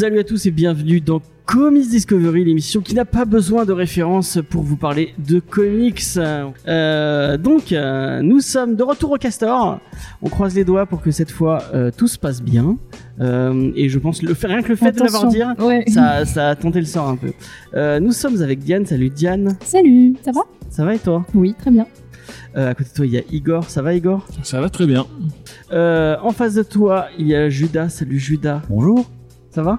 Salut à tous et bienvenue dans Comics Discovery, l'émission qui n'a pas besoin de référence pour vous parler de comics. Euh, donc, euh, nous sommes de retour au Castor. On croise les doigts pour que cette fois euh, tout se passe bien. Euh, et je pense le rien que le fait de l'avoir dit, Ouais. ça, ça a tenté le sort un peu. Euh, nous sommes avec Diane. Salut Diane. Salut, ça va? Ça va et toi? Oui, très bien. Euh, À côté de toi, il y a Igor. Ça va Igor? Ça va très bien. Euh, En face de toi, il y a Judas. Salut Judas. Bonjour, Ça va?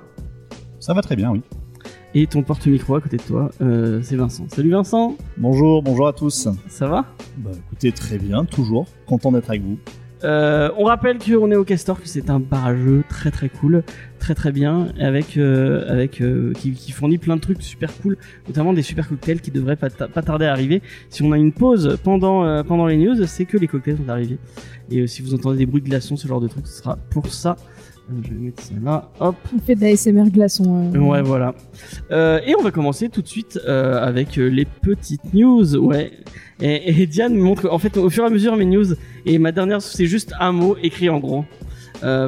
Ça va très bien, oui. Et ton porte-micro à côté de toi, euh, c'est Vincent. Salut Vincent. Bonjour, bonjour à tous. Ça va? Bah écoutez, très bien, toujours. Content d'être avec vous. Euh, on rappelle qu'on est au Castor, que c'est un bar à jeux très très cool, très très bien, avec euh, avec euh, qui, qui fournit plein de trucs super cool, notamment des super cocktails qui devraient pas, ta- pas tarder à arriver. Si on a une pause pendant pendant les news, c'est que les cocktails sont arrivés. Et si vous entendez des bruits de glaçons, ce genre de trucs, ce sera pour ça. Je vais mettre ça là, hop. On fait de l'ASMR glaçon. euh. Ouais, voilà. Euh, et on va commencer tout de suite euh, avec les petites news. Ouais. Et, et Diane me montre, en fait, au fur et à mesure mes news et ma dernière, c'est juste un mot écrit en gros.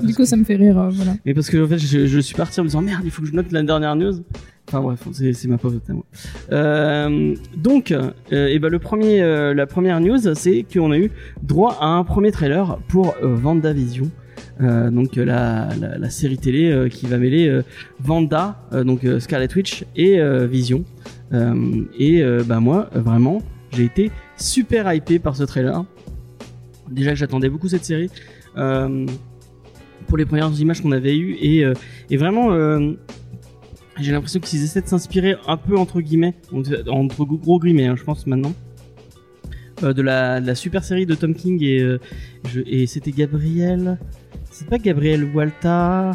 Du coup, ça me fait rire, voilà. mais parce que en fait, je, je suis parti en me disant merde, il faut que je note la dernière news. Enfin bref, c'est ma pauvre. Euh, donc, euh, et ben le premier, euh, la première news, c'est qu'on a eu droit à un premier trailer pour Vendavision. Euh, donc euh, la, la, série télé euh, qui va mêler Vanda, donc Scarlet Witch et Vision. Et bah moi, vraiment, j'ai été super hypé par ce trailer. Déjà j'attendais beaucoup cette série. Pour les premières images qu'on avait eues et, et vraiment j'ai l'impression qu'ils essaient de s'inspirer un peu entre guillemets entre gros guillemets hein, je pense maintenant de, la, de la super série de Tom King et, euh, et c'était Gabriel c'est pas Gabriel Walta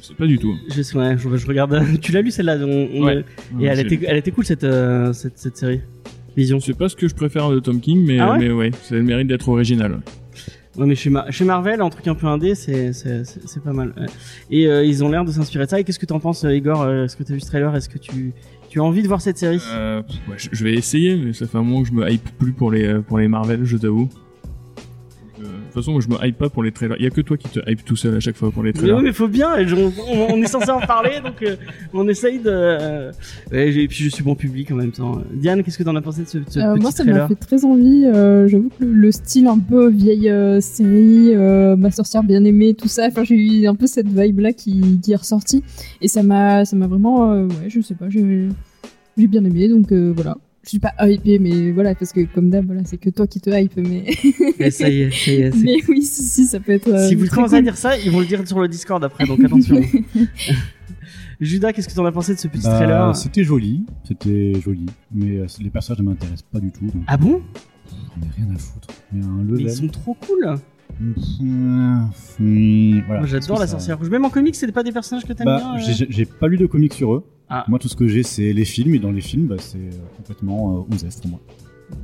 Je sais pas du tout. je, sais, ouais, je, je regarde tu l'as lu celle-là on- on- Ouais. et elle était, elle était cool cette, euh, cette, cette série Vision C'est pas ce que je préfère de Tom King, mais, Ah ouais mais ouais, ça a le mérite d'être original. Ouais, mais chez, chez Marvel, un truc un peu indé, c'est pas mal. ouais. Et euh, ils ont l'air de s'inspirer de ça. Et qu'est-ce que t'en penses, euh, Igor Est-ce que t'as vu ce trailer? Est-ce que tu, tu as envie de voir cette série? Euh, ouais, je, je vais essayer, mais ça fait un moment que je me hype plus pour les, pour les Marvel, je t'avoue. De toute façon, je me hype pas pour les trailers. Il y a que toi qui te hype tout seul à chaque fois pour les mais trailers. oui, mais faut bien. on, on est censé en parler, donc euh, on essaye de. euh, et puis je suis bon public en même temps. Diane, qu'est-ce que t'en as pensé de ce, ce Euh, petit moi, ça m'a fait très envie. euh, J'avoue que le, le style un peu vieille euh, série, euh, ma sorcière bien aimée, tout ça. Enfin, j'ai eu un peu cette vibe là qui, qui est ressortie et ça m'a, ça m'a vraiment, euh, ouais, je sais pas, j'ai, j'ai bien aimé. Donc euh, voilà. Je suis pas hypée, mais voilà, parce que comme d'hab, voilà, c'est que toi qui te hype, mais, Et ça y est, ça y est. mais oui, si, si, ça peut être. euh, si vous commencez à cool. dire ça, ils vont le dire sur le Discord après, donc attention. Judas, qu'est-ce que t'en as pensé de ce petit Bah, trailer c'était joli, c'était joli, mais euh, les personnages ne m'intéressent pas du tout, donc Ah bon? j'en ai rien à foutre. Mais un Mais ils sont trop cool. Mmh, voilà. Moi, j'adore la ça- sorcière rouge. Même en comics, c'est pas des personnages que t'aimes Bah, bien. euh j'ai pas lu de comics sur eux. Ah. Moi, tout ce que j'ai, c'est les films, et dans les films, bah, c'est euh, complètement euh, pour moi.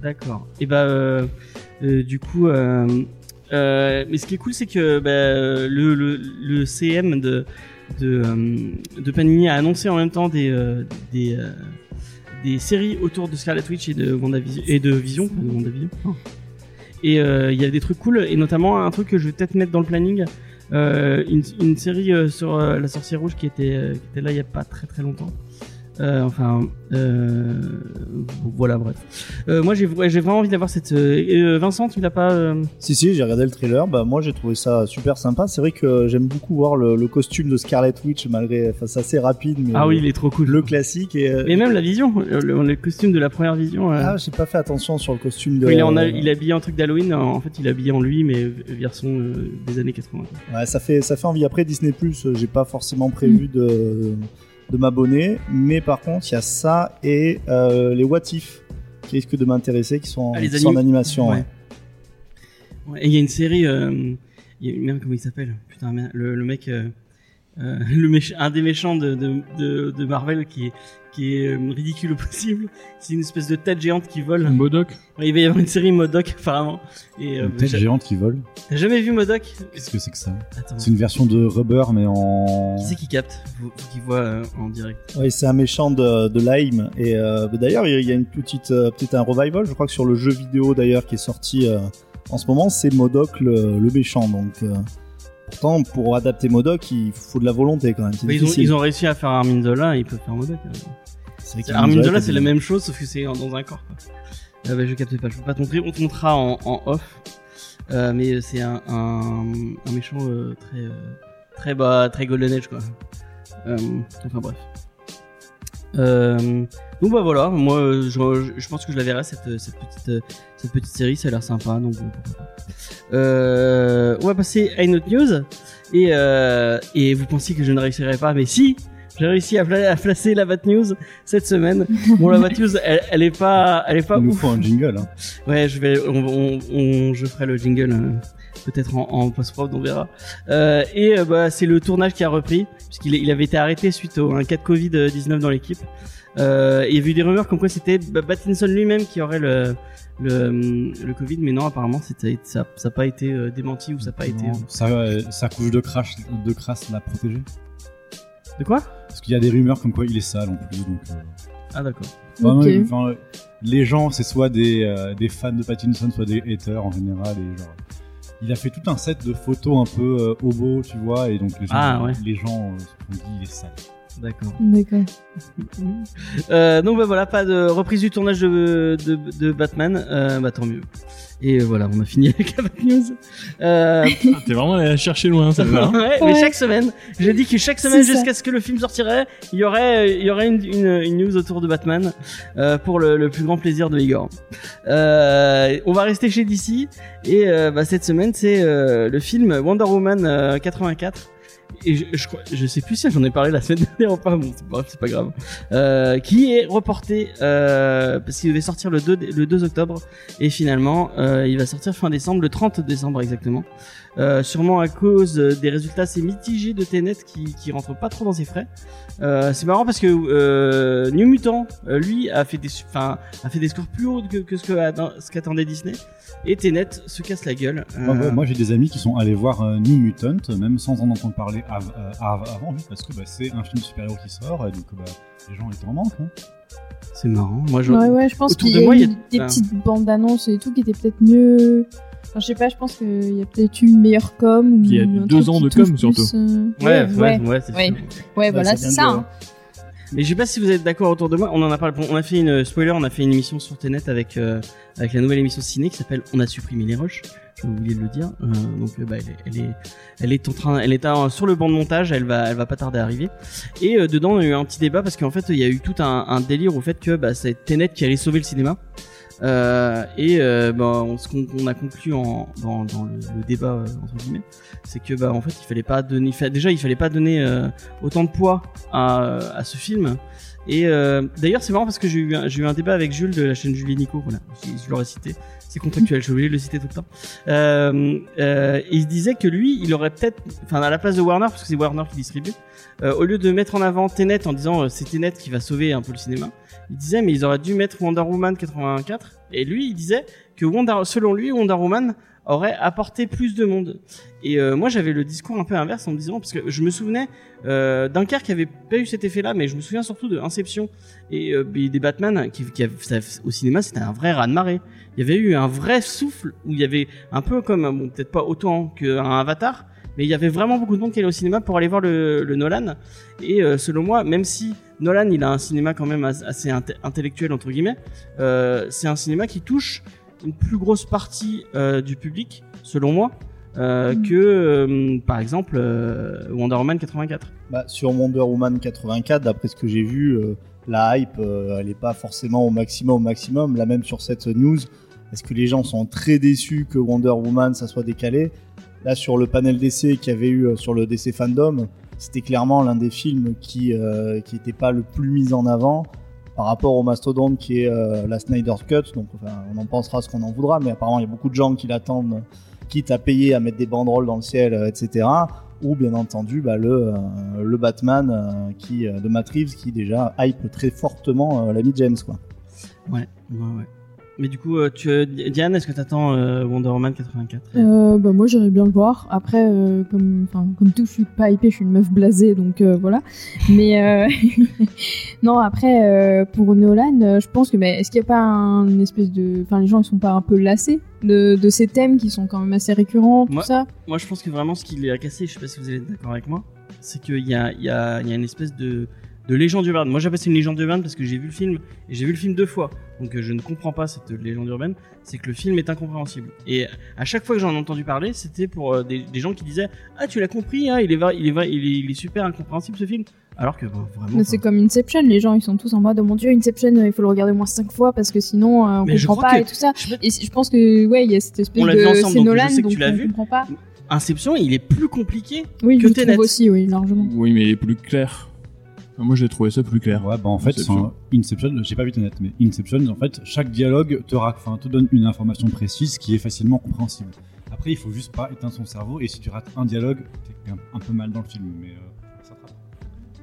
D'accord. Et bah, euh, euh, du coup, mais ce qui est cool, c'est que bah, le, le, le CM de de, de Panini a annoncé en même temps des des des séries autour de Scarlet Witch et de WandaVision et de Vision, pas de WandaVision. Et il y a des trucs cool et notamment un truc que je vais peut-être mettre dans le planning. Euh, une, une série euh, sur euh, la sorcière rouge qui était, qui était là il y a pas très très longtemps. Euh, enfin, euh, voilà, bref. Euh, moi, j'ai vraiment envie d'avoir cette. euh, Vincent, tu l'as pas Si, si, j'ai regardé le trailer. Bah, moi, j'ai trouvé ça super sympa. C'est vrai que j'aime beaucoup voir le, le costume de Scarlet Witch, malgré. Enfin, c'est assez rapide, mais. Ah oui, le, il est trop cool. le classique. Et, Et même la vision, le, costume de la première vision. Ah, j'ai pas fait attention sur le costume de. quand il, en a- il est habillé en truc d'Halloween. En fait, il est habillé en lui, mais version des années 80. Ouais, ça fait, ça fait envie. Après, Disney j'ai pas forcément prévu Mm. de, de m'abonner. Mais par contre, il y a ça et euh, les What If qui risquent de m'intéresser, qui sont, Ah, les qui sont en anim- animation. Ouais. ouais. Ouais, et il y a une série, euh, il y a, merde, comment il s'appelle? Putain, merde, le, le mec, euh, euh, le méch- un des méchants de, de, de, de Marvel qui est qui est euh, ridicule au possible. C'est une espèce de tête géante qui vole. Modoc Il va y avoir une série Modoc apparemment. Et euh, Une tête géante qui vole. t'as jamais vu Modoc? Qu'est-ce que c'est que ça? C'est une version de Rubber, mais en. Qui c'est qui capte? Qu'il voit euh, en direct. Oui, c'est un méchant de, de Lime. Et euh, d'ailleurs, il y a une petite, euh, peut-être un revival, je crois que sur le jeu vidéo d'ailleurs qui est sorti euh, en ce moment, c'est Modoc le, le méchant. Donc, euh, pourtant, pour adapter Modoc, il faut de la volonté quand même. Bah, ils, ont, difficile. ils ont réussi à faire Armin Zola, ils peuvent faire Modoc. hein. C'est vrai Armin Zola, c'est la même chose, sauf que c'est dans un corps. Quoi. Euh, bah, je capte pas, je peux pas te montrer. On te montrera en, en off. Euh, mais c'est un, un, un méchant euh, très, euh, très bas, très Golden Age, quoi. Enfin bref. Euh, donc bah voilà, moi euh, je, je pense que je la verrai cette, cette petite euh, cette petite série, ça a l'air sympa donc euh, pourquoi pas. Euh, on va passer à une autre news et euh, et vous pensiez que je ne réussirais pas, mais si j'ai réussi à, placer la Bat News cette semaine. Bon la Bat News, elle, elle est pas elle est pas Il nous ouf. faut un jingle. Hein. Ouais, je vais, on, on, on- je ferai le jingle euh, peut-être en, en post-prod, on verra. Euh, et euh, bah, c'est le tournage qui a repris, puisqu'il il avait été arrêté suite au un cas de Covid 19 dans l'équipe. Euh, il y avait eu des rumeurs comme quoi c'était Ba- Pattinson lui-même qui aurait le le, le Covid, mais non, apparemment c'était ça, n'a pas été euh, démenti ou ça n'a pas été. Sa, euh, sa couche de crash, de crasse l'a protégé. De quoi? Parce qu'il y a des rumeurs comme quoi il est sale en plus. Donc, euh, Ah d'accord. enfin, enfin, les gens, c'est soit des, euh, des fans de Pattinson, soit des haters en général. Et genre, il a fait tout un set de photos un peu euh, hobo, tu vois, et donc les gens, Ah, ouais. les gens euh, se sont dit il est sale. D'accord. D'accord. Euh, donc bah voilà, pas de reprise du tournage de, de, de Batman, euh, bah tant mieux. Et euh, voilà, on a fini avec la Bat News. Euh, T'es vraiment allé la chercher loin, celle-là. hein. ouais, mais chaque semaine, j'ai dit que chaque semaine jusqu'à ce que le film sortirait, il y aurait, il y aurait une, une, une news autour de Batman euh, pour le, le plus grand plaisir de Igor. Euh, on va rester chez DC et euh, bah, cette semaine c'est euh, le film Wonder Woman euh, 84. Et je, je, je sais plus si j'en ai parlé la semaine dernière pas, bon, c'est c'est pas grave. Euh, qui est reporté euh, parce qu'il devait sortir le 2, dé- le 2 octobre et finalement euh, il va sortir fin décembre, le 30 décembre exactement. Euh, sûrement à cause euh, des résultats assez mitigés de Tenet qui, qui rentrent pas trop dans ses frais. Euh, c'est marrant parce que euh, New Mutant, lui, a fait des, su- enfin, a fait des scores plus hauts que, que ce que atten- ce qu'attendait Disney. Et Tenet se casse la gueule. Moi, Euh, moi, j'ai des amis qui sont allés voir euh, New Mutant, même sans en entendre parler av- av- avant, juste parce que bah, c'est un film super-héros qui sort, et donc bah, les gens étaient en manque. Hein. c'est marrant. Moi, je, Ouais, ouais, je pense autour qu'il de y a moi, il y eu a- des petites bandes annonces et tout qui étaient peut-être mieux. Enfin, je sais pas, je pense qu'il y a peut-être eu une meilleure com. Ou il y a deux ans de com, plus, surtout. euh, Ouais, ouais, ouais, ouais, c'est ouais. sûr. Ouais, voilà, c'est ça. de- hein. Mais je sais pas si vous êtes d'accord autour de moi. On en a parlé. On a fait une spoiler. On a fait une émission sur Tenet avec euh, avec la nouvelle émission ciné qui s'appelle On a supprimé les rushs. J'ai oublié de le dire. Euh, donc euh, bah, elle, est, elle est elle est en train. Elle est sur le banc de montage. Elle va elle va pas tarder à arriver. Et euh, dedans il y a eu un petit débat parce qu'en fait il y a eu tout un, un délire au fait que bah, c'est Tenet qui allait sauver le cinéma. Euh, et euh, bah, ce qu'on a conclu dans, le, débat euh, c'est que bah en fait il fallait pas donner, déjà il fallait pas donner autant de poids à, ce film. Et d'ailleurs c'est marrant parce que j'ai eu un, débat avec Jules de la chaîne Julie Nico, voilà, je l'aurais cité, c'est contractuel, je suis de le citer tout le temps. Euh, euh, il disait que lui, il aurait peut-être, enfin à la place de Warner, parce que c'est Warner qui distribue, euh, au lieu de mettre en avant Tenet en disant euh, c'est Tenet qui va sauver un peu le cinéma, il disait mais ils auraient dû mettre Wonder Woman 84 et lui il disait que Wonder, selon lui Wonder Woman aurait apporté plus de monde. Et euh, moi j'avais le discours un peu inverse en me disant parce que je me souvenais euh, qui avait pas eu cet effet-là, mais je me souviens surtout de Inception et euh, des Batman qui, au cinéma c'était un vrai raz de marée. Il y avait eu un vrai souffle où il y avait un peu comme peut-être pas autant qu'un Avatar, mais il y avait vraiment beaucoup de monde qui allait au cinéma pour aller voir le, Nolan. Et euh, selon moi, même si Nolan il a un cinéma quand même as- assez inte- intellectuel entre guillemets, c'est un cinéma qui touche une plus grosse partie euh, du public, selon moi, euh, Mm. que euh, par exemple euh, Wonder Woman 84. Bah, sur Wonder Woman 84, d'après ce que j'ai vu, la hype, elle est pas forcément au maximum, au maximum. Là même sur cette news, est-ce que les gens sont très déçus que Wonder Woman ça soit décalé? Là sur le panel d'essai qu'il y avait eu sur le DC Fandom, c'était clairement l'un des films qui euh, qui était pas le plus mis en avant par rapport au mastodonte qui est euh, la Snyder's Cut. Donc on en pensera ce qu'on en voudra, mais apparemment il y a beaucoup de gens qui l'attendent, quitte à payer, à mettre des banderoles dans le ciel, euh, etc. ou bien entendu bah, le, euh, le Batman qui, de Matt Reeves qui déjà hype très fortement l'ami James. Quoi. Ouais, ouais, ouais. Mais du coup, euh, tu, euh, Diane, est-ce que t'attends euh, Wonder Woman 84 Euh, bah moi j'irais bien le voir. Après, euh, comme, tout, je suis pas hypée, je suis une meuf blasée, donc euh, voilà. Mais non, après pour Nolan, je pense que mais est-ce qu'il y a pas un espèce de, enfin les gens ils sont pas un peu lassés de, de ces thèmes qui sont quand même assez récurrents, tout Moi- ça? Moi, je pense que vraiment ce qui les a cassés, je sais pas si vous êtes d'accord avec moi, c'est qu'il y a, y, a, y a une espèce de, de légende urbaine. Moi, j'appelle ça une légende urbaine parce que j'ai vu le film et j'ai vu le film deux fois. Donc, euh, je ne comprends pas cette légende urbaine. C'est que le film est incompréhensible. Et à chaque fois que j'en ai entendu parler, c'était pour euh, des, des gens qui disaient Ah, tu l'as compris, hein, il, est, va- il, est, va- il, est, il est super incompréhensible ce film. Alors que bah, vraiment. C'est comme Inception, les gens ils sont tous en mode oh mon dieu Inception, euh, il faut le regarder au moins cinq fois parce que sinon euh, on Mais je comprend pas que- et tout ça. je Et je pense que ouais, il y a cette espèce On l'a de vu ensemble, c'est donc je Nolan sais que donc tu l'as on vu. comprend pas. Inception, il est plus compliqué. Oui, Que je Tenet. aussi, oui, largement. Oui, mais plus clair. Enfin, moi, j'ai trouvé ça plus clair. Ouais, bah en fait, Inception. j'ai pas vu Tenet, mais Inception, en fait, chaque dialogue te, ra- enfin, te donne une information précise qui est facilement compréhensible. Après, il faut juste pas éteindre son cerveau, et si tu rates un dialogue, t'es un, un peu mal dans le film, mais euh, ça rattrape.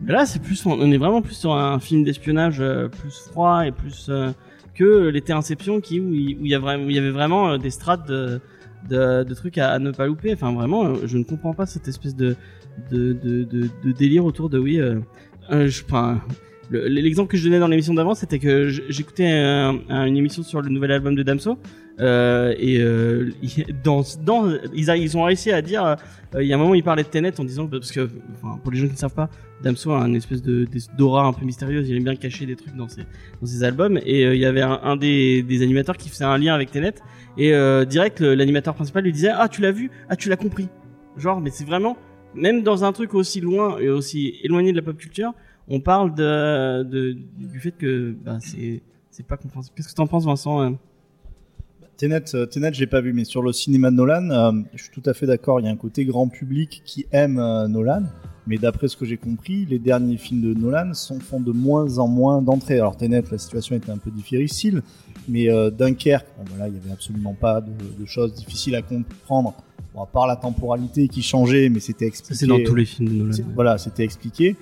Mais là, c'est plus, on est vraiment plus sur un film d'espionnage euh, plus froid et plus euh, que l'été Inception qui où il où il y a vraiment, où il y avait vraiment euh, des strates de, de, de trucs à, à ne pas louper. Enfin, vraiment, je ne comprends pas cette espèce de de, de, de, de délire autour de oui. Euh, euh, l'exemple que je donnais dans l'émission d'avant, c'était que j'écoutais un- un- une émission sur le nouvel album de Damso. Euh, et dans, dans, ils, ils ont réussi à dire, il y a un moment, ils parlaient de Tenet en disant, parce que, pour les gens qui ne savent pas, Damso a une espèce de d'aura un peu mystérieuse. Il aime bien cacher des trucs dans ses dans ses albums. Et il y avait un, des, des animateurs qui faisait un lien avec Tenet. Et direct, l'animateur principal lui disait Ah, tu l'as vu? Ah, tu l'as compris. Genre, mais c'est vraiment même dans un truc aussi loin et aussi éloigné de la pop culture, on parle de, du fait que bah, c'est pas compréhensible. Qu'est-ce que t'en penses, Vincent euh? Tenet, euh, Tenet, je l'ai pas vu, mais sur le cinéma de Nolan, euh, je suis tout à fait d'accord. Il y a un côté grand public qui aime Nolan, mais d'après ce que j'ai compris, les derniers films de Nolan sont, font de moins en moins d'entrées. Alors Tenet, la situation était un peu difficile, mais euh, Dunkerque, voilà, il y avait absolument pas de choses difficiles à comprendre. Bon, à part la temporalité qui changeait, mais c'était expliqué. c'est dans tous les films de Nolan. C'est- ouais. Voilà, c'était expliqué.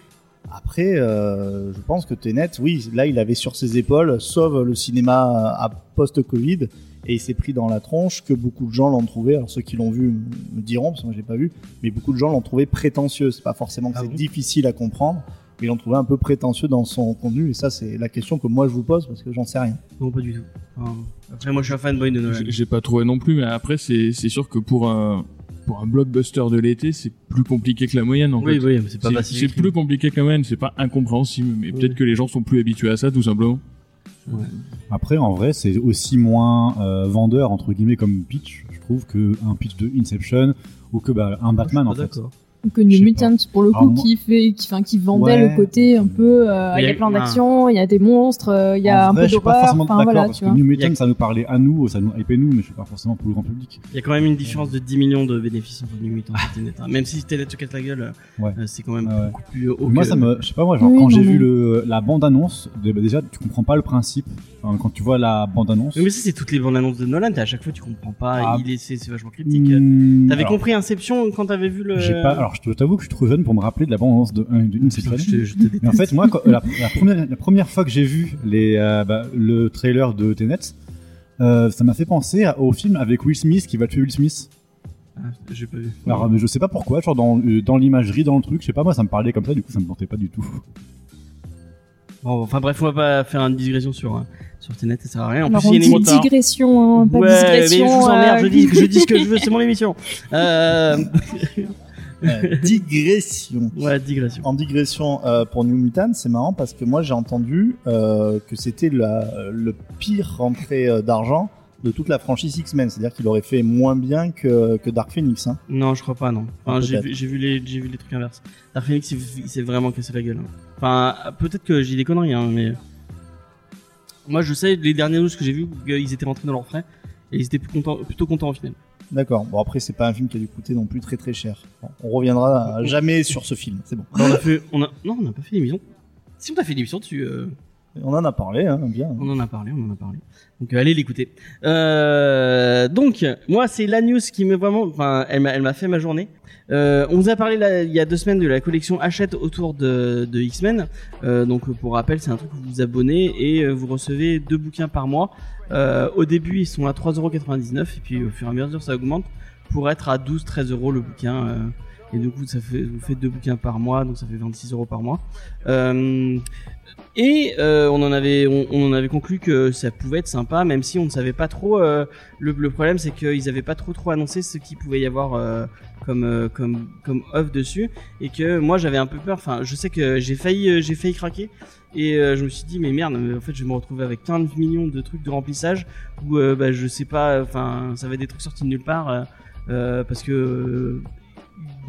Après, euh, je pense que Tenet, oui, là, il avait sur ses épaules, sauve le cinéma à post-Covid, et il s'est pris dans la tronche que beaucoup de gens l'ont trouvé. Alors ceux qui l'ont vu me diront, parce que moi je l'ai pas vu, mais beaucoup de gens l'ont trouvé prétentieux. C'est pas forcément que Ah c'est bon difficile à comprendre, mais ils l'ont trouvé un peu prétentieux dans son contenu. Et ça, c'est la question que moi je vous pose parce que j'en sais rien. Non, pas du tout. Enfin, après, moi, je suis un fanboy de Nolan. J'ai- pas trouvé non plus, mais après, c'est sûr que pour un, pour un blockbuster de l'été, c'est plus compliqué que la moyenne, en Oui, fait. oui, mais c'est pas facile. C'est plus compliqué que la moyenne, c'est pas incompréhensible, mais Oui. peut-être que les gens sont plus habitués à ça, tout simplement. Après, en vrai, c'est aussi moins euh, vendeur, entre guillemets, comme pitch, je trouve, qu'un pitch de Inception, ou que bah, un Batman, Je en suis pas fait. Que New Mutants pour le coup qui fait qui enfin qui vendait Ouais. le côté un peu euh, il y a plein d'actions il y a des monstres euh, il y a En un vrai, peu je suis pas d'horreur forcément enfin d'accord, voilà parce tu que vois New Y a- Mutants, ça nous parlait à nous, ça nous hypait nous, mais je suis pas forcément pour le grand public. Il y a quand même une différence de 10 millions de bénéfices entre New Mutants et Tenet. hein. Même si Tenet te casse la gueule, euh, Ouais. euh, c'est quand même Ah ouais. beaucoup plus haut. Moi, que- ça me, je sais pas moi, genre Oui, quand j'ai vu le, la bande-annonce, de- bah, déjà, tu comprends pas le principe. Enfin, quand tu vois la bande-annonce. Oui, mais ça, c'est toutes les bandes annonces de Nolan. À chaque fois, tu comprends pas. Ah. Il est, c'est, c'est vachement cryptique. Hmm, T'avais compris Inception quand t'avais vu le. J'ai pas, alors je t'avoue que je suis trop jeune pour me rappeler de la bande-annonce de, euh, de Inception. Putain, je te, je te déteste. Mais en fait, moi, quand- la, la première, la première fois que j'ai vu les, euh, bah, le trailer de Tenet, euh, ça m'a fait penser à- au film avec Will Smith qui va tuer Will Smith. Ah, j'ai pas vu. Alors, mais je sais pas pourquoi, genre dans, euh, dans l'imagerie, dans le truc, je sais pas, moi ça me parlait comme ça, du coup ça me tentait pas du tout. Bon, enfin bref, on va pas faire une digression sur, sur Tenet, ça sert à rien. En alors plus, on il y a dit une émission. digression hein, pas ouais, mais je digression vous emmerde, euh, je dis, je dis ce que je veux, c'est mon émission. Euh... Euh, digression. ouais, digression. En digression euh, pour New Mutants, c'est marrant parce que moi j'ai entendu euh, que c'était la- le pire rentrée d'argent de toute la franchise X-Men. C'est-à-dire qu'il aurait fait moins bien que, que Dark Phoenix. Hein. Non, je crois pas, non. Enfin, Ah, j'ai vu, les, j'ai vu les trucs inverses. Dark Phoenix, il, s'est vraiment cassé la gueule. hein. Enfin, peut-être que j'ai des conneries, hein, mais moi, je sais les dernières news que j'ai vu, ils étaient rentrés dans leurs frais et ils étaient plus contents, plutôt contents au final. D'accord. Bon après c'est pas un film qui a dû coûter non plus très très cher. Bon, on reviendra à- jamais sur ce film. C'est bon. On a fait, on a, non, on n'a pas fait l'émission. Si on t'a fait l'émission, tu, euh, On en a parlé, hein, bien. On en a parlé, on en a parlé. Donc euh, allez l'écouter. Euh, donc moi c'est la news qui me vraiment, enfin elle m'a, elle m'a fait ma journée. Euh, on vous a parlé là, il y a deux semaines de la collection Hachette autour de, de X-Men. Euh, donc pour rappel c'est un truc où vous vous abonnez et vous recevez deux bouquins par mois. Euh, au début ils sont à 3,99€ et puis au fur et à mesure ça augmente pour être à 12-13 euros le bouquin. euh, et du coup ça fait vous faites deux bouquins par mois donc ça fait 26 euros par mois. Euh, et on en avait on, en avait conclu que ça pouvait être sympa même si on ne savait pas trop. le, problème c'est qu'ils avaient pas trop trop annoncé ce qu'il pouvait y avoir comme comme comme offre dessus et que moi j'avais un peu peur. Enfin je sais que j'ai failli j'ai failli craquer. Et euh, je me suis dit mais merde, mais en fait je vais me retrouver avec 15 millions de trucs de remplissage où euh, bah, je sais pas, enfin ça va être des trucs sortis de nulle part euh, euh, parce que euh,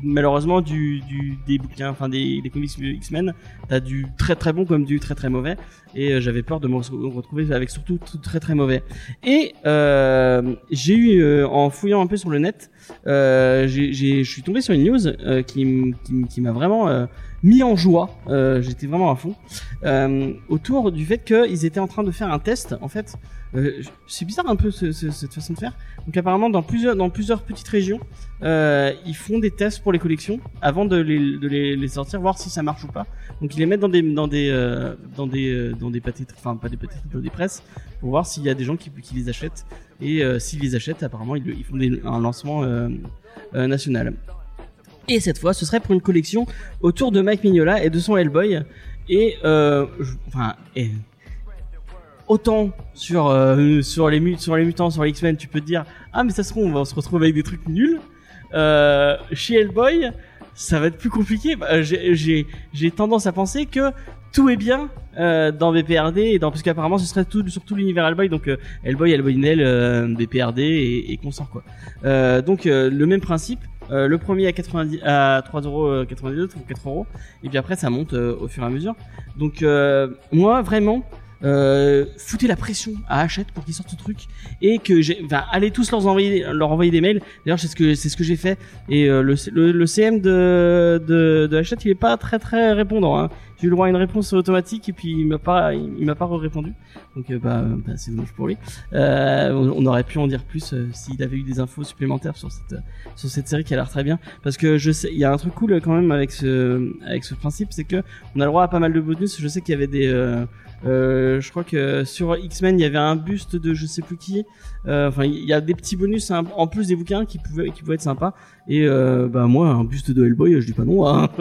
malheureusement des bouquins, enfin des, comics X-Men, t'as du très très bon comme du très très mauvais et euh, j'avais peur de me re- retrouver avec surtout tout très très mauvais. Et euh, j'ai eu euh, en fouillant un peu sur le net, euh, je suis tombé sur une news euh, qui, m'a vraiment euh, mis en joie. Euh, J'étais vraiment à fond euh, autour du fait qu'ils étaient en train de faire un test. En fait, euh, c'est bizarre un peu ce- ce- cette façon de faire. Donc apparemment dans plusieurs dans plusieurs petites régions, ils font des tests pour les collections avant de les, de les, sortir, voir si ça marche ou pas. Donc ils les mettent dans des dans des dans des dans des pâtés, enfin pas des pâtés, dans des presses pour voir s'il y a des gens qui, qui les achètent et s'ils les achètent, apparemment ils, ils font un lancement national. Et cette fois, ce serait pour une collection autour de Mike Mignola et de son Hellboy. Et euh, enfin, et autant sur euh, sur les mutants, sur les X-Men, tu peux te dire ah mais ça se trouve on va se retrouver avec des trucs nuls. Euh, chez Hellboy, ça va être plus compliqué. Bah, j'ai tendance à penser que tout est bien euh, dans BPRD et dans parce qu'apparemment ce serait tout sur tout l'univers Hellboy donc euh, Hellboy, Hellboy Nell, euh, BPRD et, et consort quoi. Euh, donc euh, le même principe. Euh, le premier à 90 à 3,99€ ou 4 euros. Et puis après ça monte euh, au fur et à mesure. Donc euh, moi vraiment euh, foutez la pression à Hachette pour qu'ils sortent ce truc. Et que j'ai enfin allez tous leur envoyer leur envoyer des mails. D'ailleurs c'est ce que c'est ce que j'ai fait. Et euh, le, le, le CM de, de de Hachette il est pas très très répondant hein. J'ai eu le droit à une réponse automatique et puis il m'a pas il, m'a pas répondu. Donc euh, bah, bah, c'est dommage pour lui. Euh, on, on aurait pu en dire plus euh, s'il avait eu des infos supplémentaires sur cette sur cette série qui a l'air très bien. Parce que je sais il y a un truc cool quand même avec ce avec ce principe c'est que on a le droit à pas mal de bonus. Je sais qu'il y avait des euh, je crois que sur X-Men il y avait un buste de je sais plus qui. Euh, enfin il y a des petits bonus hein, en plus des bouquins qui pouvaient qui pouvaient être sympas et euh, bah moi un buste de Hellboy je dis pas non hein.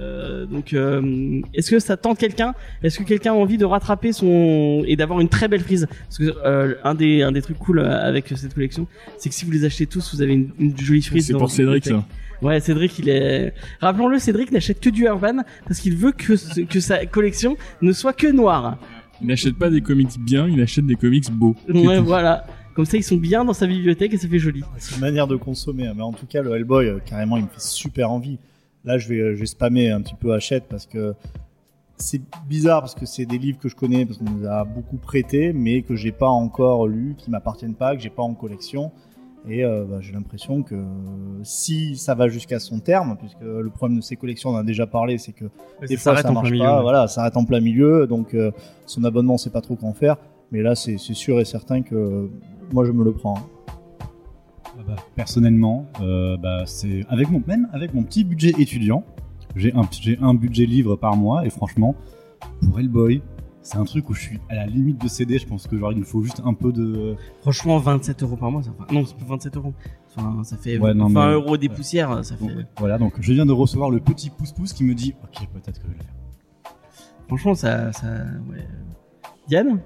Euh, donc euh, est-ce que ça tente quelqu'un? Est-ce que quelqu'un a envie de rattraper son et d'avoir une très belle frise parce que euh, un des un des trucs cool avec cette collection c'est que si vous les achetez tous vous avez une, une jolie frise C'est pour Cédric, ça. Ouais, Cédric, il est. Rappelons-le, Cédric n'achète que du Urban parce qu'il veut que que sa collection ne soit que noire. Il n'achète pas des comics bien, il achète des comics beaux. Ouais, voilà. Comme ça, ils sont bien dans sa bibliothèque et ça fait joli. C'est une manière de consommer, hein. mais en tout cas, le Hellboy, euh, carrément, il me fait super envie. Là, je vais, euh, je vais spammer un petit peu Hachette parce que c'est bizarre parce que c'est des livres que je connais parce qu'on nous a beaucoup prêté, mais que j'ai pas encore lu, qui m'appartiennent pas, que j'ai pas en collection. Et euh, bah, j'ai l'impression que si ça va jusqu'à son terme, puisque le problème de ces collections, on en a déjà parlé, c'est que des fois ça marche pas, voilà, ça arrête en plein milieu, donc euh, son abonnement, c'est pas trop qu'en faire. Mais là, c'est sûr et certain que moi, je me le prends. Ah bah, personnellement, euh, bah, c'est avec mon même avec mon petit budget étudiant, j'ai un j'ai un budget livre par mois et franchement, pour Hellboy, c'est un truc où je suis à la limite de céder. Je pense que genre il me faut juste un peu de Franchement, 27 euros par mois, ça fait... Non, c'est pas 27 euros. Enfin, ça fait Ouais, non, 20 mais- euros des poussières, ça fait... Donc, voilà. Donc je viens de recevoir le petit pouce pouce qui me dit ok peut-être que je vais le faire. Franchement, ça... ça... Ouais. Diane?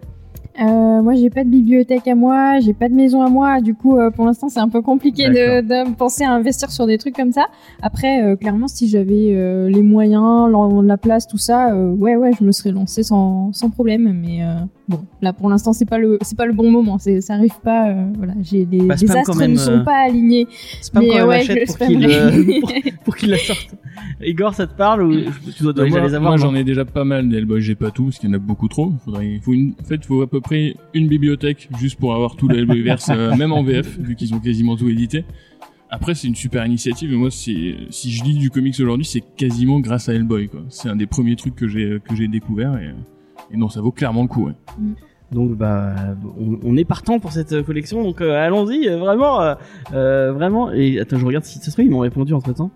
Euh, moi, j'ai pas de bibliothèque à moi, j'ai pas de maison à moi. Du coup, euh, pour l'instant, c'est un peu compliqué de, penser à investir sur des trucs comme ça. Après, euh, clairement, si j'avais les moyens, la place, tout ça, ouais, ouais, je me serais lancé sans, sans problème. Mais bon, là, pour l'instant, c'est pas le, c'est pas le bon moment. C'est, ça arrive pas. euh, voilà, j'ai les, Bah, les spam astres même, ne sont euh, pas alignés. C'est pas Mais quand même ouais, je pour qu'il euh, pour, pour qu'il la sorte. Igor, ça te parle ou tu dois Bah, déjà moi, les avoir moi, non j'en ai déjà pas mal d'Hellboy, j'ai pas tout, parce qu'il y en a beaucoup trop. Faudrait, il faut une, en fait, il faut à peu près une bibliothèque juste pour avoir tout le Hellboyverse, euh, même en VF, vu qu'ils ont quasiment tout édité. Après, c'est une super initiative, et moi, c'est, si je lis du comics aujourd'hui, c'est quasiment grâce à Hellboy, quoi. C'est un des premiers trucs que j'ai, que j'ai découvert, et euh, Et non, ça vaut clairement le coup. Ouais. Donc bah on, est partant pour cette euh, collection donc euh, allons-y euh, vraiment vraiment et attends je regarde si ça se trouve ils m'ont répondu entre temps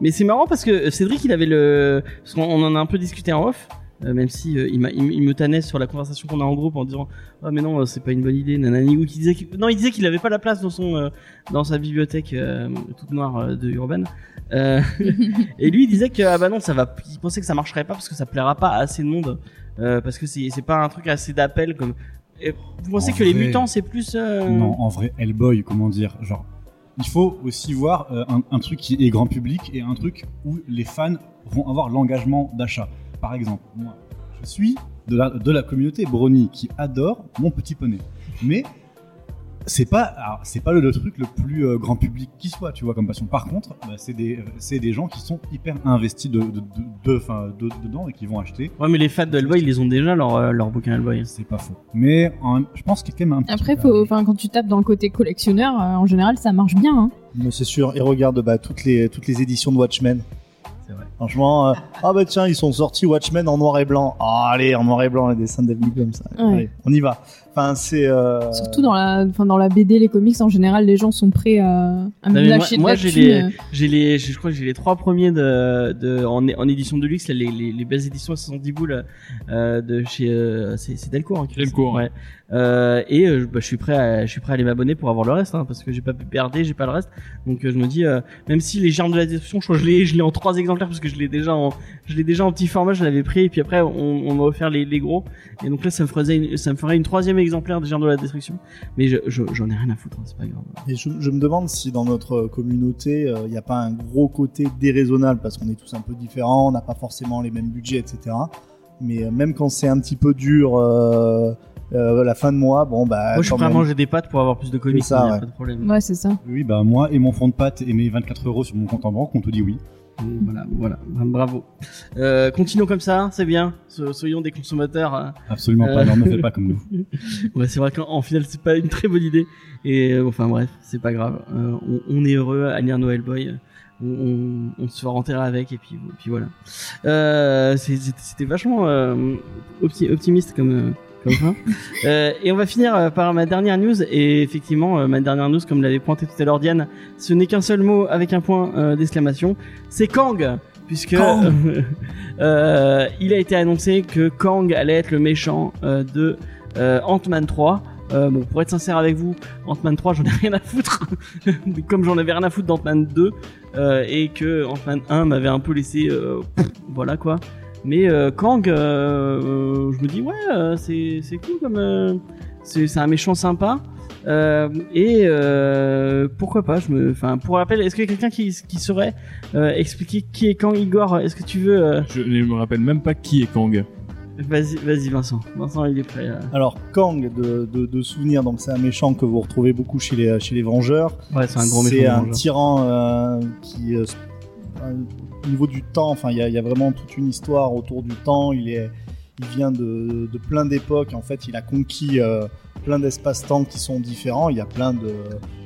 mais c'est marrant parce que Cédric il avait le parce en a un peu discuté en off euh, même si euh, il, m'a- il, il me tannait sur la conversation qu'on a en groupe en disant ah mais non euh, c'est pas une bonne idée nanani ou qu'il disait non il disait qu'il avait pas la place dans son euh, dans sa bibliothèque toute noire de Urban et lui il disait que ah bah non ça va il pensait que ça marcherait pas parce que ça plaira pas à assez de monde parce que c'est pas un truc assez d'appel comme et vous pensez En que les mutants c'est plus Non, en vrai, Hellboy, comment dire, genre, il faut aussi voir un, un truc qui est grand public et un truc où les fans vont avoir l'engagement d'achat. Par exemple, moi, je suis de la, de la communauté Brony qui adore mon petit poney. Mais c'est pas, alors, c'est pas le, le truc le plus euh, grand public qui soit, tu vois, comme passion. Par contre, bah, c'est des, c'est des gens qui sont hyper investis de, de, de, de- enfin, de- dedans et qui vont acheter. ouais mais les fans de Hellboy ils les ont déjà leur euh, leur bouquin Hellboy C'est pas faux. Mais en- je pense qu'il y a quand même un petit Après, faut, enfin, quand tu tapes dans le côté collectionneur, euh, en général, ça marche bien. Hein. Mais c'est sûr. Et regarde bah, toutes les toutes les éditions de Watchmen. C'est vrai. Franchement, euh, ah bah tiens, ils sont sortis Watchmen en noir et blanc. Ah allez, en noir et blanc les dessins de David comme ça. Ouais. Allez, on y va. Enfin c'est. euh, Surtout dans la, enfin, dans la BD, les comics, en général, les gens sont prêts à, à me moi- lâcher moi, de la j'ai les- euh. j'ai les je crois que j'ai les trois premiers de, de en, en édition de luxe là, les, les, les belles éditions à 70 boules euh, de chez euh, c'est c'est Delcourt hein. Delcourt, ouais euh, et euh, bah, je suis prêt à je suis prêt à aller m'abonner pour avoir le reste hein, parce que j'ai pas pu perdre j'ai pas le reste donc euh, je me dis euh, même si les germes de la destruction je crois que je l'ai je l'ai en trois exemplaires parce que je l'ai déjà en je l'ai déjà en petit format je l'avais pris et puis après on, on m'a offert les, les gros et donc là ça me ferait une, ça me ferait une troisième exemplaire des germes de la destruction mais je je- j'en ai rien à foutre hein, c'est pas grave Et je, je me demande si dans notre communauté, il n'y a pas un gros côté déraisonnable parce qu'on est tous un peu différents, on n'a pas forcément les mêmes budgets, etc. Mais euh, même quand c'est un petit peu dur, euh, euh, la fin de mois, bon bah. moi je suis prêt à manger des pâtes pour avoir plus de comics C'est ça, ouais. pas de problème Ouais, c'est ça. Oui, bah moi et mon fond de pâte et mes 24 euros sur mon compte en banque, on te dit oui. Donc, Voilà, voilà, bravo. Euh, continuons comme ça, c'est bien. So- soyons des consommateurs. hein. Absolument Euh. pas, non, ne faites pas comme nous. Ouais, c'est vrai qu'en en final, c'est pas une très bonne idée. Et euh, enfin bref, c'est pas grave. Euh, on, on est heureux à lire Noël Boy. On, on, on se fait enterrer avec et puis, puis voilà. Euh, c'était c'était vachement euh, opti- optimiste comme euh, comme fin. Euh, et on va finir euh, par ma dernière news. Et effectivement, euh, ma dernière news, comme l'avait pointé tout à l'heure Diane, ce n'est qu'un seul mot avec un point euh, d'exclamation. C'est Kang, puisque Kang. euh, il a été annoncé que Kang allait être le méchant euh, de euh, Ant-Man 3. Euh, bon, pour être sincère avec vous, Ant-Man 3, j'en ai rien à foutre. Comme j'en avais rien à foutre d'Ant-Man 2 euh, et que Ant-Man 1 m'avait un peu laissé, euh, pff, voilà quoi. Mais euh, Kang, euh, euh, je me dis ouais, euh, c'est c'est cool comme euh, c'est c'est un méchant sympa. Euh, et euh, pourquoi pas je me enfin pour rappel est-ce qu'il y a quelqu'un qui qui saurait euh, expliquer qui est Kang Igor? Est-ce que tu veux euh, Je ne me rappelle même pas qui est Kang. vas-y vas-y Vincent Vincent il est prêt euh. Alors Kang de, de, de souvenir, donc c'est un méchant que vous retrouvez beaucoup chez les chez les Vengeurs. ouais c'est un gros méchant C'est un tyran euh, qui, au niveau du temps, enfin, il y, a- vraiment toute une histoire autour du temps. Il est, il vient de, de plein d'époques. En fait, il a conquis euh, plein d'espaces-temps qui sont différents. Il y a plein de,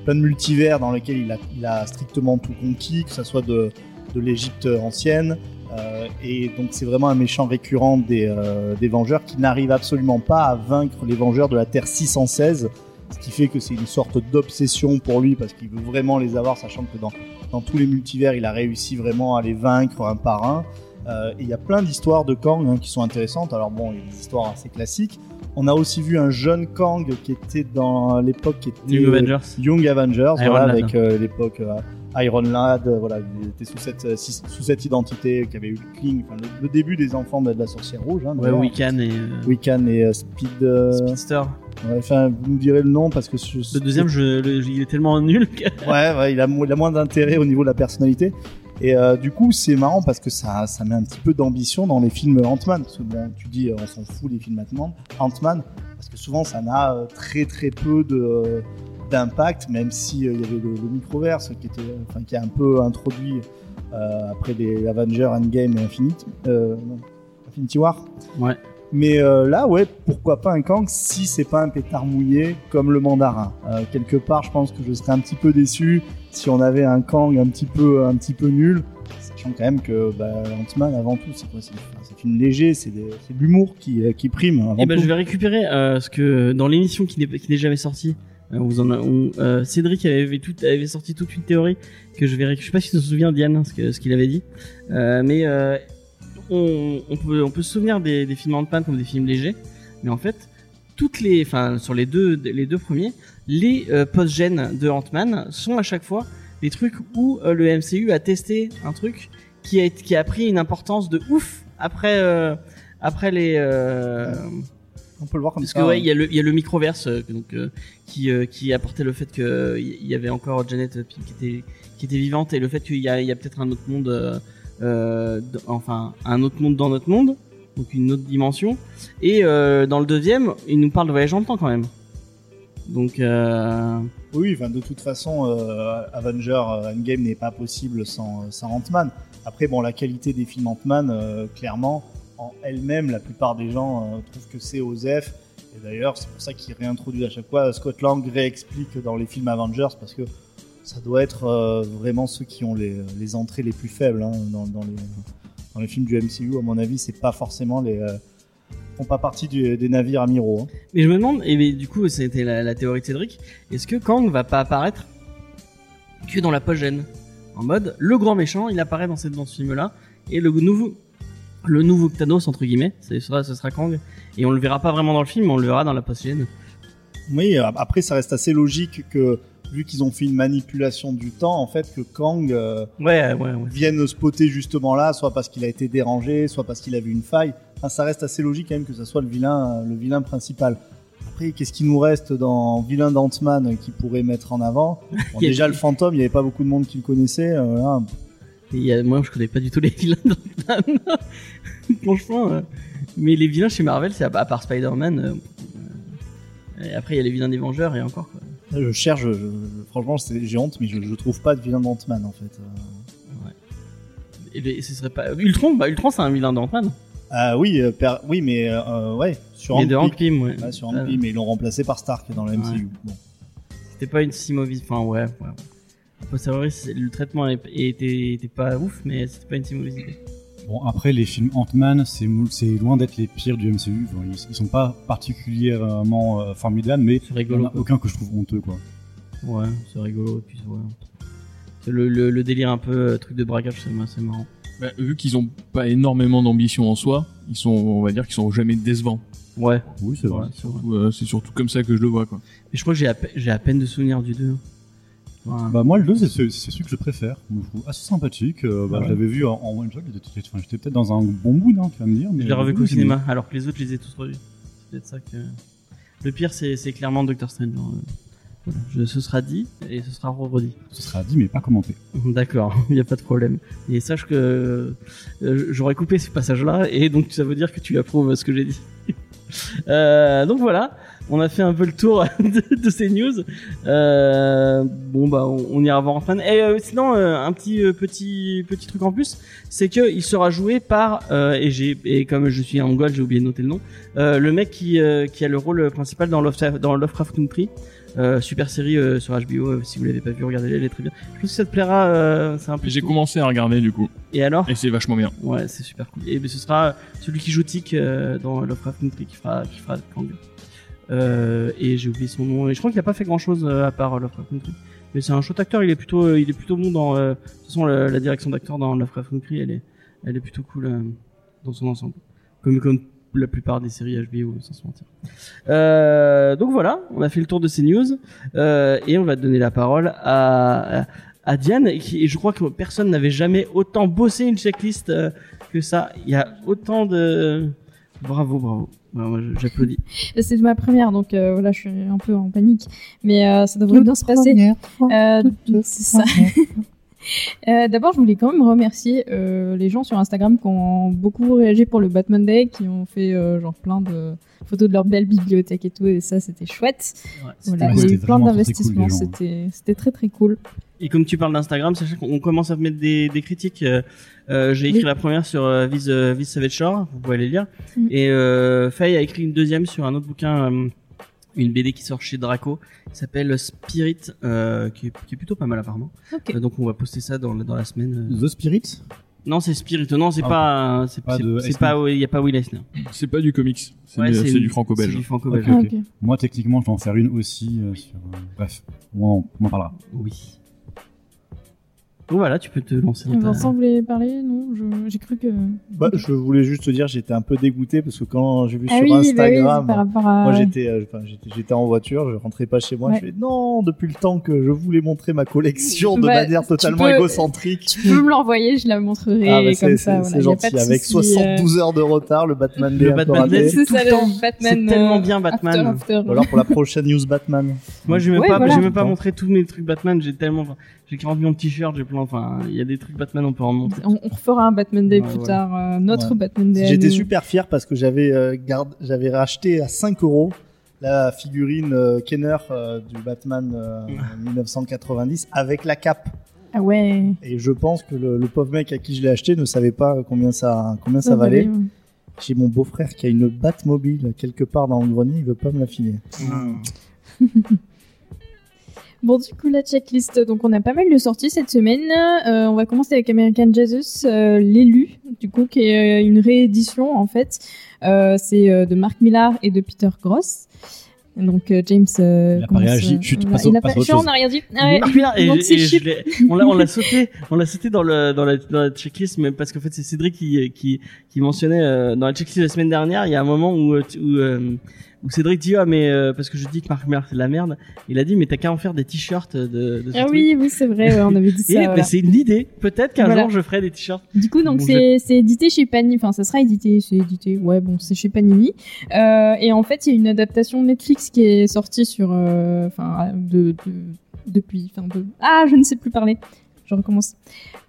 plein de multivers dans lesquels il a, il a strictement tout conquis, que ce soit de, de l'Égypte ancienne. Euh, et donc, c'est vraiment un méchant récurrent des, euh, des Vengeurs qui n'arrive absolument pas à vaincre les Vengeurs de la Terre 616. Ce qui fait que c'est une sorte d'obsession pour lui parce qu'il veut vraiment les avoir, sachant que dans, dans tous les multivers, il a réussi vraiment à les vaincre un par un. Euh, et il y a plein d'histoires de Kang hein, qui sont intéressantes. Alors bon, il y a des histoires assez classiques. On a aussi vu un jeune Kang qui était dans l'époque qui était Young Avengers Young Avengers, voilà, avec euh, l'époque euh, Iron Lad, voilà, il était sous cette, si- sous cette identité qui avait eu le Kling, enfin, le, le début des enfants de, la sorcière rouge. Hein, ouais. Wiccan et Wiccan et Speed. Speedster enfin, vous nous direz le nom parce que je- le deuxième je, le- il est tellement nul que Ouais, ouais, il a, mo- il a moins d'intérêt au niveau de la personnalité. Et euh, du coup, c'est marrant parce que ça, ça met un petit peu d'ambition dans les films Ant-Man. Parce que bon, tu dis, euh, on s'en fout des films Ant-Man, Ant-Man, parce que souvent, ça n'a euh, très très peu de euh, d'impact, même si il y avait le, le microverse qui était, enfin, qui a un peu introduit après les Avengers, Endgame et Infinite, Infinity War. Ouais. Mais euh, là, ouais, pourquoi pas un Kang si c'est pas un pétard mouillé comme le mandarin. Euh, quelque part, je pense que je serais un petit peu déçu si on avait un Kang un petit peu, un petit peu nul. Sachant quand même que bah, Ant-Man, avant tout, c'est quoi C'est c'est un film léger, c'est de l'humour qui, euh, qui prime. Avant Et ben tout. je vais récupérer euh, ce que dans l'émission qui n'est jamais sortie. vous en a- on- euh, Cédric avait, tout, avait sorti toute une théorie que je vais récupérer. Je sais pas si tu te souviens Diane ce qu'il avait dit, Euh, mais euh, on, on peut on peut se souvenir des, des films Ant-Man comme des films légers, mais en fait toutes les enfin sur les deux les deux premiers les euh, post-gènes de Ant-Man sont à chaque fois des trucs où euh, le MCU a testé un truc qui a été- qui a pris une importance de ouf après euh, après les on peut le voir comme parce ça. que ouais, hein. il y a le il y a le microverse donc qui qui apportait le fait que euh, il y avait encore Janet qui était qui était vivante et le fait qu'il y a y a peut-être un autre monde euh, enfin un autre monde dans notre monde donc une autre dimension et euh, dans le deuxième il nous parle de voyage le temps quand même donc euh, Oui, de toute façon, Avenger Endgame n'est pas possible sans, sans Ant-Man. Après, bon, la qualité des films Ant-Man, clairement, en elle-même, la plupart des gens trouvent que c'est Osef. Et d'ailleurs, c'est pour ça qu'il réintroduit à chaque fois. Scott Lang réexplique dans les films Avengers parce que ça doit être euh, vraiment ceux qui ont les, les entrées les plus faibles hein, dans, dans les, dans les films du MCU. À mon avis, c'est pas forcément les. euh, font pas partie du- des navires amiraux. hein. mais je me demande et mais, du coup c'était la, la théorie de Cédric est-ce que Kang va pas apparaître que dans la post-gène en mode le grand méchant il apparaît dans, cette, dans ce film là et le nouveau le nouveau Thanos entre guillemets ce sera, ce sera Kang et on le verra pas vraiment dans le film mais on le verra dans la post-gène Oui, après, ça reste assez logique que, vu qu'ils ont fait une manipulation du temps, en fait, que Kang euh, ouais ouais ouais vienne spotter justement là, soit parce qu'il a été dérangé, soit parce qu'il a vu une faille. Enfin, ça reste assez logique quand même que ça soit le vilain, euh, le vilain principal. Après, qu'est-ce qui nous reste dans vilain d'Ant-Man qui pourrait mettre en avant? Bon, Déjà, le fantôme, il n'y avait pas beaucoup de monde qui le connaissait. euh. Et moi je connais pas du tout les vilains d'Ant-Man franchement euh, mais les vilains chez Marvel c'est à, part Spider-Man euh, euh, après il y a les vilains des Vengeurs et encore quoi. Je cherche, je- je- franchement, j'ai honte, mais je, je trouve pas de vilain d'Ant-Man en fait. Euh, et les- ce serait pas Ultron? Bah Ultron c'est un vilain d'Ant-Man Ah oui, euh, per- oui, mais euh, ouais, sur mais de Hank Pym ouais. Ouais, sur Hank Pym, mais ils l'ont remplacé par Stark dans la MCU. Bon. C'était pas une si mauvaise. Enfin, ouais, ouais. Posteriori, c'est- le traitement était, était pas ouf, mais c'était pas une si mauvaise idée. Bon, après, les films Ant-Man, c'est loin d'être les pires du MCU. Bon, ils, ils sont pas particulièrement euh, formidables, mais C'est il n'y en rigolo. a aucun que je trouve honteux, quoi. Ouais, c'est rigolo. Et puis, ouais. Le, le, le délire un peu euh, truc de braquage, c'est marrant. Bah, vu qu'ils ont pas énormément d'ambition en soi, ils sont, on va dire qu'ils sont jamais décevants. Ouais, Oui, c'est vrai. ouais, c'est euh, C'est surtout comme ça que je le vois, quoi. Mais je crois que j'ai à, à peine de souvenirs du 2. Ouais. Bah, moi, le 2, c'est ce- c'est celui que je préfère. Je trouve assez sympathique. Euh, bah, Ouais. Je l'avais vu en, en one shot. J'étais peut-être dans un bon mood, hein, tu vas me dire. mais je l'ai qu'au deux, cinéma, alors que les autres, je les ai tous revus. C'est peut-être ça que. Le pire, c'est clairement Doctor Strange. hein. Voilà. Je, ce sera dit et ce sera redit. Ce sera dit, mais pas commenté. D'accord, il n'y a pas de problème. Et sache que euh, j'aurais coupé ce passage-là, et donc ça veut dire que tu approuves ce que j'ai dit. Euh, donc voilà, on a fait un peu le tour de, de ces news. Euh, bon bah on, on ira voir en fin. Et euh, sinon euh, un petit petit petit truc en plus, c'est que il sera joué par et j'ai et comme je suis en goal, j'ai oublié de noter le nom. le mec qui qui a le rôle principal dans Lovecraft, dans Lovecraft Country. Super série sur HBO, si vous l'avez pas vu, regardez-la, elle est très bien. Je pense que ça te plaira, c'est un peu. J'ai commencé à regarder, du coup. Et alors? Et c'est vachement bien. Ouais, c'est super cool. Et ben, ce sera celui qui joue Tic euh, dans Lovecraft Country qui fera, qui fera Kang. Euh, et j'ai oublié son nom. Et je crois qu'il a pas fait grand chose à part euh, Lovecraft Country. Mais c'est un chouette acteur. Il est plutôt, euh, il est plutôt bon dans. euh, de toute façon, la, direction d'acteur dans Lovecraft Country, elle est, elle est plutôt cool euh, dans son ensemble. Comme comme la plupart des séries HBO, sans se mentir. Euh, donc voilà, on a fait le tour de ces news euh, et on va donner la parole à, à, Diane. Et je crois que personne n'avait jamais autant bossé une checklist euh, que ça. Il y a autant de bravo, bravo. Ouais, moi, je- j'applaudis. C'est ma première, donc euh, voilà, je suis un peu en panique. Mais euh, ça devrait bien se passer. Euh, c'est ça. Euh, D'abord, je voulais quand même remercier euh, les gens sur Instagram qui ont beaucoup réagi pour le Batman Day, qui ont fait euh, genre plein de photos de leur belle bibliothèque et tout, et ça c'était chouette. Ouais, Voilà, Ouais, il y a eu plein cool, d'investissements, c'était très très cool. Et comme tu parles d'Instagram, sachez qu'on commence à mettre des, des critiques. Euh, euh, J'ai écrit Oui. la première sur euh, Viz, euh, Viz Savage Shore, vous pouvez aller lire. Mm. Et euh, Faye a écrit une deuxième sur un autre bouquin, euh, une BD qui sort chez Draco, qui s'appelle Spirit, euh, qui, est, qui est plutôt pas mal apparemment. Euh, donc on va poster ça dans, la- dans la semaine. The Spirit? Non, c'est Spirit. Non, c'est Ah, pas, c'est Pas c'est- de c'est Eisner. pas, il y a pas Will Eisner. C'est pas du comics, c'est Ouais, du- franco-belge. C'est du franco-belge. Ok. ok. Moi, techniquement, je vais en faire une aussi. euh, sur, euh, Bref, on, on en parlera. Oui. Voilà, tu peux te lancer dans ta... Vincent voulait parler Non, j'ai cru que. Bah, je voulais juste te dire, j'étais un peu dégoûté parce que quand j'ai vu Ah sur oui, bah oui, Instagram, à. moi j'étais, euh, enfin, j'étais, j'étais en voiture, je rentrais pas chez moi. Ouais. Je fais non, depuis le temps que je voulais montrer ma collection de Bah, manière tu totalement peux- égocentrique. Tu peux me l'envoyer, je la montrerai Ah, bah, comme c'est- ça. c'est voilà, gentil. Avec souci, euh. 72 heures de retard, le Batman Le Batman C'est tout ça, le Batman. C'est tellement euh, bien, Batman. After, after. Ou alors pour la prochaine news Batman. Moi, je vais même pas, même montré tous mes trucs Batman. J'ai tellement, j'ai 40 millions de t-shirts, j'ai plein, enfin, il y a des trucs Batman, on peut en montrer. On, on refera un Batman Day Ouais, plus ouais. tard, euh, notre Ouais. Batman Day. J'étais super fier parce que j'avais euh, garde, j'avais racheté à 5 euros la figurine euh, Kenner euh, du Batman euh, 1990 avec la cape. Ah ouais. Et je pense que le, le pauvre mec à qui je l'ai acheté ne savait pas combien ça, combien ça valait. ouais. J'ai mon beau-frère qui a une Batmobile quelque part dans le grenier, il veut pas me la filer. Bon, du coup, la checklist. Donc, on a pas mal de sorties cette semaine. Euh, on va commencer avec American Jesus, euh, l'élu, du coup, qui est euh, une réédition, en fait. Euh, c'est euh, de Mark Millar et de Peter Gross. Donc, euh, James. euh, Il a pas réagi. euh, Chut, passe Il a passe pas- on n'a rien dit. Ah. Ah, putain, et on l'a, sauté, on l'a sauté dans le, dans la, dans la checklist, mais parce qu'en fait, c'est Cédric qui, qui, qui mentionnait, euh, dans la checklist de la semaine dernière, il y a un moment où, où, euh, où Cédric dit, ah, mais, euh, parce que je dis que Marc Millar c'est de la merde, il a dit, mais t'as qu'à en faire des t-shirts de, de ce Ah truc. oui, oui, c'est vrai, ouais, on avait dit Et ça. bah, c'est une idée. Peut-être qu'un Voilà. jour je ferai des t-shirts. Du coup, donc Bon, c'est c'est édité chez Panini. Enfin, ça sera édité, c'est édité. Ouais, bon, c'est chez Panini. Euh, et en fait, il y a une adaptation Netflix qui est sortie sur, euh, enfin, de, de- depuis, enfin, de. Ah, je ne sais plus parler. Je recommence.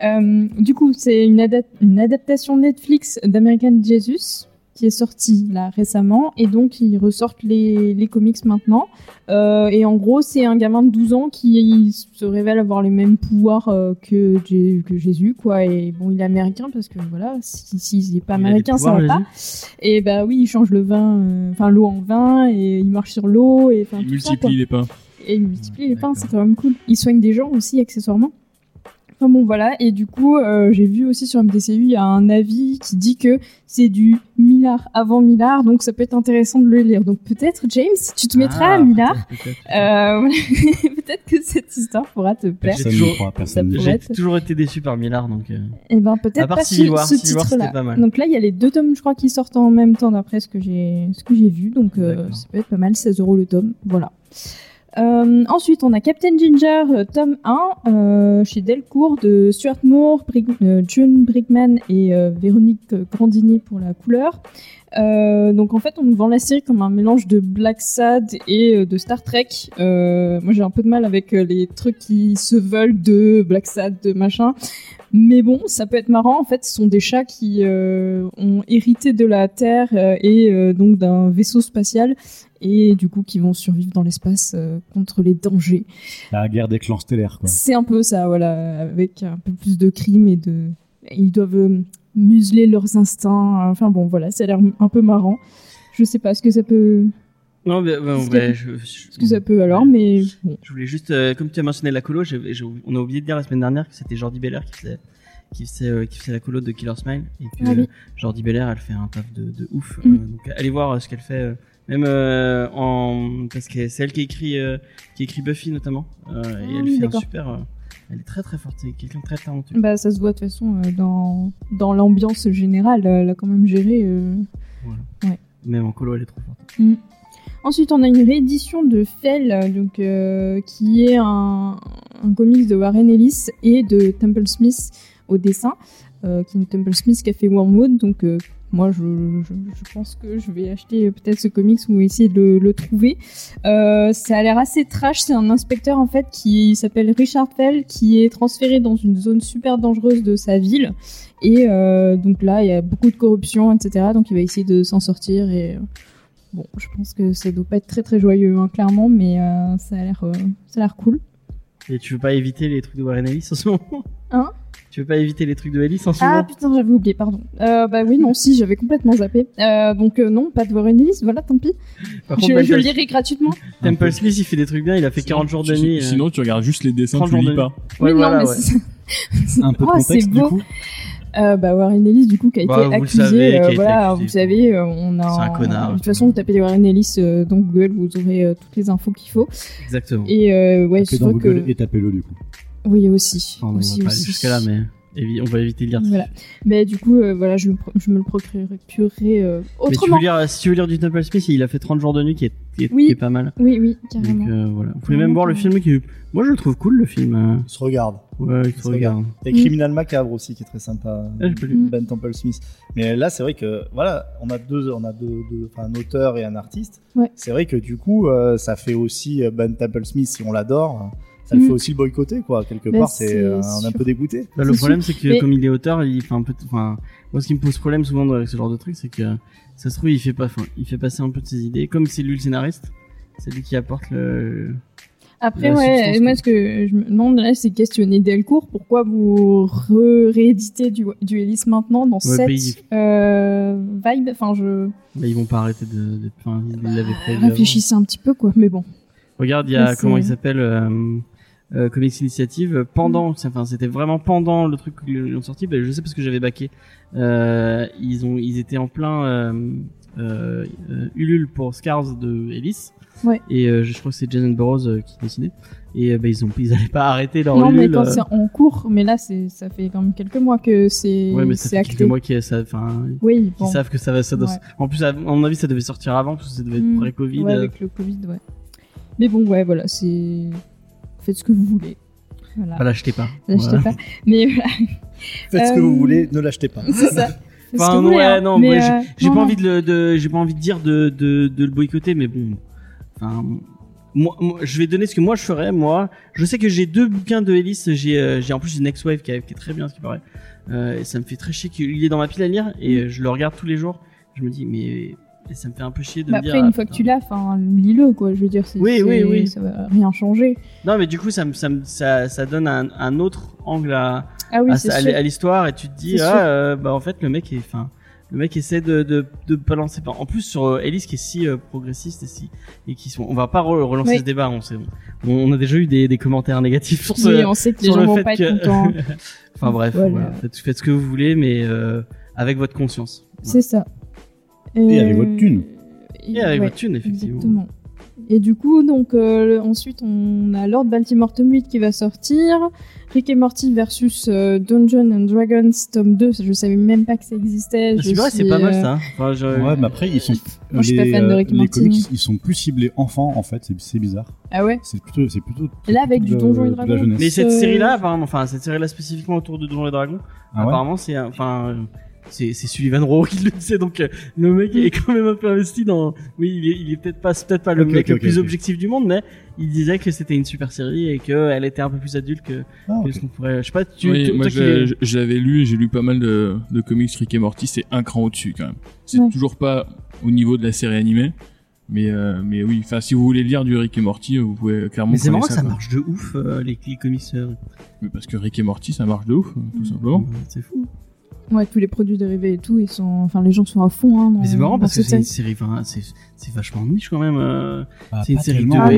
Euh, du coup, c'est une, ada- une adaptation Netflix d'American Jesus qui est sortie là récemment et donc ils ressortent les, les comics maintenant Euh, et en gros c'est un gamin de 12 ans qui se révèle avoir les mêmes pouvoirs euh, que, Jé- que Jésus quoi et bon il est américain parce que voilà si s'il n'est pas Il américain ça va pas et bah oui il change le vin euh, enfin l'eau en vin et il marche sur l'eau et enfin Il tout ça, quoi. multiplie les pains. Et il multiplie les pains, c'est quand même cool. Il soigne des gens aussi, accessoirement. Enfin bon, voilà. Et du coup, euh, j'ai vu aussi sur MDCU, il y a un avis qui dit que c'est du Millard avant Millard, donc ça peut être intéressant de le lire. Donc peut-être, James, tu te mettras Ah, à Millard. peut-être. Euh, peut-être que cette histoire pourra te plaire. Personne toujours-. J'ai être- toujours été déçu par Millard, donc. euh, Et ben peut-être À part pas ce, War, ce titre-là. c'était pas mal. Donc là, il y a les deux tomes, je crois, qui sortent en même temps d'après ce que j'ai ce que j'ai vu. Donc euh, ça peut être pas mal, 16 euros le tome. Voilà. Euh, ensuite, on a Captain Ginger, euh, tome 1, euh, chez Delcourt, de Stuart Moore, euh, June Brigman et euh, Véronique Grandini pour la couleur. Donc en fait, on nous vend la série comme un mélange de Black Sad et de Star Trek. Moi, j'ai un peu de mal avec les trucs qui se veulent de Black Sad, de machin. Mais bon, ça peut être marrant. En fait, ce sont des chats qui ont hérité de la Terre et donc d'un vaisseau spatial et du coup qui vont survivre dans l'espace euh, contre les dangers. La guerre des clans stellaires, quoi. C'est un peu ça, voilà, avec un peu plus de crimes et de. Ils doivent euh, museler leurs instincts. Enfin bon, voilà, ça a l'air un peu marrant. Je sais pas ce que ça peut, Non, mais, bon, Ce que- je, je- ce que ça peut alors, mais bon. Je voulais juste, euh, comme tu as mentionné la colo, j'ai- j'ai- on a oublié de dire la semaine dernière que c'était Jordi Beller qui faisait, qui faisait, euh, qui faisait la colo de Killer Smile et que Ah oui. Jordi Beller, elle fait un taf de, de ouf. Mm. Euh, donc allez voir euh, ce qu'elle fait, euh, même euh, en parce que c'est elle qui écrit, euh, qui écrit Buffy notamment, euh, et Ah elle oui, fait un super. elle est très très forte, c'est quelqu'un de très talentueux. Bah, ça se voit de toute façon dans, dans l'ambiance générale. Elle a quand même géré. euh, Même en colo, elle est trop forte. Ensuite, on a une réédition de Fell, donc, qui est un, un comics de Warren Ellis et de Temple Smith au dessin, qui est une Temple Smith qui a fait Wormwood. Donc, moi, je, pense que je vais acheter peut-être ce comics ou essayer de le, trouver. Euh, ça a l'air assez trash. C'est un inspecteur en fait qui s'appelle Richard Fell, qui est transféré dans une zone super dangereuse de sa ville. Et euh, donc là, il y a beaucoup de corruption, etc. Donc, il va essayer de s'en sortir et euh, Bon, je pense que ça doit pas être très très joyeux, hein, clairement, mais ça a l'air, ça a l'air cool. Et tu veux pas éviter les trucs de Warren Ellis en ce moment Hein Tu veux pas éviter les trucs de Ellis en ce Ah moment putain, j'avais oublié, pardon. Euh, bah oui, non, si, j'avais complètement zappé. Euh, donc euh, non, pas de Warren Ellis, voilà, tant pis. Par Je, contre, je Temple, lirai gratuitement. Temple Smith, il fait des trucs bien. Il a fait 40 jours de Sinon- nuit. euh. Sinon, tu regardes juste les dessins, 30 tu lis de pas. Ouais, oui, voilà, non, mais ouais. c'est- Un peu de Oh, c'est contexte du beau. coup. Euh, bah Warren Ellis du coup qui a Bah, été vous le accusé savez, a euh, été voilà accusé. vous savez euh, on a C'est un connard. de toute façon vous tapez Warren Ellis euh, dans Google vous aurez euh, toutes les infos qu'il faut Exactement. et euh, ouais Tapez je dans vois Google que et tapez-le du coup. oui aussi on aussi, aussi. jusqu'à là, mais on va éviter de lire. voilà mais du coup euh, voilà je, le pro- je me le procurerai euh, Mais tu autrement veux lire, si tu veux lire du Temple Smith, il a fait 30 jours de nuit qui est, qui est, Oui. qui est pas mal. oui oui Donc carrément euh, voilà. Vous pouvez même voir le film qui est... Moi je le trouve cool le film. euh. Il se regarde. Ouais, il se Se regarde. Et Mm. Criminal Macabre aussi qui est très sympa. Ah. Mm. Ben Temple Smith. Mais là, c'est vrai que voilà, on a deux, on a deux, deux- enfin, un auteur et un artiste. Ouais. C'est vrai que du coup, euh, ça fait aussi euh, Ben Temple Smith si on l'adore. Ça le Mm. fait aussi le boycotter quoi. Quelque Bah, part, c'est euh, on est un peu dégoûté. Bah, le problème, c'est que Mais- comme il est auteur, il fait un peu. Enfin, moi, ce qui me pose problème souvent avec ce genre de truc, c'est que ça se trouve, il fait pas. Enfin, il fait passer un peu de ses idées. Comme c'est lui le scénariste, c'est lui qui apporte le. après ouais moi ce que je me demande là c'est questionner Delcourt pourquoi vous rééditez du, du Ellis maintenant dans Ouais, cette bah, il- euh, vibe? Enfin je Bah, ils vont pas arrêter de. de... Enfin, ils l'avaient prévu. avant. réfléchissez un petit peu quoi mais bon Regarde, il y a Mais comment il s'appelle euh, euh, Comics Initiative pendant, c'est- enfin c'était vraiment pendant le truc qu'ils ont sorti. ben, je sais parce que j'avais baqué. Euh, ils ont, ils étaient en plein euh, Ulule pour Scars de Ellis. Ouais. Et je crois que c'est Jason Burroughs qui dessinait. Et ben, ils ont, ils allaient pas arrêter leur non mais Ulule. quand euh. c'est en cours mais là c'est ça fait quand même quelques mois que c'est Ouais, mais ça c'est fait acté quelques mois qu'ils, enfin, oui bon savent que ça va, ça doit- Ouais. En plus, à mon avis, ça devait sortir avant parce que ça devait être Mm. pré-Covid. ouais, avec le Covid ouais mais bon ouais voilà c'est faites ce que vous voulez voilà Bah, l'achetez pas. L'achetez Voilà. pas mais voilà, Faites ce que Euh, vous voulez, ne l'achetez pas. c'est ça Enfin, voulez, ouais, hein. non, Mais, ouais, euh, J'ai pas non. envie de le, de, j'ai pas envie de dire de, de, de le boycotter, mais bon. Enfin, moi, moi, je vais donner ce que moi je ferais. Moi, je sais que j'ai deux bouquins de Ellis. J'ai, euh, j'ai en plus une Next Wave qui, est- qui est très bien, ce qui paraît. Euh, et ça me fait très chier qu'il est dans ma pile à lire et euh, je le regarde tous les jours. Je me dis, mais et ça me fait un peu chier de Bah me dire. après, une ah, fois que putain. tu l'as, enfin, lis-le, quoi. Je veux dire, c'est, Oui, oui, oui. ça va rien changer. Non, mais du coup, ça, me- ça, me- ça, ça donne un, un autre angle à, Ah oui, à, l'histoire et tu te dis ah euh, bah en fait le mec est enfin le mec essaie de de, de balancer en plus sur euh, Ellis qui est si euh, progressiste et si et qui sont on va pas re- relancer Oui. ce débat on sait on, on a déjà eu des, des commentaires négatifs sur ce Oui, on sait que les gens le vont fait pas que- être contents. enfin bref Voilà. voilà. Faites, faites ce que vous voulez mais euh, avec votre conscience C'est ça. Et avec votre thune. et avec ouais, votre thune effectivement Exactement. Et du coup, donc euh, le- ensuite, on a Lord Baltimore tome 8 qui va sortir. Rick et Morty versus euh, Dungeons and Dragons tome 2. Je savais même pas que ça existait. Ah, Je c'est vrai c'est pas mal euh, ça enfin, je- Ouais, mais après, ils sont. Moi, je suis pas les, fan de euh, Rick et les Morty. comics, ils sont plus ciblés enfants, en fait, c'est bizarre. Ah ouais? C'est plutôt. C'est plutôt. Et là, avec plutôt du Donjon et Dragon. mais cette Euh, série là apparemment enfin cette série là spécifiquement autour de Donjons et Dragons Ah ouais? apparemment c'est enfin euh, c'est c'est Sullivan Rowe qui le disait donc euh, le mec est quand même un peu investi dans oui il est, il est peut-être pas peut-être pas le mec le plus objectif du monde mais il disait que c'était une super série et que elle était un peu plus adulte que, Ah, que ce qu'on pourrait je sais pas tu Oui, moi je, je- l'avais lu et j'ai lu pas mal de, de comics Rick et Morty, c'est un cran au-dessus quand même. C'est Ouais. toujours pas au niveau de la série animée, mais euh, mais oui, enfin si vous voulez lire du Rick et Morty, vous pouvez clairement mais c'est marrant que ça quoi. marche de ouf euh, les, les comics euh, Mais parce que Rick et Morty ça marche de ouf, tout simplement. c'est fou Ouais, tous les produits dérivés et tout, ils sont, enfin, les gens sont à fond. Hein, dans- mais c'est marrant parce que c'est une série. enfin c'est c'est vachement niche quand même euh. Bah, c'est une série de Ah ouais.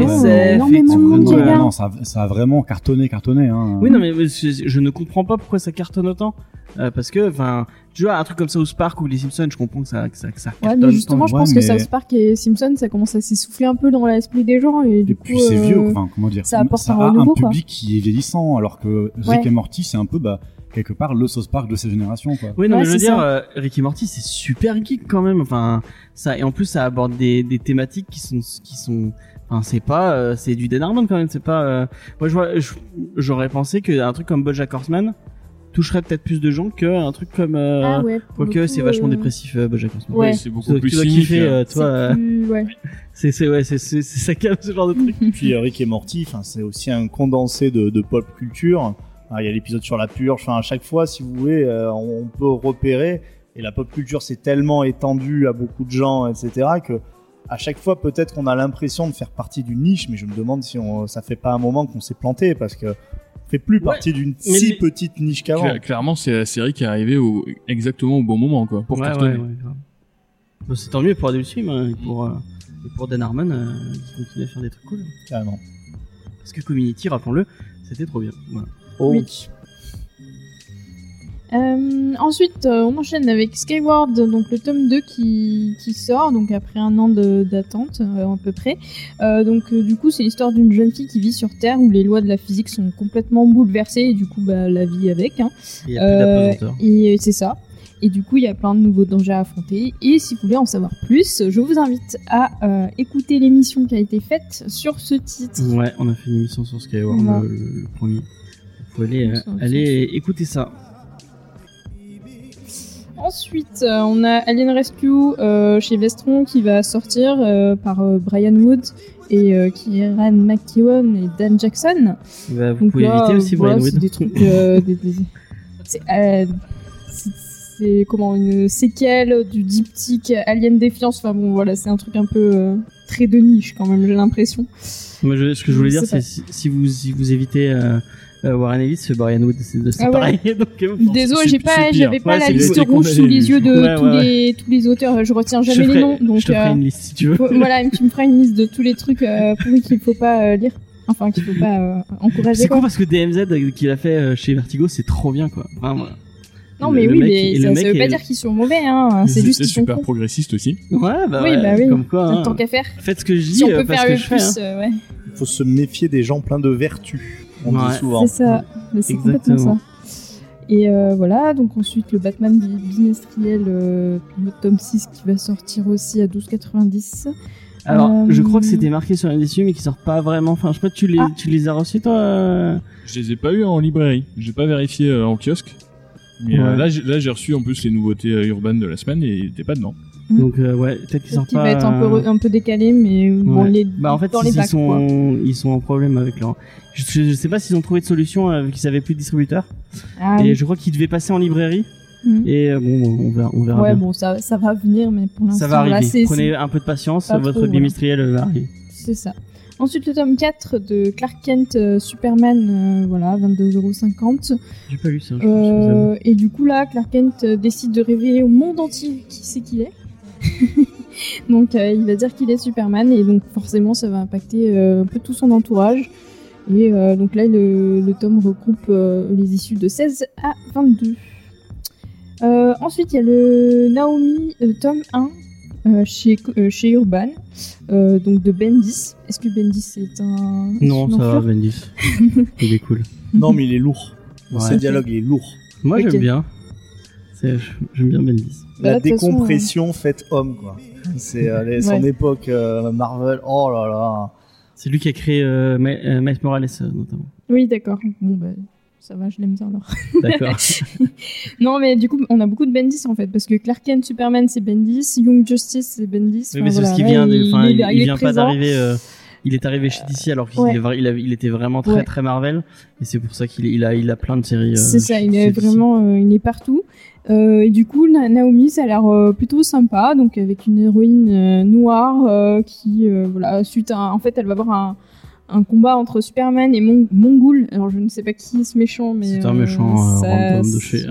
non, SF monde, Non, les gars. non, ça, a- ça a vraiment cartonné, cartonné. Hein. Oui, non, mais je, je ne comprends pas pourquoi ça cartonne autant. Euh, parce que, enfin, tu vois, un truc comme ça au Spark ou les Simpsons, je comprends que ça, que ça, que ça Ouais, mais justement, je Ouais, pense mais- que South Park et Simpson, ça commence à s'essouffler un peu dans l'esprit des gens et du Et coup. puis c'est euh, vieux, enfin, comment dire. ça apporte ça un a renouveau, un quoi. public qui est vieillissant, alors que Rick Ouais. et Morty, c'est un peu, bah, quelque part, le South Park de ces générations, quoi. Oui, non, Ouais, mais je veux dire, euh, Ricky Morty, c'est super geek quand même. Enfin, ça, et en plus, ça aborde des, des thématiques qui sont, qui sont, enfin, c'est pas, euh, c'est du Dan Harmon quand même. C'est pas, euh, moi, je vois, je- j'aurais pensé qu'un truc comme BoJack Horseman toucherait peut-être plus de gens qu'un truc comme, euh, Ah ouais. quoique c'est vachement euh, dépressif, euh, BoJack Horseman. Ouais. c'est beaucoup plus tu dois cynique. kiffer, euh, c'est toi, euh, ouais. c'est, c'est, ouais, c'est, c'est, c'est ça calme ce genre de truc. Puis Rick et Morty, enfin c'est aussi un condensé de, de pop culture. Ah, Il y a l'épisode sur la purge. Enfin à chaque fois, si vous voulez, euh, on peut repérer. Et la pop culture s'est tellement étendue à beaucoup de gens, etc. Que à chaque fois, peut-être qu'on a l'impression de faire partie d'une niche, mais je me demande si on, ça fait pas un moment qu'on s'est planté parce que on fait plus partie d'une si les- petite niche qu'avant. Cla- Clairement, c'est la série qui est arrivée au, exactement au bon moment, quoi, pour ouais, cartonner. c'est tant mieux pour Adult Swim hein, et pour, euh, et pour Dan Harmon euh, qui continue à faire des trucs cool. Carrément. Parce que Community, rappelons-le, c'était trop bien. Voilà. Oui. Euh, ensuite, euh, on enchaîne avec Skyward, donc le tome 2 qui, qui sort, donc après un an d'attente euh, à peu près. Donc du coup, c'est l'histoire d'une jeune fille qui vit sur Terre où les lois de la physique sont complètement bouleversées et du coup, bah, la vie avec. Hein. Il y a plus d'apesanteur. et c'est ça. Et du coup, il y a plein de nouveaux dangers à affronter. Et si vous voulez en savoir plus, je vous invite à écouter l'émission qui a été faite sur ce titre. Ouais, on a fait une émission sur Skyward, Voilà. le, le- le premier. Vous pouvez aller, euh, aller écouter ça. Ensuite, euh, on a Alien Rescue euh, chez Vestron qui va sortir euh, par euh, Brian Wood et euh, Kieran McKeown et Dan Jackson. Bah, vous Donc pouvez là, éviter aussi voilà, Brian c'est Wood. des trucs. euh, des- des- c'est euh, c'est- c'est comment une séquelle du diptyque Alien Défiance. Enfin bon, voilà, c'est un truc un peu euh, très de niche quand même, j'ai l'impression. Moi, je- ce que je voulais Je dire, c'est si, si vous, si vous évitez euh, Warren Ellis, Brian Wood, c'est Ah ouais. pareil. Donc, euh, Désolé, j'ai pas, j'avais pas Ouais, la liste rouge sous les yeux de Ouais, tous ouais, les tous les auteurs. Je retiens je jamais les noms, donc. je te ferai euh, une liste si tu veux. Voilà, tu me feras une liste de tous les trucs euh, qu'il faut pas euh, lire. Enfin, qu'il faut pas euh, encourager. C'est quoi. cool parce que DMZ qu'il a fait euh, chez Vertigo, c'est trop bien quoi. Vraiment. Non, Le- mais le oui, mec- mais ça, ça veut pas est- dire qu'ils sont mauvais, hein. C'est juste qu'ils sont super cons. progressiste aussi. Ouais, bah, Oui, ouais, bah oui. comme quoi. hein. Tant qu'à faire. Faites ce que je dis, Si on peut faire que le je fais. plus, hein. euh, ouais. Il faut se méfier des gens pleins de vertus. On Ouais. dit souvent. C'est ça. Mais c'est complètement Exactement. ça. Et euh, voilà, donc ensuite le Batman bi- bimestriel, euh, le tome 6 qui va sortir aussi à 12,90. Alors, Euh, je crois que c'était marqué sur l'industrie, mais qui sort pas vraiment. Enfin, je sais pas, tu les, Ah. tu les as reçus toi euh Je les ai pas eu en librairie. J'ai pas vérifié euh, en kiosque. Mais euh, Ouais. là, j'ai- là, j'ai reçu en plus les nouveautés euh, urbaines de la semaine et il était pas dedans. Mm. Donc, euh, ouais, peut-être qu'ils sortent pas. va être un peu, re- un peu décalé, mais bon, Ouais. les, Bah en fait dans ils, les bacs, quoi. sont ils sont en problème avec leur je, je- je sais pas s'ils ont trouvé de solution euh, vu qu'ils avaient plus de distributeur Ah, et oui. je crois qu'ils devaient passer en librairie Mhm. et euh, bon on verra on verra Ouais, bien. bon, ça, ça va venir, mais pour l'instant, ça va là, arriver c'est- prenez un peu de patience pas votre trop, voilà. bimestriel euh, va arriver C'est ça. Ensuite, le tome 4 de Clark Kent euh, Superman, euh, voilà, 22,50€. j'ai pas lu ça je. Euh, et du coup, là, Clark Kent euh, décide de révéler au monde entier qui c'est qu'il est. donc, il va dire qu'il est Superman, et donc forcément, ça va impacter un peu tout son entourage. Et donc là, le, le tome regroupe les issues de 16 à 22. Euh, ensuite, il y a le Naomi tome 1 euh, chez, euh, chez Urban, euh, donc de Bendis. Est-ce que Bendis est un. non ça va Bendis il est cool Non, mais il est lourd. Ouais. Ce dialogue, il est lourd. moi j'aime bien C'est- j'aime bien Bendis Bah, La façon, décompression faite homme, quoi. C'est son époque euh, Marvel. Oh là là. c'est lui qui a créé Miles Morales notamment Oui, d'accord. Bon, bah, ça va, je l'aime bien alors. d'accord Non, mais du coup, on a beaucoup de Bendis en fait, parce que Clark Kent, Superman, c'est Bendis, Young Justice, c'est Bendis. Oui, mais c'est voilà, qu'il là, vient, il, il vient pas d'arriver. euh, il est arrivé chez DC alors qu'il Ouais. il, était vraiment très Ouais. très Marvel et c'est pour ça qu'il il a il a plein de séries. euh, C'est ça, il est vraiment, euh, il est partout. Et du coup, Na- Naomi, ça a l'air plutôt sympa, donc avec une héroïne noire qui, voilà, suite à, en fait, elle va avoir un, un combat entre Superman et Mon Mongul. Alors, je ne sais pas qui est ce méchant, mais C'est un euh, méchant, euh, ça- random de chez-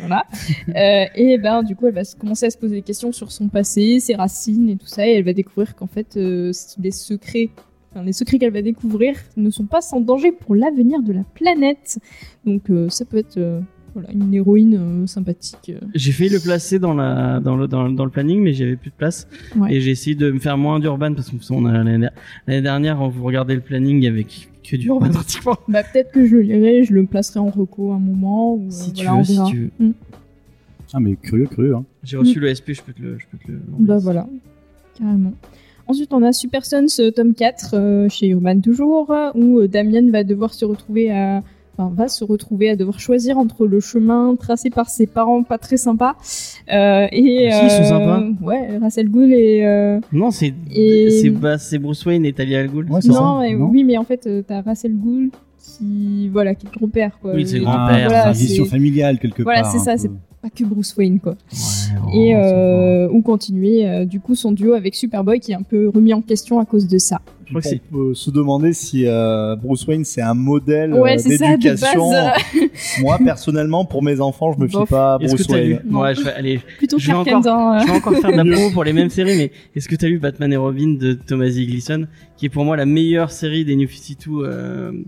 Voilà. Euh, et ben, du coup, elle va commencer à se poser des questions sur son passé, ses racines et tout ça, et elle va découvrir qu'en fait, les secrets. enfin, les secrets qu'elle va découvrir ne sont pas sans danger pour l'avenir de la planète. Donc euh, ça peut être euh, voilà, une héroïne euh, sympathique. euh. J'ai failli le placer dans la dans le dans, dans le planning mais j'avais plus de place Ouais. et j'ai essayé de me faire moins d'urban parce que l'année dernière on vous regardez le planning avait que- du urban pratiquement. Bah peut-être que je le lirai, je le placerai en reco un moment. Ou, euh, Si tu voilà, veux si tu veux. Mm. Ah, mais curieux, curieux. Hein. J'ai reçu le SP je peux te le je peux te le. Bah voilà, carrément. Ensuite, on a Super Sons tome 4 euh, chez Urban toujours, où Damien va devoir se retrouver à. Enfin, va se retrouver à devoir choisir entre le chemin tracé par ses parents pas très sympas euh, et Ah, si, ils sont euh, sympas. ouais Russell Gould et euh, Non c'est Et- c'est bah, Bruce Wayne et Talia al Ghul. Ouais, c'est non, ça, mais non oui mais en fait euh, t'as Russell Gould qui voilà qui est le grand-père quoi Oui, c'est grand-père, voilà, tradition familiale quelque Voilà, part. c'est un ça, c'est pas que Bruce Wayne quoi. Ouais, Et oh, ça euh, ou continuer euh, du coup son duo avec Superboy qui est un peu remis en question à cause de ça. Je crois que c'est- On peut se demander si euh, Bruce Wayne c'est un modèle Ouais, d'éducation. Moi personnellement, pour mes enfants, je me fie pas à Bruce Wayne. Ouais, je vais aller. Plutôt Je vais encore- hein. Je vais encore faire de la promo pour les mêmes séries, mais est-ce que t'as lu Batman et Robin de Thomas E. Gleason, qui est pour moi la meilleure série des New 52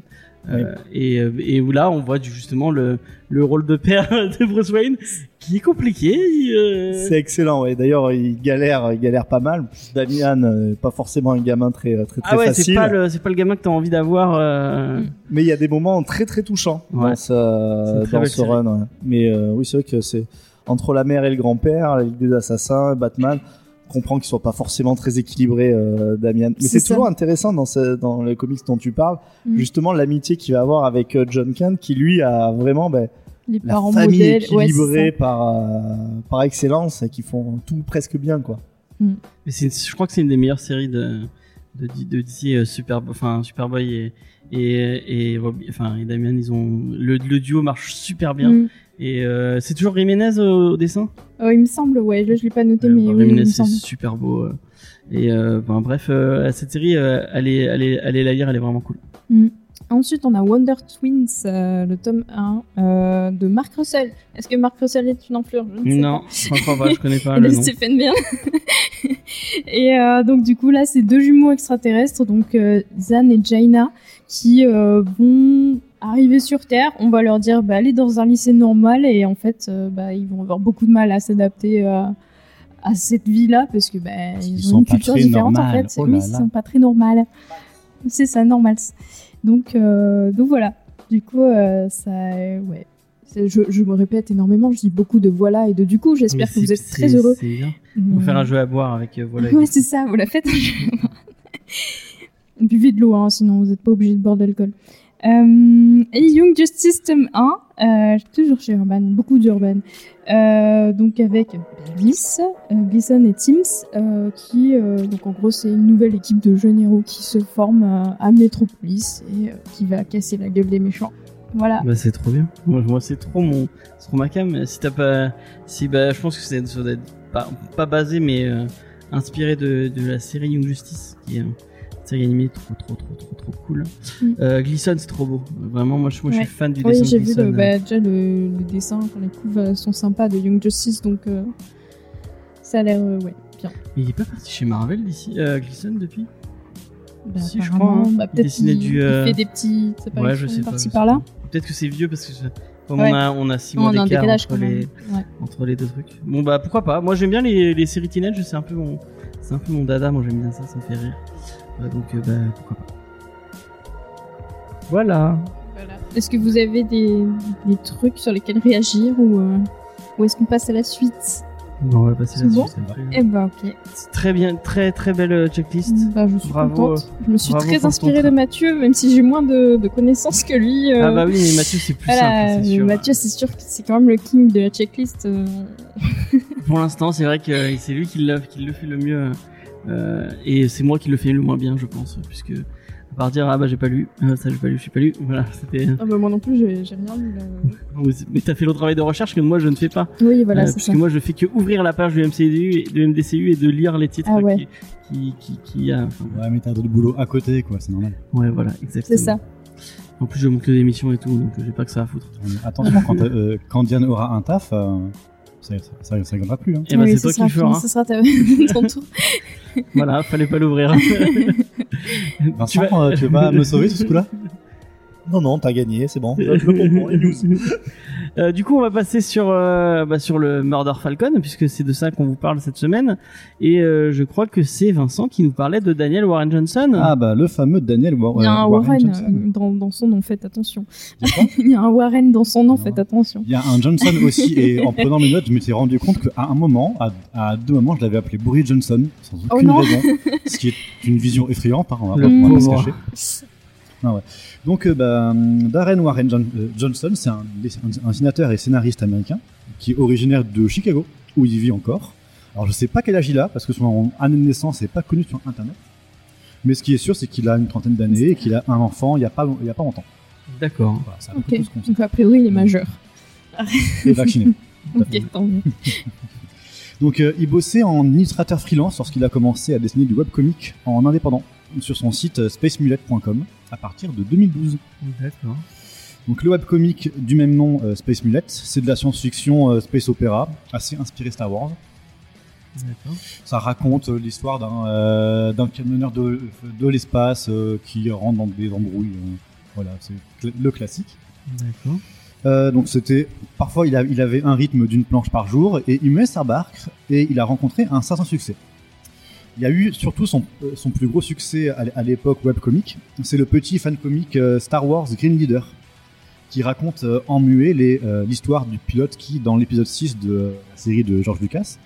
euh, euh, et, euh, et où là on voit justement le, le rôle de père de Bruce Wayne qui est compliqué. euh, C'est excellent, ouais. D'ailleurs, il galère, il galère pas mal. Damian, euh, pas forcément un gamin très très très ah ouais, c'est pas le c'est pas le gamin que t'as envie d'avoir. euh, Mm. mais il y a des moments très très touchants Ouais. dans, très dans ce run. ouais. Mais euh, oui, c'est vrai que c'est entre la mère et le grand-père, la Ligue des assassins, Batman. Comprend qu'ils soient pas forcément très équilibrés, euh, Damian. Mais C'est toujours intéressant dans, ce, dans les comics dont tu parles, Mm. justement l'amitié qu'il va avoir avec euh, John Kent, qui lui a vraiment ben, Les la parents famille modèles. Équilibrée par, euh, par excellence et qui font tout presque bien, quoi. Mais c'est une- je crois que c'est une des meilleures séries de de, de DC euh, Super enfin Superboy et et et, Rob- enfin et Damian ils ont le, le duo marche super bien Mm. Et euh, c'est toujours Jiménez au, au dessin? Oh, il me semble, ouais. Je l'ai pas noté, mais bah, oui, Jiménez c'est super beau euh, et euh, ben, bref euh, cette série euh, allez allez allez la lire elle est vraiment cool. Ensuite, on a Wonder Twins, euh, le tome 1 euh, de Mark Russell. Est-ce que Mark Russell est une influence? Je ne sais non je crois pas je connais pas le nom. Stephen Byrne. et euh, donc du coup là c'est deux jumeaux extraterrestres, donc euh, Zan et Jaina, qui euh, vont arriver sur Terre. On va leur dire bah, allez dans un lycée normal et en fait euh, bah, ils vont avoir beaucoup de mal à s'adapter euh, à cette vie-là parce que bah, Ils ils ont une culture différente en fait. Oh oui, là ils là. sont pas très normales. C'est ça, normal. Donc euh, donc voilà. Du coup ça ouais. Je, je me répète énormément, je dis beaucoup de voilà et de du coup, j'espère que vous êtes très heureux. bien on va faire un jeu à boire avec voilà Ouais, c'est ça, vous la faites. Buvez de l'eau, hein, sinon vous n'êtes pas obligé de boire de l'alcool. Euh, et Young Justice tome 1, euh, toujours chez Urban, beaucoup d'Urban. Euh, donc avec Bliss, Gleason et Teams, euh, qui, donc en gros, c'est une nouvelle équipe de jeunes héros qui se forme à Metropolis et qui va casser la gueule des méchants. Voilà. Bah c'est trop bien. Moi, moi c'est trop mon, trop ma cam. Si t'as pas, si bah je pense que c'est pas, pas basé mais inspiré de, de la série Young Justice série animée trop trop trop trop trop cool. Mm. Euh, Gleason c'est trop beau. Vraiment moi je, moi, je Ouais. suis fan du Oui, dessin j'ai de vu le, bah, déjà le, le dessin, quand les couves euh, sont sympas de Young Justice, donc euh, ça a l'air euh, ouais, bien. Mais il est pas parti chez Marvel d'ici euh, Gleason depuis? Bah, Si, je crois, hein. bah, Il peut-être dessinait du, il euh, fait des petits Ouais je sais pas. par-ci je sais par-là. pas. Peut-être que c'est vieux parce que je- comme Ouais. on a on a six mois d'écart entre les. Ouais. entre les deux trucs. Bon bah pourquoi pas. Moi j'aime bien les, les séries teenage, c'est un peu mon c'est un peu mon dada, moi j'aime bien ça, ça me fait rire. Donc euh, bah pourquoi pas. Voilà. Est-ce que vous avez des, des trucs sur lesquels réagir ou, euh, ou est-ce qu'on passe à la suite? Bon, on va passer là-dessus. bon. Eh bah ok. Très bien, très très belle euh, checklist. Bah, je suis Bravo, contente. Je me suis bravo très inspirée de Mathieu, même si j'ai moins de, de connaissances que lui. euh, Ah bah oui, mais Mathieu c'est plus voilà, simple, c'est sûr. Mathieu, c'est sûr que c'est quand même le king de la checklist. euh. Pour l'instant, c'est vrai que c'est lui qui le fait le mieux. Euh, et c'est moi qui le fais le moins bien, je pense. Puisque, à part dire, ah bah j'ai pas lu, euh, ça j'ai pas lu, j'ai pas lu. Voilà, c'était. Ah bah moi non plus, j'ai j'ai rien lu là. Mais t'as fait le travail de recherche que moi je ne fais pas. Oui, voilà, Euh, c'est ça. moi je fais que ouvrir la page du MCU, et, de MDCU et de lire les titres Ah ouais. qui, qui, qui, qui a. enfin, Ouais, mais t'as d'autres boulots à côté, quoi, c'est normal. ouais, voilà, exactement. C'est ça. En plus, je monte que des émissions et tout, donc euh, j'ai pas que ça à foutre. Attention, quand, euh, quand Diane aura un taf, euh, ça, ça, ça, viendra plus. Hein. Et bah, Oui, c'est ce toi qui sera le feras. fini, Ce sera ta- ton tour. voilà, fallait pas l'ouvrir. Vincent, vas- euh, tu veux pas me sauver sur ce coup-là? Non, non, t'as gagné, c'est bon. Je le comprends, les news. Euh, du coup, on va passer sur euh, bah, sur le Murder Falcon puisque c'est de ça qu'on vous parle cette semaine. Et euh, je crois que c'est Vincent qui nous parlait de Daniel Warren Johnson. Ah bah le fameux Daniel Wa- Il y a un euh, Warren, euh, dans, dans son nom, faites attention. Il y a un Warren dans son nom, faites attention. Il y a un Johnson aussi, et en prenant mes notes, je m'étais rendu compte qu'à un moment, à, à deux moments, je l'avais appelé Boris Johnson, sans Oh aucune raison, ce qui est une vision effrayante, hein, on va, on va pas se pauvre. cacher. Ah ouais. Donc, euh, bah, Darren Warren John- euh, Johnson, c'est un, un, un sénateur et scénariste américain qui est originaire de Chicago, où il vit encore. Alors, je sais pas quel âge il a, parce que son année de naissance n'est pas connu sur Internet. Mais ce qui est sûr, c'est qu'il a une trentaine d'années et qu'il a un enfant il y a pas, long- il y a pas longtemps. D'accord. Voilà, c'est à peu près Ok. tout ce qu'on sait. Donc a priori, il est majeur. Et vacciné. Ok, tant mieux. Donc euh, il bossait en illustrateur freelance lorsqu'il a commencé à dessiner du webcomic en indépendant sur son site euh, spacemulet.com à partir de 2012. D'accord. Donc le webcomic du même nom, euh, Space Mullet, c'est de la science-fiction euh, space opéra, assez inspiré Star Wars. Ça raconte euh, l'histoire d'un camionneur de, de l'espace qui rentre dans des embrouilles. voilà, c'est cl- le classique. D'accord. Donc c'était parfois il, a- il avait un rythme d'une planche par jour et il met sa barque et il a rencontré un certain succès. Il y a eu surtout son, euh, son plus gros succès à, l'époque webcomic, c'est le petit fan comic euh, Star Wars Green Leader qui raconte euh, en muet euh, l'histoire du pilote qui dans l'épisode 6 de euh, la série de George Lucas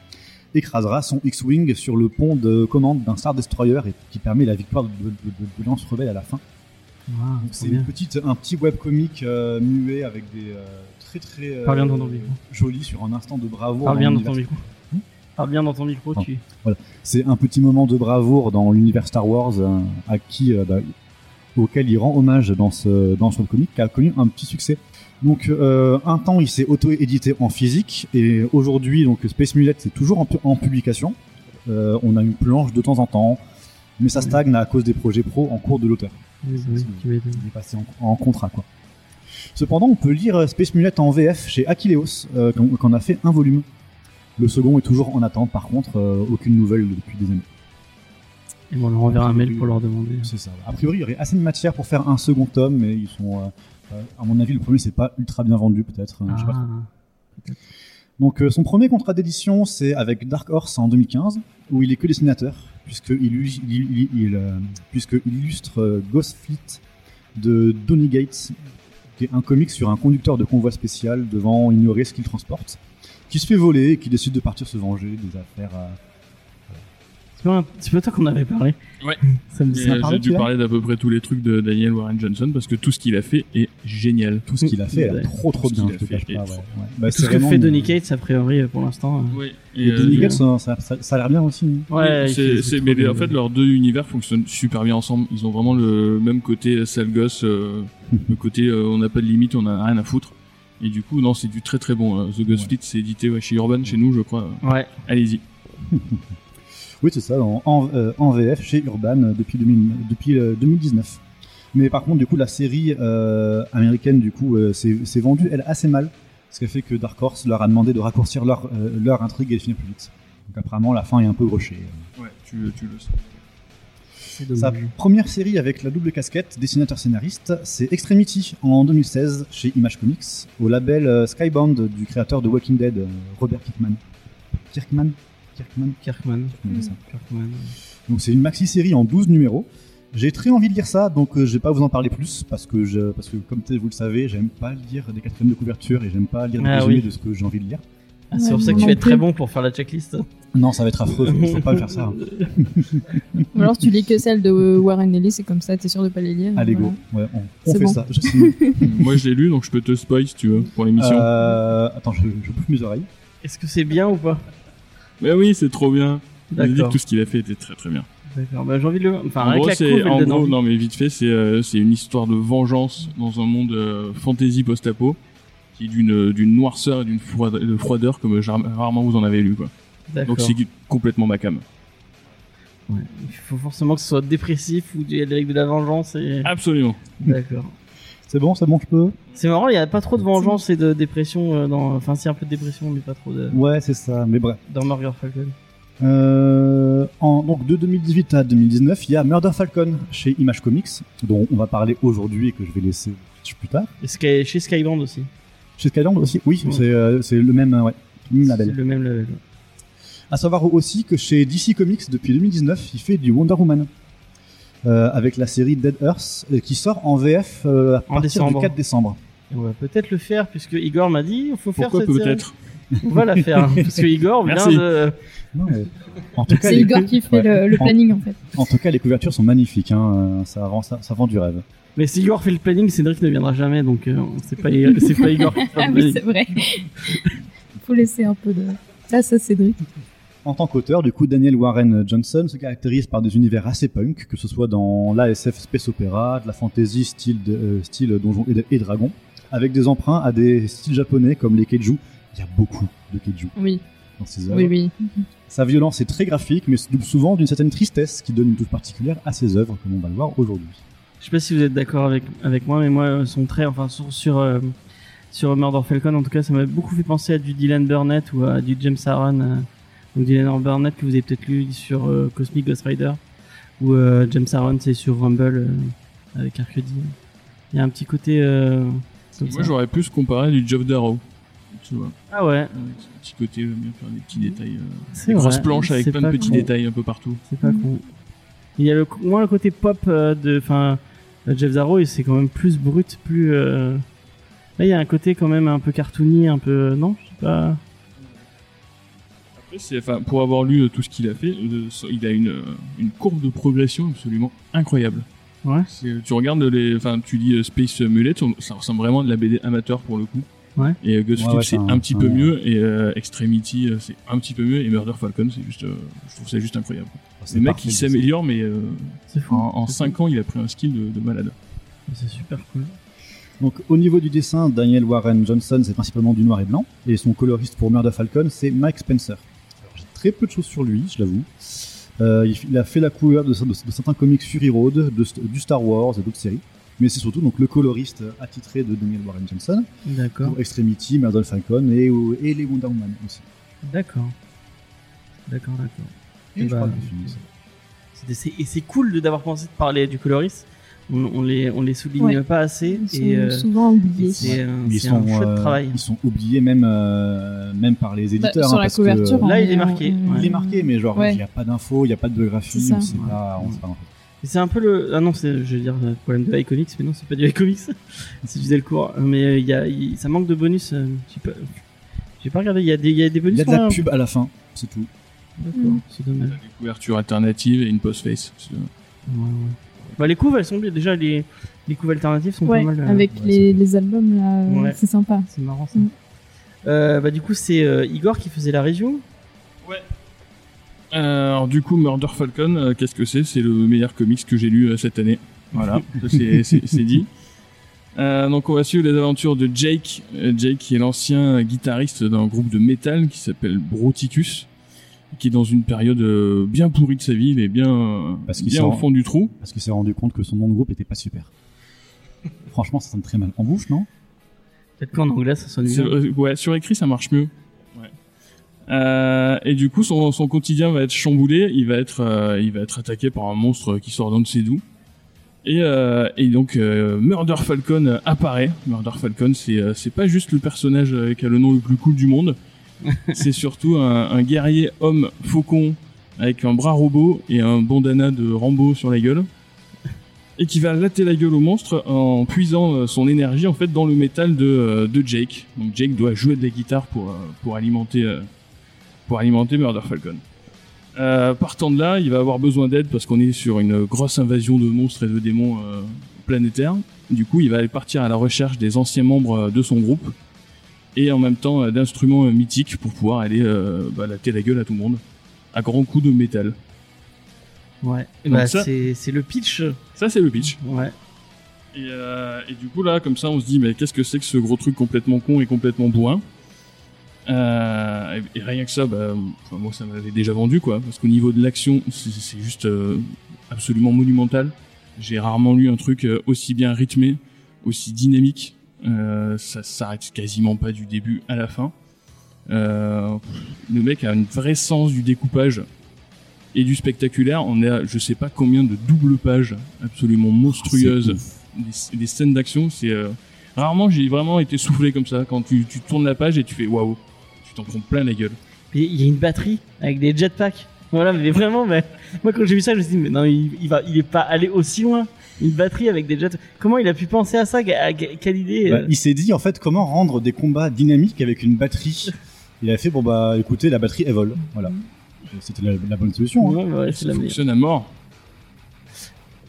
écrasera son X-Wing sur le pont de commande d'un Star Destroyer et qui permet la victoire de, de, de- de Lance Rebelle à la fin. Wow, C'est bien. une petite, un petit webcomic muet avec des très très euh, Parle bien dans ton micro. joli sur un instant de. Parle bien dans l'univers- ton micro. Parle bien dans ton micro, Ah. tu. C'est un petit moment de bravoure dans l'univers Star Wars euh, à qui, euh, bah, auquel il rend hommage dans ce dans ce webcomic qui a connu un petit succès. Donc euh, un temps il s'est auto-édité en physique et aujourd'hui donc Space Mullet c'est toujours en, pu- en publication. On a une planche de temps en temps, mais ça stagne à cause des projets pro en cours de l'auteur. Oui, oui. Il est passé en, en contrat, quoi. Cependant, on peut lire Space Mullet en VF chez qu'on qu'on a fait un volume. Le second est toujours en attente, par contre, euh, aucune nouvelle depuis des années. Et bon, on leur enverra un mail pour leur demander. C'est ça. A priori, il y aurait assez de matière pour faire un second tome, mais ils sont, euh, euh, à mon avis, le premier c'est pas ultra bien vendu, peut-être. trop. Ah, Donc, euh, son premier contrat d'édition, c'est avec Dark Horse en 2015, où il est que dessinateur, puisqu'il il, il, il, puisqu'il illustre Ghost Fleet de Donny Gates, qui est un comic sur un conducteur de convoi spécial devant ignorer ce qu'il transporte, qui se fait voler et qui décide de partir se venger des affaires. euh, C'est pas, c'est pas toi qu'on avait parlé. Ouais. Ça me ça. euh, parlé, J'ai dû parler d'à peu près tous les trucs de Daniel Warren Johnson parce que tout ce qu'il a fait est génial. tout ce qu'il a fait, elle est trop trop bien, qu'il je te a fait cache est pas. trop ouais, ouais. Bah, Tout c'est ce que fait Donny Cates, a priori, pour l'instant. euh, Oui. Et Donny Gates, ça, ça, ça- a l'air bien aussi. hein. Ouais, c'est, c'est- mais en fait, leurs deux univers fonctionnent super bien ensemble. Ils ont vraiment le même côté sale gosse, euh, le côté euh, on n'a pas de limite, on a rien à foutre. Et du coup, non, c'est du très très bon. euh, The Ghost Ouais. Fleet, c'est édité ouais, chez Urban, chez nous, je crois. Ouais. Allez-y. Oui, c'est ça, en, en, euh, en VF chez Urban euh, depuis, 2000 depuis euh, 2019. Mais par contre, du coup, la série euh, américaine, du coup, s'est vendue, elle, assez mal. Ce qui a fait que Dark Horse leur a demandé de raccourcir leur, euh, leur intrigue et de finir plus vite. Donc apparemment, la fin est un peu rushée. Ouais, tu, tu le sais. Sa première série avec la double casquette, dessinateur-scénariste, c'est Extremity en 2016 chez Image Comics, au label euh, Skybound du créateur de Walking Dead, euh, Robert Kirkman. Kirkman? Kirkman? Kirkman. c'est ça. Kirkman. Donc c'est une maxi-série en 12 numéros. J'ai très envie de lire ça, donc euh, je vais pas vous en parler plus parce que je, parce que comme vous le savez, j'aime pas lire des quatrièmes de couverture et j'aime pas lire des Ah résumés oui. de ce que j'ai envie de lire. Ah, c'est pour ça que tu vas être très bon pour faire la checklist. Non, ça va être affreux, faut, faut pas faire ça. Ou alors tu lis que celle de Warren Ellis et comme ça t'es sûr de pas les lire. Allez Voilà. go, ouais, on, on C'est fait bon. ça. Je. Moi, je l'ai lu, donc je peux te spoil si tu veux pour l'émission. Euh, attends, je, je bouffe mes oreilles. Est-ce que c'est bien ou pas? Mais oui, c'est trop bien. J'ai dit que tout ce qu'il a fait était très très bien. D'accord. Bah, j'ai envie de le. Enfin, en avec gros, c'est, en non mais vite fait, c'est, euh, c'est une histoire de vengeance dans un monde euh, fantasy post-apo qui est d'une, d'une noirceur et d'une froide- de froideur comme rarement vous en avez lu quoi. Donc c'est complètement ma cam. Ouais. Il faut forcément que ce soit dépressif ou il y a avec de la vengeance et. Absolument. D'accord. C'est bon, c'est bon, je peux C'est marrant, il y a pas trop de vengeance et de dépression euh, dans. Enfin, c'est un peu de dépression, mais pas trop de. Ouais, c'est ça, mais bref. Dans Murder Falcon. Euh, en, donc de 2018 à 2019, il y a Murder Falcon chez Image Comics, dont on va parler aujourd'hui et que je vais laisser plus tard. Et Sky- chez Skyland aussi. Chez Skyland aussi Oui, Ouais. c'est euh, c'est le même, euh, ouais, même C'est label. le même label. À savoir aussi que chez DC Comics, depuis 2019, il fait du Wonder Woman. Euh, avec la série Dead Earth, euh, qui sort en VF euh, à En partir décembre. du 4 décembre. Et on va peut-être le faire puisque Igor m'a dit il faut faire Pourquoi cette série. On va la faire hein, parce que Igor vient Merci. de. Non, mais- en, tout cas, C'est Igor qui fait ouais. le, planning en fait. en tout cas, les couvertures sont magnifiques. Hein, ça, vend, ça, ça vend du rêve. Mais si Igor fait le planning, Cédric ne viendra jamais donc euh, c'est pas c'est pas Igor qui fera Ah le oui, planning. c'est vrai. Faut laisser un peu de. Là, ça, Cédric. En tant qu'auteur, du coup, Daniel Warren Johnson se caractérise par des univers assez punk, que ce soit dans l'ASF Space Opera, de la fantasy style, de, euh, style Donjons et, et Dragons, avec des emprunts à des styles japonais comme les Keiju il y a beaucoup de kaiju Oui, dans ses œuvres. oui, oui. Sa violence est très graphique, mais se double souvent d'une certaine tristesse qui donne une touche particulière à ses œuvres, comme on va le voir aujourd'hui. Je sais pas si vous êtes d'accord avec avec moi, mais moi euh, son trait, enfin sur sur, euh, sur Murder Falcon, en tout cas, ça m'a beaucoup fait penser à du Dylan Burnett ou à du James Aaron. euh, donc Dylan Burnett que vous avez peut-être lu sur euh, Cosmic Ghost Rider, ou euh, James Aaron c'est sur Rumble euh, avec Arcady. Il y a un petit côté. Euh, comme Moi, j'aurais plus comparé du Job Darrow. Tu vois. Ah ouais, ce petit côté, euh, bien faire des petits détails. euh, c'est des grosses vrai. planches avec plein de petits con. détails un peu partout. C'est pas con. Il y a le, moins le côté pop euh, de, enfin, euh, Jeff Zarro, et c'est quand même plus brut, plus. euh, Là, il y a un côté quand même un peu cartoony, un peu, non, je sais pas. Après, pour avoir lu euh, tout ce qu'il a fait, euh, il a une, euh, une courbe de progression absolument incroyable. Ouais. Tu regardes les, enfin, tu dis euh, Space Mullet, ça ressemble vraiment à de la BD amateur pour le coup. Ouais. Et euh, Ghost Ouais, c'est un, un- petit peu un- mieux, et euh, Extremity, euh, c'est un petit peu mieux, et Murder Falcon, c'est juste, euh, je trouve ça juste incroyable. C'est Le mec, il s'améliore, mais euh, fou. en, en C'est 5 ans, il a pris un skill de, de malade. C'est super cool. Donc au niveau du dessin, Daniel Warren Johnson, c'est principalement du noir et blanc, et son coloriste pour Murder Falcon, c'est Mike Spencer. Alors, J'ai très peu de choses sur lui, je l'avoue. Euh, il, a fait la couleur de, de- de certains comics Fury Road, de- du Star Wars et d'autres séries. Mais c'est surtout donc le coloriste attitré de Daniel Warren Johnson D'accord. pour Extremity, Murder Falcon et, et les Wonder Woman aussi. D'accord. D'accord, d'accord. Et Et je bah, crois que j'ai fini ça. C'était- c'est- Et c'est cool de d'avoir pensé de parler du coloriste. On, on les, on les souligne Ouais. pas assez. Ils sont et euh, souvent oubliés. c'est un, ils sont, un chouette euh, travail. ils sont oubliés même, euh, même par les Bah, éditeurs. sur hein, la parce que, couverture, euh, Là, il est marqué, ouais. il est marqué, mais genre, il Ouais. n'y a pas d'infos, il n'y a pas de biographie, C'est ça. on sait pas, on sait pas en fait. C'est un peu le. Ah non, c'est, je veux dire, le problème de iComics, mais non, c'est pas du iComics. c'est du Delcourt. Mais euh, il y a, il- ça manque de bonus. euh, J'ai pas, j'ai pas regardé. Il y a des, il y a des Il bonus. y a de la pub à la fin, c'est tout. D'accord, c'est dommage. Des couvertures alternatives et une postface. C'est- Ouais, ouais. Bah, les couves, elles sont bien. Déjà, les, les couves alternatives sont Ouais, pas mal. euh, avec ouais, les, les albums là, euh, Ouais. c'est sympa. C'est marrant ça. Mm. Euh, bah, du coup, c'est euh, Igor qui faisait la review. Euh, alors du coup, Murder Falcon, euh, qu'est-ce que c'est? C'est le meilleur comics que j'ai lu euh, cette année. Voilà, c'est- dit. Euh, donc on va suivre les aventures de Jake. Euh, Jake qui est l'ancien guitariste d'un groupe de métal qui s'appelle Broticus, qui est dans une période euh, bien pourrie de sa vie, il est bien, euh, Parce qu'il bien au fond du trou. Parce qu'il s'est rendu compte que son nom de groupe était pas super. Franchement, ça sonne très mal en bouche, non? Peut-être qu'en anglais, ça sonne C'est mieux. ouais, sur écrit ça marche mieux. Euh, et du coup, son, son quotidien va être chamboulé. Il va être, euh, il va être attaqué par un monstre qui sort d'un de ses doux. Et, euh, et donc, euh, Murder Falcon apparaît. Murder Falcon, c'est, euh, c'est pas juste le personnage euh, qui a le nom le plus cool du monde. c'est surtout un, un guerrier homme faucon avec un bras robot et un bandana de Rambo sur la gueule. Et qui va latter la gueule au monstre en puisant son énergie en fait dans le métal de, de Jake. Donc Jake doit jouer de la guitare pour, pour alimenter euh, pour alimenter Murder Falcon. Euh, partant de là, il va avoir besoin d'aide parce qu'on est sur une grosse invasion de monstres et de démons euh, planétaires. Du coup, il va aller partir à la recherche des anciens membres euh, de son groupe et en même temps euh, d'instruments mythiques pour pouvoir aller bah, latter la gueule à tout le monde à grands coups de métal. Ouais. Bah, c'est, le pitch. Ça, c'est le pitch. Ouais. Et, et du coup là, comme ça, on se dit, mais qu'est-ce que c'est que ce gros truc complètement con et complètement bourrin? Euh, et, et rien que ça, bah, enfin, moi, ça m'avait déjà vendu, quoi. Parce qu'au niveau de l'action, c'est juste euh, absolument monumental. J'ai rarement lu un truc euh, aussi bien rythmé, aussi dynamique. Euh, ça s'arrête quasiment pas du début à la fin. Le mec a un vrai sens du découpage et du spectaculaire. On est à je sais pas combien de doubles pages absolument monstrueuses des, des scènes d'action, c'est rarement j'ai vraiment été soufflé comme ça quand tu, tu tournes la page et tu fais waouh, t'en prends plein la gueule. Il y a une batterie avec des jetpacks. Voilà, mais vraiment, mais moi quand j'ai vu ça, je me suis dit, mais non, il, il va, il est pas allé aussi loin. Une batterie avec des jets. Comment il a pu penser à ça? Quelle idée Bah, euh? il s'est dit en fait comment rendre des combats dynamiques avec une batterie? Il a fait bon bah écoutez la batterie elle vole. Voilà. C'était la, la bonne solution. hein. Ouais, ouais, c'est ça la meilleure. fonctionne à mort.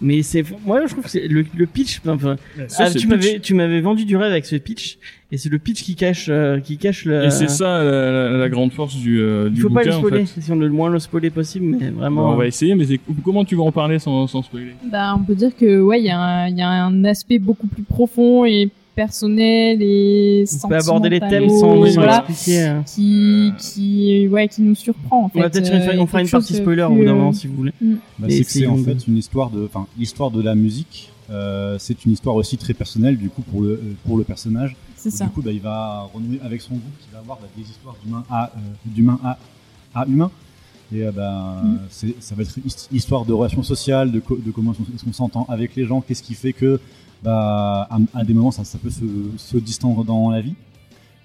Mais c'est, moi je trouve que c'est le, le pitch. Enfin, Ça, ah, tu m'avais, tu m'avais vendu du rêve avec ce pitch, et c'est le pitch qui cache, euh, qui cache le. Et c'est ça la, la- la grande force du, euh, Il du faut pas le bouquin en spoiler, fait. si on le le moins le spoiler possible, mais Bon, vraiment. on va essayer, mais comment tu vas en parler sans, sans spoiler? Bah, on peut dire que ouais, il y, a un- il y a un aspect beaucoup plus profond et personnels et On peut aborder les thèmes sans voilà, expliquer. euh. qui qui ouais qui nous surprend en fait. On va peut-être euh, une, on fera une partie spoiler au bout d'un euh, moment si vous voulez. Bah, Et c'est que c'est en fait une histoire de, enfin, l'histoire de la musique. euh, c'est une histoire aussi très personnelle du coup pour le euh, pour le personnage. C'est Du ça. coup, bah, il va renouer avec son groupe qui va avoir bah, des histoires d'humain à euh, d'humain à à humain. Et bah, Mm. c'est- ça va être his- histoire de relations sociales, de, co- de comment est-ce qu'on s'entend avec les gens, qu'est-ce qui fait que bah, à, à des moments ça, ça peut se, se distendre dans la vie.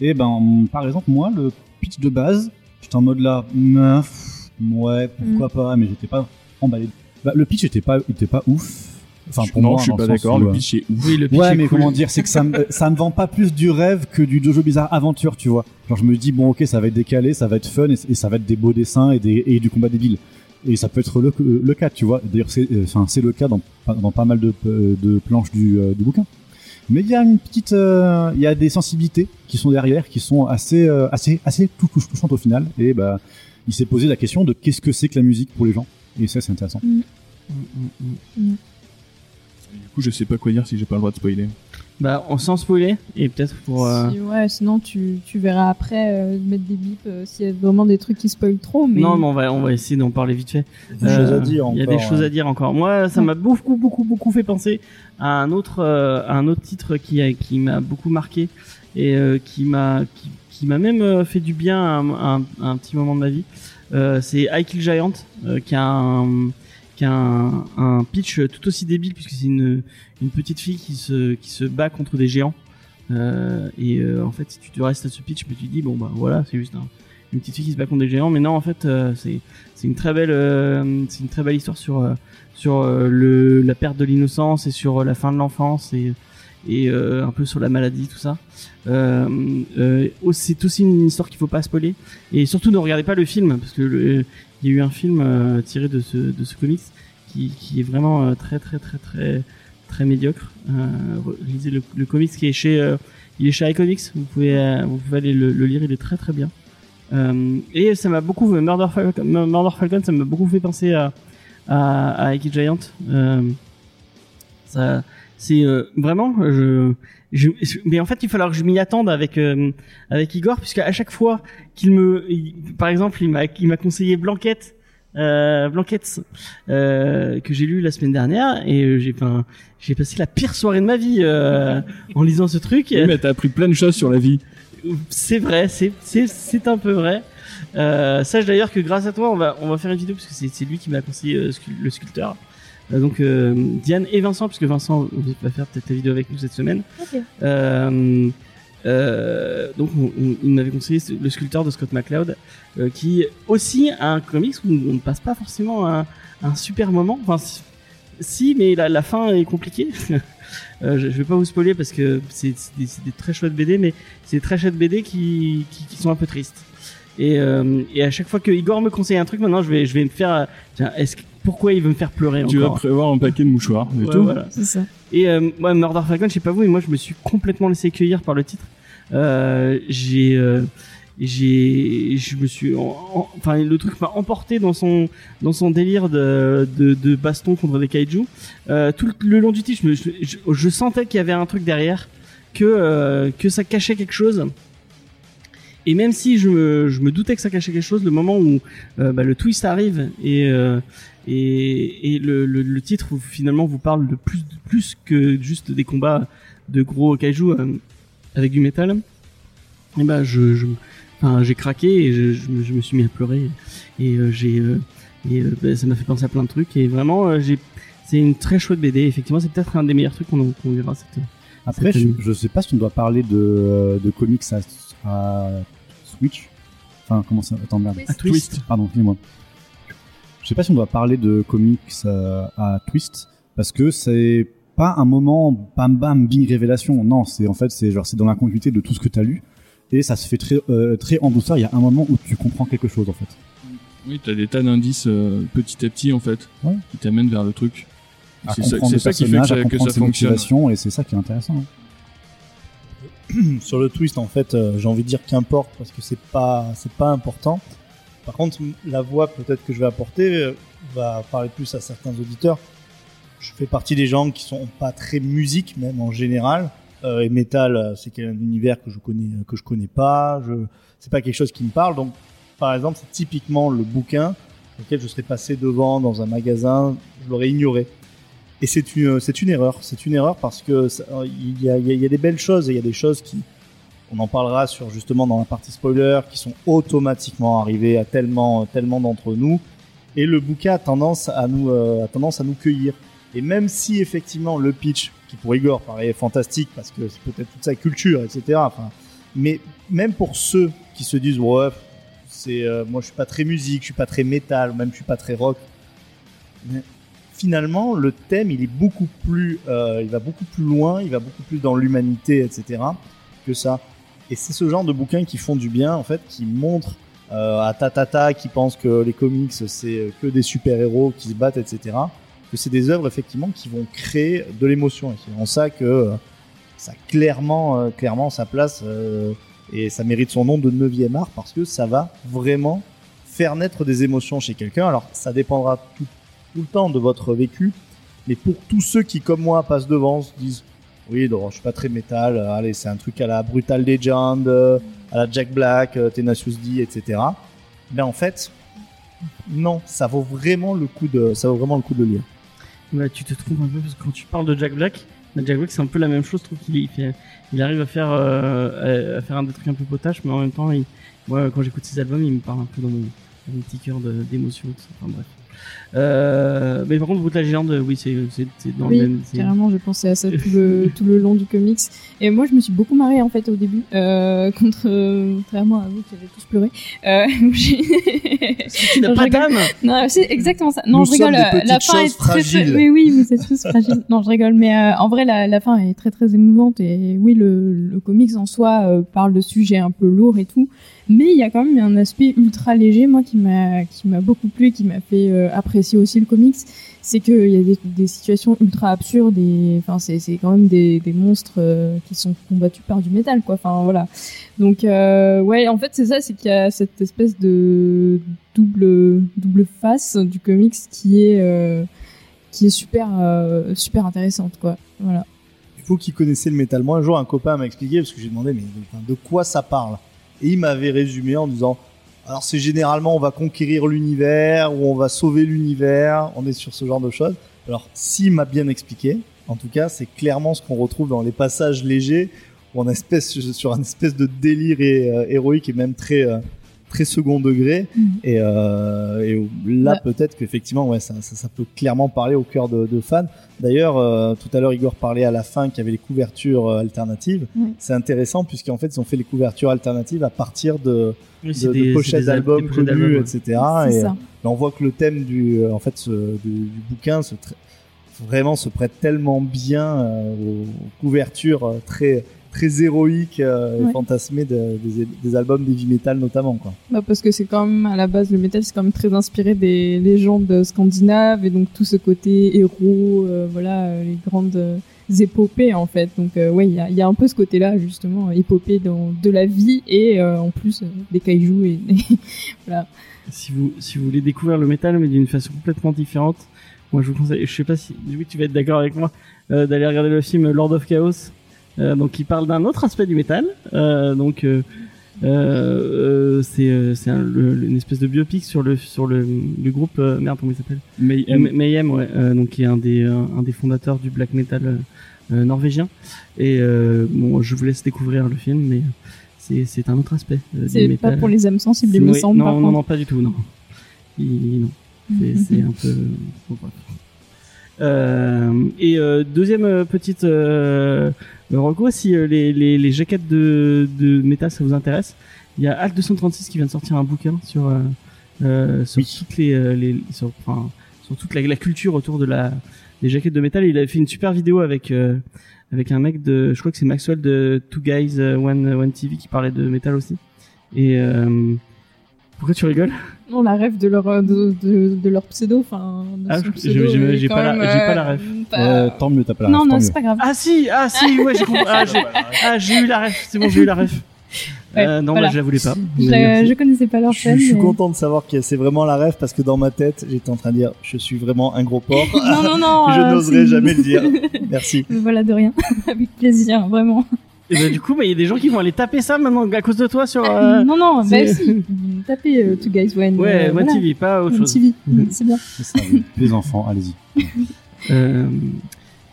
Et ben par exemple moi le pitch de base, j'étais en mode là, meuf, ouais pourquoi pas, mais j'étais pas emballé. Bah, le pitch était pas était pas ouf. Enfin pour non, moi je suis pas d'accord. Le euh, pitch est ouf. Oui, le pitch Ouais, est mais cool. comment dire, c'est que ça me, ça me vend pas plus du rêve que du Jojo Bizarre Aventure, tu vois. Genre, je me dis, bon, ok, ça va être décalé, ça va être fun, et, et ça va être des beaux dessins et, des, et du combat débile. Et ça peut être le, le cas, tu vois. D'ailleurs, c'est euh, enfin, c'est le cas dans, dans pas mal de, euh, de planches du, euh, du bouquin. Mais il y a une petite, euh, il y a des sensibilités qui sont derrière, qui sont assez, euh, assez, assez tou- tou- touchantes au final. Et bah, il s'est posé la question de qu'est-ce que c'est que la musique pour les gens. Et ça, c'est intéressant. Mm, mm, mm. Du coup, je sais pas quoi dire si j'ai pas le droit de spoiler. Bah, on sans spoiler et peut-être pour. euh, Si- ouais, sinon tu, tu verras après euh, mettre des bips euh, s'il y a vraiment des trucs qui spoilent trop. Mais Non, mais on va on va essayer d'en parler vite fait. Des choses Euh, à dire Il y a encore, des choses à dire encore. Moi, ça m'a beaucoup, beaucoup, beaucoup fait penser à un autre, euh, à un autre titre qui, a- qui m'a beaucoup marqué et euh, qui m'a, qui, qui m'a même euh, fait du bien à un, à un- à un petit moment de ma vie. Euh, c'est I Kill Giant, euh, qui a un, qui un, pitch tout aussi débile puisque c'est une, petite fille qui se, qui se bat contre des géants. Euh, et euh, en fait, si tu te restes à ce pitch, mais tu dis bon bah voilà, c'est juste un- une petite fille qui se bat contre des géants. Mais non, en fait, euh, c'est une très belle c'est une très belle histoire sur sur le la perte de l'innocence et sur la fin de l'enfance et et un peu sur la maladie tout ça oh, c'est aussi une histoire qu'il faut pas spoiler et surtout ne regardez pas le film parce que le- il y a eu un film euh, tiré de ce de ce comics qui qui est vraiment euh, très très très très très médiocre. Euh, lisez le, le comics qui est chez il est chez iComics. Vous pouvez vous pouvez aller le, le lire il est très très bien. Et ça m'a beaucoup Murder Falcon, Murder Falcon ça m'a beaucoup fait penser à à, à Giant. Ça c'est euh, vraiment je, je mais en fait il va falloir que je m'y attende avec euh, avec Igor puisque à chaque fois qu'il me il- par exemple il m'a il m'a conseillé Blanquette euh, Blanquette euh, que j'ai lu la semaine dernière et euh, j'ai enfin j'ai passé la pire soirée de ma vie euh, en lisant ce truc Oui, mais t'as appris plein de choses sur la vie. c'est vrai, c'est c'est c'est un peu vrai. Euh, sache d'ailleurs que grâce à toi, on va on va faire une vidéo parce que c'est c'est lui qui m'a conseillé euh, le sculpteur. Euh, donc euh, Diane et Vincent, puisque Vincent va faire peut-être la vidéo avec nous cette semaine. Euh, donc on- on- il m'avait conseillé le sculpteur de Scott McCloud, qui aussi a un comics où on ne passe pas forcément un, un super moment. Enfin, si- mais la, la fin est compliquée. Euh, je, je vais pas vous spoiler parce que c'est des, très chouettes BD, mais c'est des très chouettes BD qui, qui, qui sont un peu tristes. Et, euh, et à chaque fois que Igor me conseille un truc, maintenant je vais je vais me faire. Tiens, est-ce que- pourquoi il veut me faire pleurer Tu vas prévoir un paquet de mouchoirs. et Ouais, tout. voilà. c'est ça. Et euh, moi, Murder Falcon, je sais pas vous, mais moi, je me suis complètement laissé cueillir par le titre. Euh, j'ai, euh, j'ai, je me suis, en- en- enfin, le truc m'a emporté dans son, dans son délire de, de, de baston contre des kaiju. Euh, tout le, long du titre, je, me- je, je- je sentais qu'il y avait un truc derrière, que, que ça cachait quelque chose. Et même si je me, je me doutais que ça cachait quelque chose, le moment où euh, bah, le twist arrive et euh, et, et le, le, le titre finalement vous parle de plus, de plus que juste des combats de gros kaiju euh, avec du métal. Et ben je, je enfin, j'ai craqué et je, je, me- je me suis mis à pleurer et euh, j'ai euh, et euh, bah, ça m'a fait penser à plein de trucs et vraiment euh, j'ai c'est une très chouette BD effectivement c'est peut-être un des meilleurs trucs qu'on qu'on verra cette Après, Cette je, je sais pas si on doit parler de, de comics à, à Switch. Enfin, comment ça Attends, merde. Twist. à twist. Pardon, excusez-moi. Je sais pas si on doit parler de comics euh, à Twist parce que c'est pas un moment bam bam bing révélation. Non, c'est en fait c'est genre c'est dans la continuité de tout ce que tu as lu et ça se fait très euh, très en douceur. Il y a un moment où tu comprends quelque chose en fait. Oui, t'as des tas d'indices euh, petit à petit en fait Ouais. qui t'amènent vers le truc. C'est ça, qui fait que ça, que ça fonctionne. et c'est ça qui est intéressant. hein. sur le twist en fait euh, j'ai envie de dire qu'importe parce que c'est pas c'est pas important par contre la voix peut-être que je vais apporter euh, va parler plus à certains auditeurs je fais partie des gens qui sont pas très musique même en général Euh, et Metal, euh, c'est un univers que je connais, que je connais pas. Je, c'est pas quelque chose qui me parle. Donc, par exemple, c'est typiquement le bouquin auquel je serais passé devant dans un magasin, je l'aurais ignoré. Et c'est une, c'est une erreur. C'est une erreur parce que il y y a des belles choses et il y a des choses qui, on en parlera sur justement dans la partie spoiler, qui sont automatiquement arrivées à tellement, tellement d'entre nous. Et le bouquin a tendance à nous, euh, a tendance à nous cueillir. Et même si effectivement le pitch, qui pour Igor paraît fantastique parce que c'est peut-être toute sa culture, etc. Enfin, mais même pour ceux qui se disent ouais, c'est euh, moi je suis pas très musique, je suis pas très métal, même je suis pas très rock. Mais finalement, le thème il est beaucoup plus, euh, il va beaucoup plus loin, il va beaucoup plus dans l'humanité, etc. que ça. Et c'est ce genre de bouquins qui font du bien en fait, qui montrent euh, à Tatata qui pense que les comics c'est que des super héros qui se battent, etc que c'est des œuvres effectivement qui vont créer de l'émotion. Et c'est en ça que euh, ça a clairement, euh, clairement sa place euh, et ça mérite son nom de 9e art parce que ça va vraiment faire naître des émotions chez quelqu'un. Alors ça dépendra tout, tout le temps de votre vécu, mais pour tous ceux qui comme moi passent devant, se disent oui, non, je suis pas très métal, euh, allez, c'est un truc à la Brutal Legend, euh, à la Jack Black, euh, Tenacious D, etc. Ben en fait, non, ça vaut vraiment le coup de, ça vaut vraiment le coup de le lire. Ouais, tu te trompes un peu parce que quand tu parles de Jack Black, Jack Black c'est un peu la même chose. Je trouve qu'il il il arrive à faire, euh, à, faire un des trucs un peu potache, mais en même temps, il, moi quand j'écoute ses albums, il me parle un peu dans mon, dans mon petit cœur d'émotion. Enfin bref. Euh, mais par contre, Brutal Legend, oui, c'est c'est- c'est dans Oui, le même. carrément, j'ai pensé à ça tout le, tout le long du comics. Et moi, je me suis beaucoup marrée en fait au début, euh, contre, euh, contrairement à vous qui avez tous pleuré. Euh, Tu n'as Je pas d'âme non, c'est exactement ça. Non, Nous je rigole. euh, la fin est très, très... fragiles. Oui, oui, vous êtes tous fragiles. Non, je rigole, mais euh, en vrai, la, la fin est très, très émouvante. Et oui, le, le comics en soi euh, parle de sujets un peu lourds et tout. Mais il y a quand même un aspect ultra léger, moi, qui m'a, qui m'a beaucoup plu et qui m'a fait euh, apprécier aussi le comics. C'est qu'il y a des, situations ultra absurdes et, enfin, c'est, c'est quand même des, des monstres euh, qui sont combattus par du métal, quoi. Enfin, voilà. Donc, euh, ouais, en fait, c'est ça, c'est qu'il y a cette espèce de double, double face du comics qui est, euh, qui est super, super intéressante, quoi. Voilà. vous qui connaissez le métal, moi un jour un copain m'a expliqué parce que j'ai demandé mais de quoi ça parle? Et il m'avait résumé en disant alors c'est généralement on va conquérir l'univers ou on va sauver l'univers, on est sur ce genre de choses. Alors s'il m'a bien expliqué, en tout cas c'est clairement ce qu'on retrouve dans les passages légers où on espèce sur un espèce de délire et, euh, héroïque et même très euh, très second degré Mhm. et, euh, et là peut-être qu'effectivement ouais ça, ça, ça peut clairement parler au cœur de, de fans D'ailleurs, euh, tout à l'heure, Igor parlait à la fin qu'il y avait les couvertures euh, alternatives. C'est intéressant puisqu'en fait, ils ont fait les couvertures alternatives à partir de, Oui, de, c'est de des- pochettes des d'albums des connus, etc. Et, ça. euh, on voit que le thème du, en fait, ce- du, du bouquin se vraiment se prête tellement bien euh, aux couvertures euh, très très héroïques euh, et Ouais. fantasmées de- des, des albums d'heavy metal notamment quoi. Bah, parce que c'est quand même, à la base, le métal, c'est quand même très inspiré des légendes scandinaves et donc tout ce côté héros, euh, voilà, euh, les grandes euh, épopées, en fait. Donc, euh, ouais, il y a, il y a un peu ce côté-là, justement, épopée dans, de la vie et euh, en plus euh, des kaijus et voilà. si vous si vous voulez découvrir le métal mais d'une façon complètement différente moi je vous conseille je sais pas si oui tu vas être d'accord avec moi euh, d'aller regarder le film Lord of Chaos euh, donc il parle d'un autre aspect du métal euh, donc euh, euh, euh, c'est euh, c'est un- une espèce de biopic sur le sur le, le groupe euh, merde comment il s'appelle? Mayhem. Mayhem ouais euh, donc qui est un des euh, un des fondateurs du black metal euh, euh, norvégien et euh, bon je vous laisse découvrir le film mais c'est c'est un autre aspect euh, C'est métal pas pour les âmes sensibles, il me semble, non, par non, contre. non, pas du tout, non. Il- non. C'est, c'est un peu. bon, bref. Euh, et euh, deuxième euh, petite euh, reco, si euh, les, les, les jaquettes de, de métal ça vous intéresse, il y a Alt 236 qui vient de sortir un bouquin sur euh, sur Oui. toutes les, les sur, enfin, sur toute la, la culture autour de la des jaquettes de métal. Il avait fait une super vidéo avec euh, avec un mec de, je crois que c'est Maxwell de Two Guys One One TV qui parlait de métal aussi. Et euh, pourquoi tu rigoles? Non, la rêve de leur, de, de, de leur pseudo, enfin, Ah, j'ai- pas la- même, j'ai pas la euh, ref. pas- Euh, tant mieux, t'as pas la non, tant non, mieux. c'est pas grave. Ah si, ah si, ouais, j'ai compris. Ah, j'ai, ah, j'ai eu la ref. C'est bon, j'ai eu la. Ouais, Euh, non, voilà. bah, je la voulais pas. Je, la- connaissais pas leur Je, je suis mais- content de savoir que c'est vraiment la rêve parce que dans ma tête, j'étais en train de dire je suis vraiment un gros porc. Non, non, non. je euh, n'oserais c'est- jamais le dire. Merci. Voilà, de rien. Avec plaisir, vraiment. Et bah, du coup, bah, il y a des gens qui vont aller taper ça maintenant à cause de toi sur. euh, non, non, bah c'est- si. Tapez euh, Two Guys One. Ouais, euh, One voilà. TV, pas autre One chose. TV, Mhm. c'est bien. C'est ça. Les enfants, allez-y. Euh,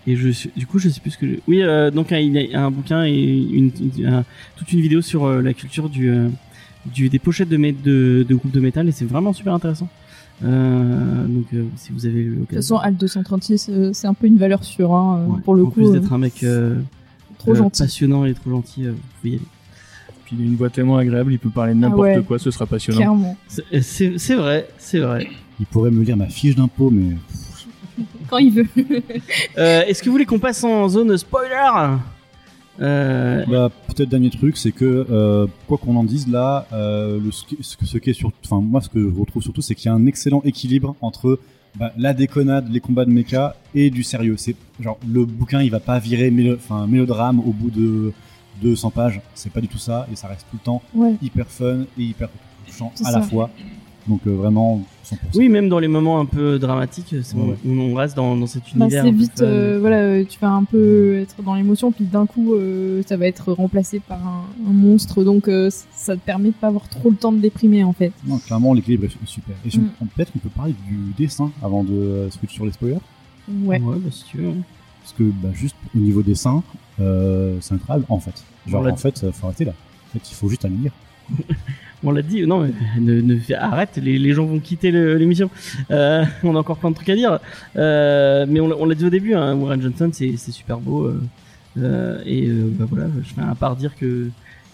et je suis- du coup, je sais plus ce que. je- Oui, euh, donc il y a un bouquin et une, une- un- toute une vidéo sur euh, la culture du, euh, du des pochettes de, mé- de, de groupes de métal et c'est vraiment super intéressant. Euh, donc, euh, si vous avez De toute l'occasion. façon, Alt 236, euh, c'est un peu une valeur sûre, hein, Ouais. pour le en coup. plus euh, d'être un mec euh, trop euh, gentil. passionnant et trop gentil, euh, vous pouvez y aller. Puis il a une voix tellement agréable, il peut parler de n'importe Ah ouais. quoi, ce sera passionnant. Clairement. C'est- vrai, c'est vrai. Il pourrait me lire ma fiche d'impôt, mais Quand il veut. Euh, Est-ce que vous voulez qu'on passe en zone spoiler? Euh, Bah, peut-être dernier truc, c'est que euh, quoi qu'on en dise là, euh, le, ce, ce qui est sur, enfin moi ce que je retrouve surtout, c'est qu'il y a un excellent équilibre entre bah, la déconnade, les combats de mecha et du sérieux. C'est genre le bouquin, il va pas virer mélo, mélodrame au bout de 200 pages. C'est pas du tout ça et ça reste tout le temps Ouais. hyper fun et hyper touchant à la fois. Donc euh, vraiment 100%. Oui, même dans les moments un peu dramatiques, c'est Ouais. on, on reste dans, dans cet Bah, univers. c'est un peu vite, euh, voilà, euh, tu vas un peu être dans l'émotion, puis d'un coup, euh, ça va être remplacé par un, un monstre, donc euh, ça te permet de pas avoir trop le temps de déprimer en fait. Non, clairement l'équilibre est super. Et si Mm. on- peut-être qu'on peut parler du dessin avant de switch sur les spoilers. Ouais. Ouais, bah, si tu veux. Parce que bah, juste au niveau dessin, euh, c'est incroyable en fait. Genre en fait, faut arrêter là. En fait, il faut juste aller lire. On l'a dit, non, ne, ne arrête, les, les gens vont quitter l'émission. Euh, on a encore plein de trucs à dire. Euh, mais on, l'a- on l'a dit au début, hein, Warren Johnson, c'est super beau. euh, et bah voilà, je fais à part dire que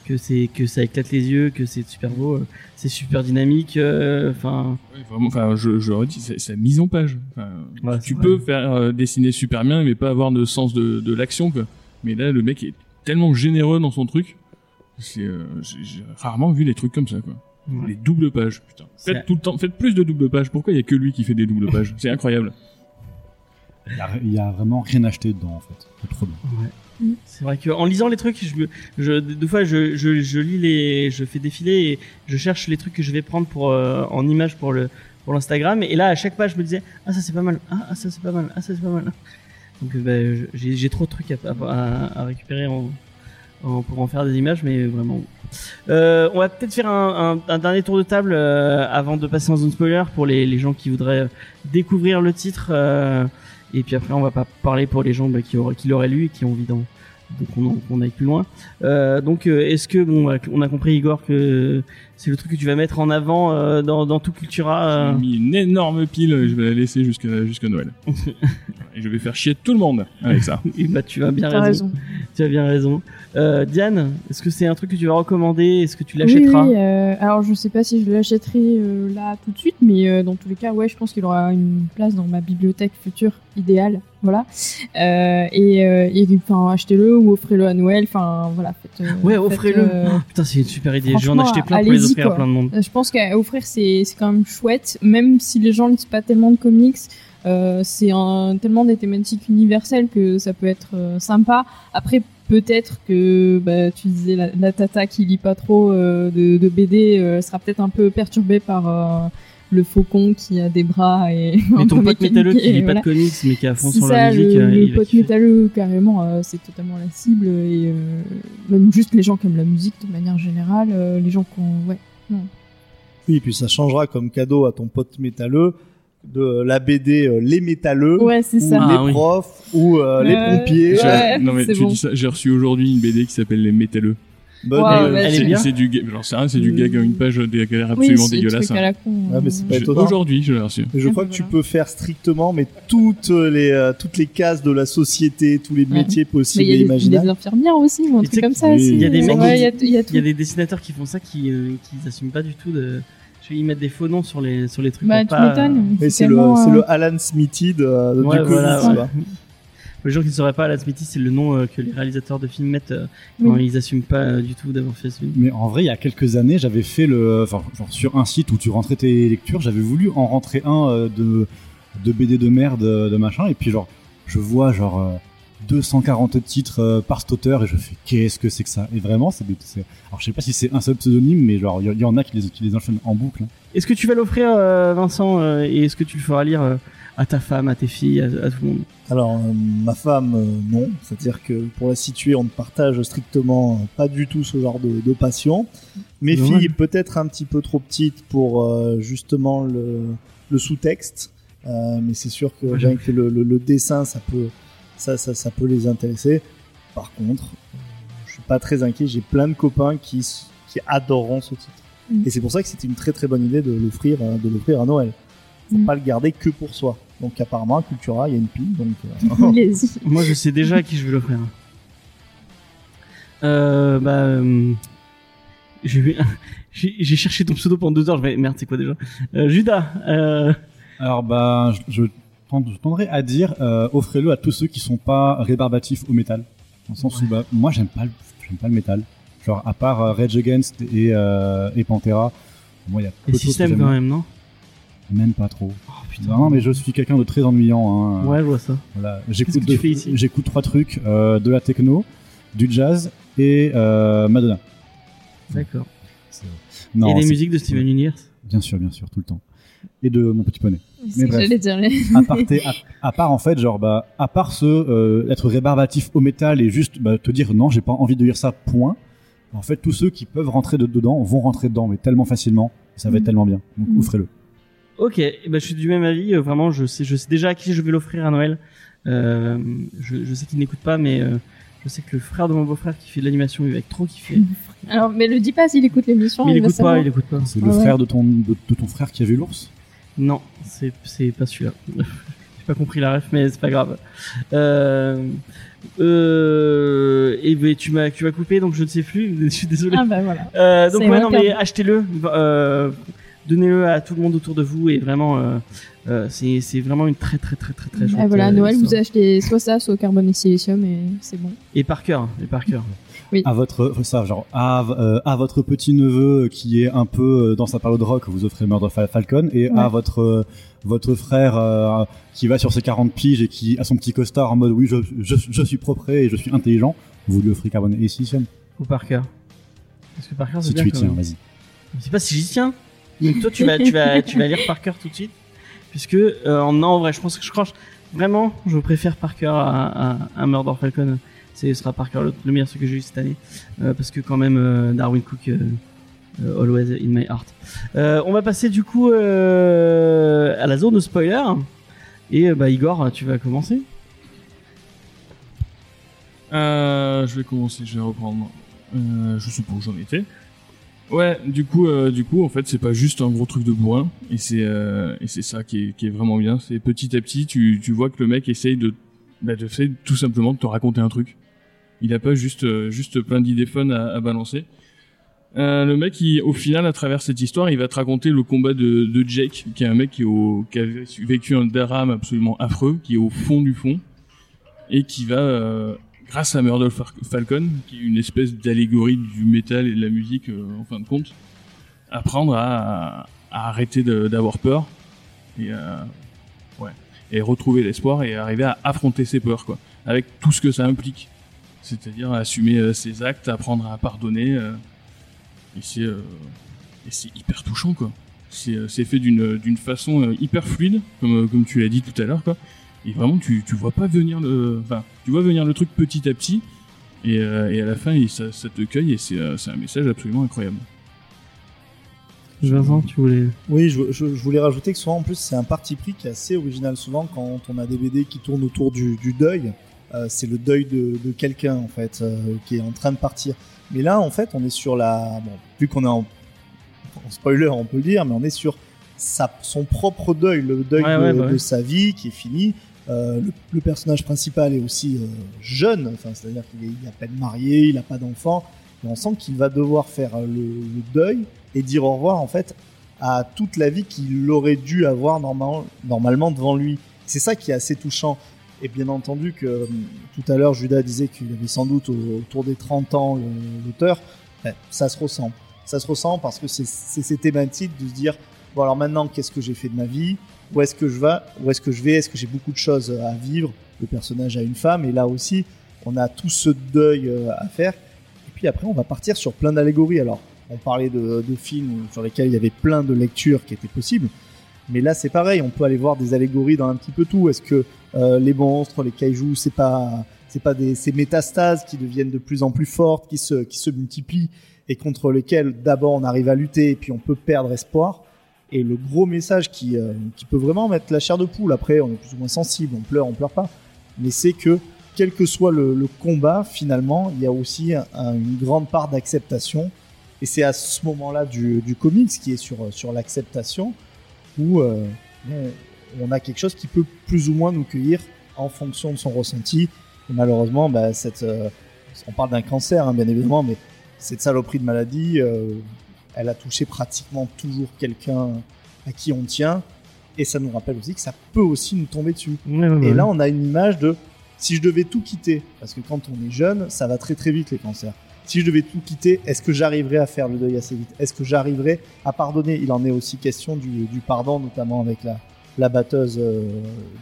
que c'est que ça éclate les yeux, que c'est super beau, euh, c'est super dynamique. euh, Enfin, Ouais, vraiment, enfin, je, je redis, c'est la mise en page. Ouais, tu peux faire euh, dessiner super bien, mais pas avoir de sens de, de l'action. Mais là, le mec est tellement généreux dans son truc. C'est, euh, j'ai j'ai rarement vu des trucs comme ça, quoi. ouais. Les doubles pages, putain. C'est- Faites tout le temps, faites plus de doubles pages. Pourquoi il y a que lui qui fait des doubles pages C'est incroyable. Il y a, il y a vraiment rien acheté dedans en fait. C'est trop bien. C'est vrai que en lisant les trucs, je, deux fois je, je, je lis les, je fais défiler et je cherche les trucs que je vais prendre pour euh, en image pour le pour l'Instagram et là à chaque page je me disais ah ça c'est pas mal, ah, ah, ça c'est pas mal, ah ça c'est pas mal. Donc euh, bah, j'ai j'ai trop de trucs à, à, à récupérer en, en- pour en faire des images mais vraiment. Euh, on va peut-être faire un, un, un dernier tour de table euh, avant de passer en zone spoiler pour les, les gens qui voudraient découvrir le titre. euh, et puis après, on va pas parler pour les gens bah, qui, auraient, qui l'auraient lu et qui ont envie d'en donc on, en- on aille plus loin. Euh, donc euh, est-ce que bon, bah, on a compris Igor que c'est le truc que tu vas mettre en avant euh, dans, dans tout Cultura. J'ai mis une énorme pile, et je vais la laisser jusqu'à jusqu'à Noël. et je vais faire chier tout le monde avec ça. et bah tu as bien raison. Tu as bien raison. Euh, Diane, est-ce que c'est un truc que tu vas recommander? Est-ce que tu l'achèteras? Oui, euh, alors je sais pas si je l'achèterai euh, là tout de suite, mais dans tous les cas, ouais, je pense qu'il aura une place dans ma bibliothèque future idéale, voilà. Et, enfin, achetez-le ou offrez-le à Noël, enfin voilà. Faites, Ouais, offrez-le. Oh, putain, c'est une super idée. Je vais en acheter plein pour les offrir à plein de monde. Je pense qu'à offrir, c'est quand même chouette, même si les gens lisent pas tellement de comics. c'est tellement des thématiques universelles que ça peut être sympa. Après, peut-être que bah, tu disais la, la tata qui lit pas trop euh, de, de BD euh, sera peut-être un peu perturbée par euh, le faucon qui a des bras et Mais un ton pote métalleux qui et lit pas de comics mais qui à fond sur ça, la musique, le, euh, le pote métalleux, carrément, euh, c'est totalement la cible. Et euh, même juste les gens qui aiment la musique de manière générale, euh, les gens qui ont... Ouais, Oui, et puis ça changera comme cadeau à ton pote métalleux de la BD euh, Les Métalleux, ouais c'est ou. Ah, Les oui. profs, ou euh, Les pompiers. Ouais, non mais c'est tu bon. dis ça, j'ai reçu aujourd'hui une BD qui s'appelle Les Métalleux. Bonne Wow, bah, c'est- bien. C'est du, sais rien, c'est du Mm. gag, une page des galères Oui, absolument c'est le dégueulasse. à. Ah, c'est étonnant. Aujourd'hui, je l'ai reçu. Je Ah, crois que tu peux faire strictement, mais toutes les euh, toutes les cases de la société, tous les Ouais. métiers possibles il y et a des, imaginables. des infirmières aussi, ou un Et truc comme ça oui, il y a des il y a, dessinateurs qui font ça qui euh, qui n'assument pas du tout de. Y mettre des faux noms sur les sur les trucs. Bah, tu m'étonnes. Et c'est le, euh, le Alan Smithy euh, de, Ouais, du voilà, ouais. Pour les gens qui ne sauraient pas, Alan Smithy, c'est le nom euh, que les réalisateurs de films mettent euh, Oui. quand ils assument pas euh, du tout d'avoir fait ce film. Mais en vrai, il y a quelques années, j'avais fait le, enfin, genre sur un site où tu rentrais tes lectures, j'avais voulu en rentrer un euh, de, de BD de merde, euh, de machin, et puis genre, je vois genre, euh, 240 titres euh, par cet auteur et je fais qu'est-ce que c'est que ça? Et vraiment, c'est alors je sais pas si c'est un seul pseudonyme, mais genre il y, en a qui les, qui les enchaînent en boucle. hein. Est-ce que tu vas l'offrir, euh, Vincent, euh, et est-ce que tu le feras lire euh, à ta femme, à tes filles, à, à tout le monde? Alors, euh, ma femme, euh, non. C'est-à-dire que pour la situer, on ne partage strictement pas du tout ce genre de, de passion. Mes filles, peut-être un petit peu trop petites pour euh, justement le, le sous-texte. Euh, mais c'est sûr que Ouais, rien que le, le- le dessin, ça peut, ça, ça, ça peut les intéresser. Par contre, euh, je suis pas très inquiet. J'ai plein de copains qui, qui adoreront ce titre. Mm. Et c'est pour ça que c'était une très très bonne idée de l'offrir, euh, de l'offrir à Noël. Faut Mm. pas le garder que pour soi. Donc apparemment, Cultura, il y a une pile. Donc euh. Moi, je sais déjà à qui je vais l'offrir. Euh, bah, euh, j'ai cherché ton pseudo pendant deux heures. Je vais, merde, c'est quoi déjà? Euh, Judas. Euh, Alors bah je tendrais à dire euh, offrez-le à tous ceux qui sont pas rébarbatifs au métal. Dans le sens où bah, moi j'aime pas le, j'aime pas le métal. Genre à part euh, Rage Against et, euh, et Pantera, moi il y a peu de choses que systèmes j'aime quand même, non? Même pas trop. Oh putain. Non mais je suis quelqu'un de très ennuyant. Hein. Ouais, je vois ça. Voilà, Qu'est-ce j'écoute que tu de- fais ici? j'écoute trois trucs euh, de la techno, du jazz et euh, Madonna. D'accord. Non, et c'est- musiques de Steven Universe? Bien sûr, bien sûr, tout le temps. Et de mon petit poney. C'est ce que bref. j'allais dire. les- à part, tes- à, à part en fait genre bah à part ce euh, être rébarbatif au métal et juste bah, te dire non j'ai pas envie de lire ça point en fait tous ceux qui peuvent rentrer de- dedans vont rentrer dedans mais tellement facilement ça va être Mhm. tellement bien donc Mhm. offrez-le Ok, ben, je suis du même avis. euh, Vraiment, je sais, je sais déjà à qui je vais l'offrir à Noël. Euh, je, je sais qu'il n'écoute pas, mais euh, je sais que le frère de mon beau-frère qui fait de l'animation, il va être trop kiffé. Alors, mais le dis pas s'il écoute l'émission. Mais il va écoute pas, il écoute pas. c'est Ah le ouais. frère de ton de, de ton frère qui a vu l'ours? Non, c'est c'est pas celui-là. J'ai pas compris la ref, mais c'est pas grave. Euh, euh, et ben, tu m'as tu m'as coupé, donc je ne sais plus. Je suis désolé. Ah bah voilà. Euh, donc C'est ouais, non mais achetez-le, euh, donnez-le à tout le monde autour de vous et vraiment, euh, euh, c'est c'est vraiment une très très très très très. Ah voilà, euh, Noël, vous achetez soit ça, soit carbone et silicium et c'est bon. Et par cœur, et par cœur. À votre ça genre à, euh, à votre petit neveu qui est un peu euh, dans sa période rock vous offrez Murder Fa- Falcon et Ouais. à votre euh, votre frère euh, qui va sur ses 40 piges et qui a son petit costard en mode oui je, je, je suis propre et je suis intelligent vous lui offrez Carbone et Silicium Ou par cœur. Parce que par cœur, c'est si bien. tu y tiens vas-y Je sais pas si j'y tiens. Donc toi, tu vas, tu vas, tu vas lire par cœur tout de suite, puisque euh, non, en vrai, je pense que je crois vraiment, je préfère par cœur à, à, à Murder Falcon. Ce sera par cœur le, le meilleur truc que j'ai eu cette année, Euh, parce que quand même euh, Darwin Cook. euh, always in my heart. On va passer du coup à la zone de spoiler. Et bah Igor, tu vas commencer. Je vais commencer, je vais reprendre. Euh, je où j'en étais. Ouais, du coup, du coup, en fait, c'est pas juste un gros truc de bourrin, et c'est et c'est ça qui est, qui est vraiment bien. C'est petit à petit, tu, tu vois que le mec essaye de, bah, de tout simplement de te raconter un truc. Il a pas juste euh, juste plein d'idées fun à, à balancer. Euh, le mec, il, au final, à travers cette histoire, il va te raconter le combat de, de Jake, qui est un mec qui, est au, qui a vécu un drame absolument affreux, qui est au fond du fond, et qui va euh, grâce à Far- Falcon, qui est une espèce d'allégorie du métal et de la musique euh, en fin de compte, apprendre à, à arrêter d'avoir peur et, euh, ouais, et retrouver l'espoir et arriver à affronter ses peurs, quoi, avec tout ce que ça implique. C'est-à-dire assumer euh, ses actes, apprendre à pardonner. euh, et c'est euh, et c'est hyper touchant, quoi. C'est fait d'une façon euh, hyper fluide, comme, comme tu l'as dit tout à l'heure, quoi. Et vraiment, tu, tu vois pas venir le, enfin, tu vois venir le truc petit à petit, et, euh, et à la fin, il- ça, ça te cueille, et c'est euh, un message absolument incroyable. Vincent, tu voulais. Oui, je, je- je voulais rajouter que souvent, en plus, c'est un parti pris qui est assez original. Souvent, quand on a des BD qui tournent autour du, du deuil, euh, c'est le deuil de, de quelqu'un, en fait, euh, qui est en train de partir. Mais là, en fait, on est sur la... Bon, vu qu'on est en, en spoiler, on peut le dire, mais on est sur sa, son propre deuil, le deuil Ouais, de, ouais, bah ouais. sa vie qui est fini. Euh, le, le personnage principal est aussi euh, jeune, enfin, c'est-à-dire qu'il est, à peine marié, il n'a pas d'enfant, et on sent qu'il va devoir faire euh, le, le deuil et dire au revoir en fait à toute la vie qu'il aurait dû avoir normal- normalement devant lui. C'est ça qui est assez touchant. Et bien entendu que euh, tout à l'heure Judas disait qu'il avait sans doute au- autour des 30 ans le- l'auteur, Ben, ça se ressent. Ça se ressent parce que c'est ces thématiques de se dire bon alors maintenant qu'est-ce que j'ai fait de ma vie? Où est-ce que je vais? Est-ce que je vais? Est-ce que j'ai beaucoup de choses à vivre? Le personnage a une femme et là aussi on a tout ce deuil euh, à faire. Et puis après on va partir sur plein d'allégories. Alors on parlait de, de films sur lesquels il y avait plein de lectures qui étaient possibles. Mais là, c'est pareil, on peut aller voir des allégories dans un petit peu tout. Est-ce que euh, les monstres, les kaijus, c'est pas, c'est pas des, ces métastases qui deviennent de plus en plus fortes, qui se, qui se multiplient et contre lesquelles d'abord on arrive à lutter et puis on peut perdre espoir. Et le gros message qui, euh, qui peut vraiment mettre la chair de poule. Après, on est plus ou moins sensible, on pleure, on pleure pas. Mais c'est que quel que soit le, le combat, finalement, il y a aussi un- une grande part d'acceptation. Et c'est à ce moment-là du, du comics qui est sur, sur l'acceptation où euh, on- a quelque chose qui peut plus ou moins nous cueillir en fonction de son ressenti. Et malheureusement, bah, cette, euh, on parle d'un cancer, hein, bien évidemment, mais cette saloperie de maladie, euh, elle a touché pratiquement toujours quelqu'un à qui on tient. Et ça nous rappelle aussi que ça peut aussi nous tomber dessus. Et là, on a une image de si je devais tout quitter, parce que quand on est jeune, ça va très très vite les cancers. Si je devais tout quitter, est-ce que j'arriverais à faire le deuil assez vite? Est-ce que j'arriverais à pardonner? Il en est aussi question du, du pardon, notamment avec la, la batteuse euh,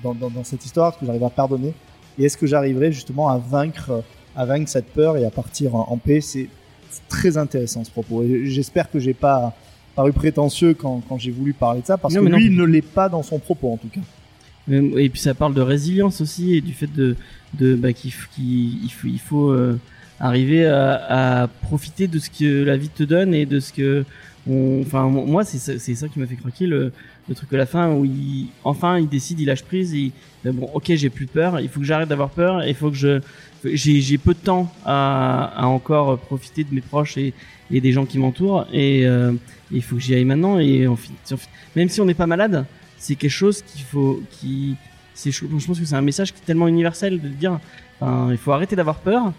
dans, dans, dans cette histoire. Est-ce que j'arrive à pardonner Et est-ce que j'arriverais justement à vaincre, à vaincre cette peur et à partir en, en paix? C'est très intéressant ce propos. J'espère que j'ai pas paru prétentieux quand, quand j'ai voulu parler de ça, parce Non, que non. lui, il ne l'est pas dans son propos en tout cas. Euh, Et puis ça parle de résilience aussi et du fait de, de bah, qu'il il faut, il faut euh, arriver à, à profiter de ce que la vie te donne et de ce que on, enfin moi c'est ça, c'est ça qui m'a fait craquer le, le truc à la fin où il enfin il décide il lâche prise il- bon ok j'ai plus peur il faut que j'arrête d'avoir peur il faut que je j'ai peu de temps à, à encore profiter de mes proches et, des gens qui m'entourent et euh, il faut que j'y aille maintenant et en fin- en fin- même si on n'est pas malade c'est quelque chose qu'il faut qui c'est je pense que c'est un message qui est tellement universel de dire enfin, il faut arrêter d'avoir peur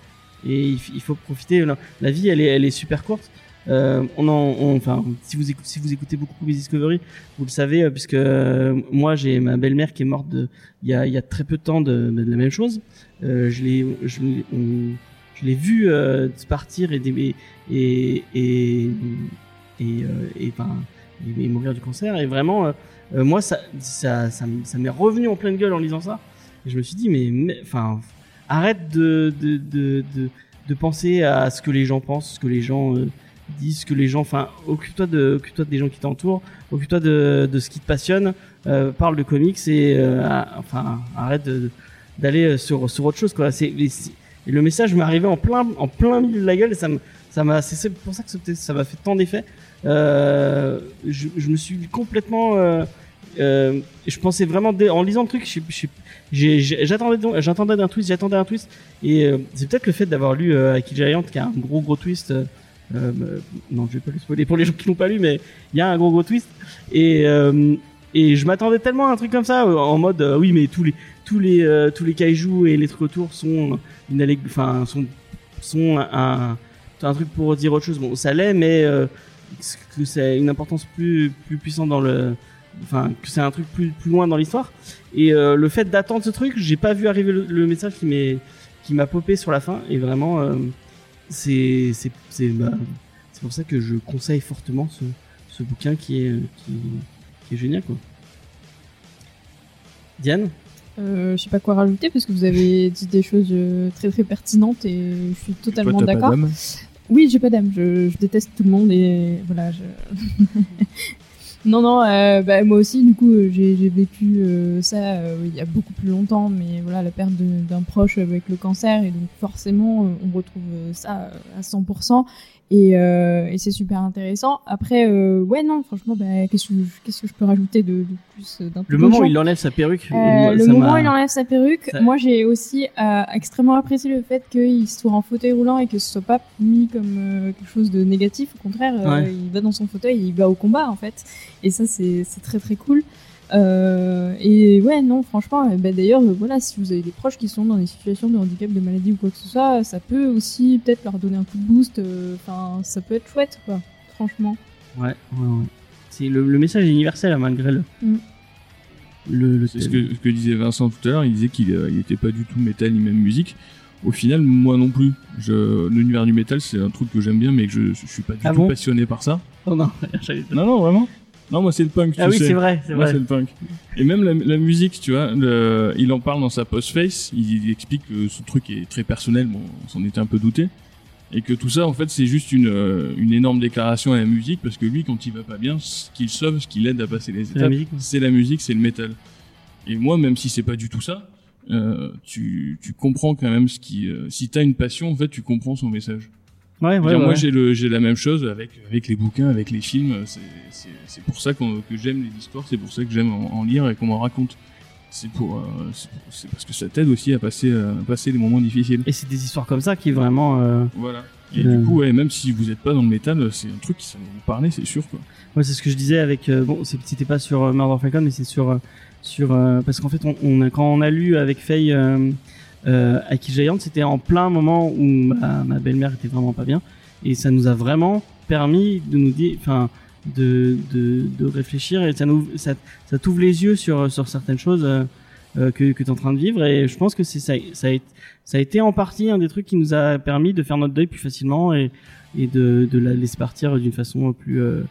et il faut profiter la, la vie elle est elle est super courte euh, on en on- enfin si vous écoutez beaucoup Comics Discovery vous le savez euh, puisque euh, moi j'ai ma belle-mère qui est morte il y a y a très peu de temps de, de la même chose. Euh, je l'ai je on- je l'ai vu euh, partir et et et et euh, et, et- et mourir du cancer. Et vraiment moi ça ça ça, m'est revenu en pleine gueule en lisant ça. Et je me suis dit mais enfin arrête de de, de de de penser à ce que les gens pensent ce que les gens disent que les gens enfin occupe-toi de occupe-toi des gens qui t'entourent occupe-toi de de ce qui te passionne euh, parle de comics et euh, enfin arrête d'aller sur sur autre chose quoi. C'est le message m'est arrivé en plein en plein milieu de la gueule et ça ça m'a c'est pour ça que ça- m'a fait tant d'effet euh, je, je me suis complètement euh, euh, je pensais vraiment en lisant le truc j'attendais j'attendais d'un twist j'attendais un twist et euh, c'est peut-être le fait d'avoir lu euh, Giant qui a un gros gros twist euh, non je vais pas le spoiler pour les gens qui l'ont pas lu mais il y a un gros gros twist. Et euh, et je m'attendais tellement à un truc comme ça euh, en mode euh, oui mais tous les tous les euh, tous les kaijus et les trucs autour sont une enfin sont sont un, un truc pour dire autre chose. Bon ça l'est mais que c'est une importance plus plus puissante dans le enfin que c'est un truc plus plus loin dans l'histoire. Et le fait d'attendre ce truc j'ai pas vu arriver le, le message qui m'est qui m'a popé sur la fin. Et vraiment c'est c'est c'est bah, c'est pour ça que je conseille fortement ce ce bouquin qui est qui, qui est génial quoi Diane? Euh, je sais pas quoi rajouter parce que vous avez dit des choses euh, très très pertinentes et je suis totalement d'accord. d'âme? Oui, j'ai pas d'âme. Je, je déteste tout le monde et voilà. Je... non, non. euh, bah, moi aussi, du coup, euh, j'ai vécu euh, ça euh, il y a beaucoup plus longtemps, mais voilà, la perte d'un proche avec le cancer et donc forcément, euh, on retrouve euh, ça à 100%. Et, euh, et c'est super intéressant. Après, euh, ouais, non, franchement, bah, qu'est-ce que je- qu'est-ce que je peux rajouter de, de plus d'un le moment où il enlève sa perruque moi, le moment où il enlève sa perruque, Ça- moi j'ai aussi euh, extrêmement apprécié le fait qu'il soit en fauteuil roulant et que ce soit pas mis comme euh, quelque chose de négatif. Au contraire, Ouais. il va dans son fauteuil et il va au combat en fait. Et ça c'est c'est très très cool. Euh, et ouais, non, franchement, euh, bah, d'ailleurs, euh, voilà, si vous avez des proches qui sont dans des situations de handicap, de maladie ou quoi que ce soit, ça peut aussi peut-être leur donner un coup de boost. euh, Enfin, ça peut être chouette, quoi. Franchement. Ouais, ouais, ouais. C'est le, le message est universel hein, malgré le. Mm. Le, le C'est ce que, ce que disait Vincent tout à l'heure, il disait qu'il euh, il était pas du tout métal ni même musique. Au final, moi non plus. Je, l'univers du métal, c'est un truc que j'aime bien, mais que je, je suis pas du Ah tout bon? passionné par ça. Oh non, Non, non, vraiment. Non, moi c'est le punk, tu Ah oui, c'est vrai, c'est Moi, c'est le punk. Et même la, la musique, tu vois, le- il en parle dans sa postface. Il, il explique que ce truc est très personnel. Bon, on s'en était un peu douté. Et que tout ça, en fait, c'est juste une, euh, une énorme déclaration à la musique parce que lui, quand il va pas bien, ce qu'il sauve, ce qui l'aide à passer les étapes, c'est la musique, c'est le métal. Et moi, même si c'est pas du tout ça, euh, tu, tu comprends quand même ce qui. Euh, si t'as une passion, en fait, tu comprends son message. Ouais, ouais. Moi, j'ai le, j'ai la même chose avec avec les bouquins, avec les films. C'est, c'est, c'est pour ça qu'on, que j'aime les histoires. C'est pour ça que j'aime en, en lire et qu'on m'en raconte. C'est pour, euh, c'est, parce que ça t'aide aussi à passer, euh, à passer les moments difficiles. Et c'est des histoires comme ça qui vraiment. euh, Voilà. Et Euh. du coup, ouais, même si vous n'êtes pas dans le métal, c'est un truc qui ça va vous parler, c'est sûr. Quoi. Ouais, c'est ce que je disais avec. euh, bon, c'était pas sur Murder Falcon, mais c'est sur. sur euh, parce qu'en fait, on, on a, quand on a lu avec Faye euh, Aki Giant, c'était en plein moment où ma, belle-mère était vraiment pas bien. Et ça nous a vraiment permis de nous dire. Enfin. De, de, de réfléchir et ça nous ça, ça t'ouvre les yeux sur sur certaines choses euh, euh, que que t'es en train de vivre et je pense que c'est ça ça a, ça a été en partie un des trucs qui nous a permis de faire notre deuil plus facilement et et de de la laisser partir d'une façon plus euh,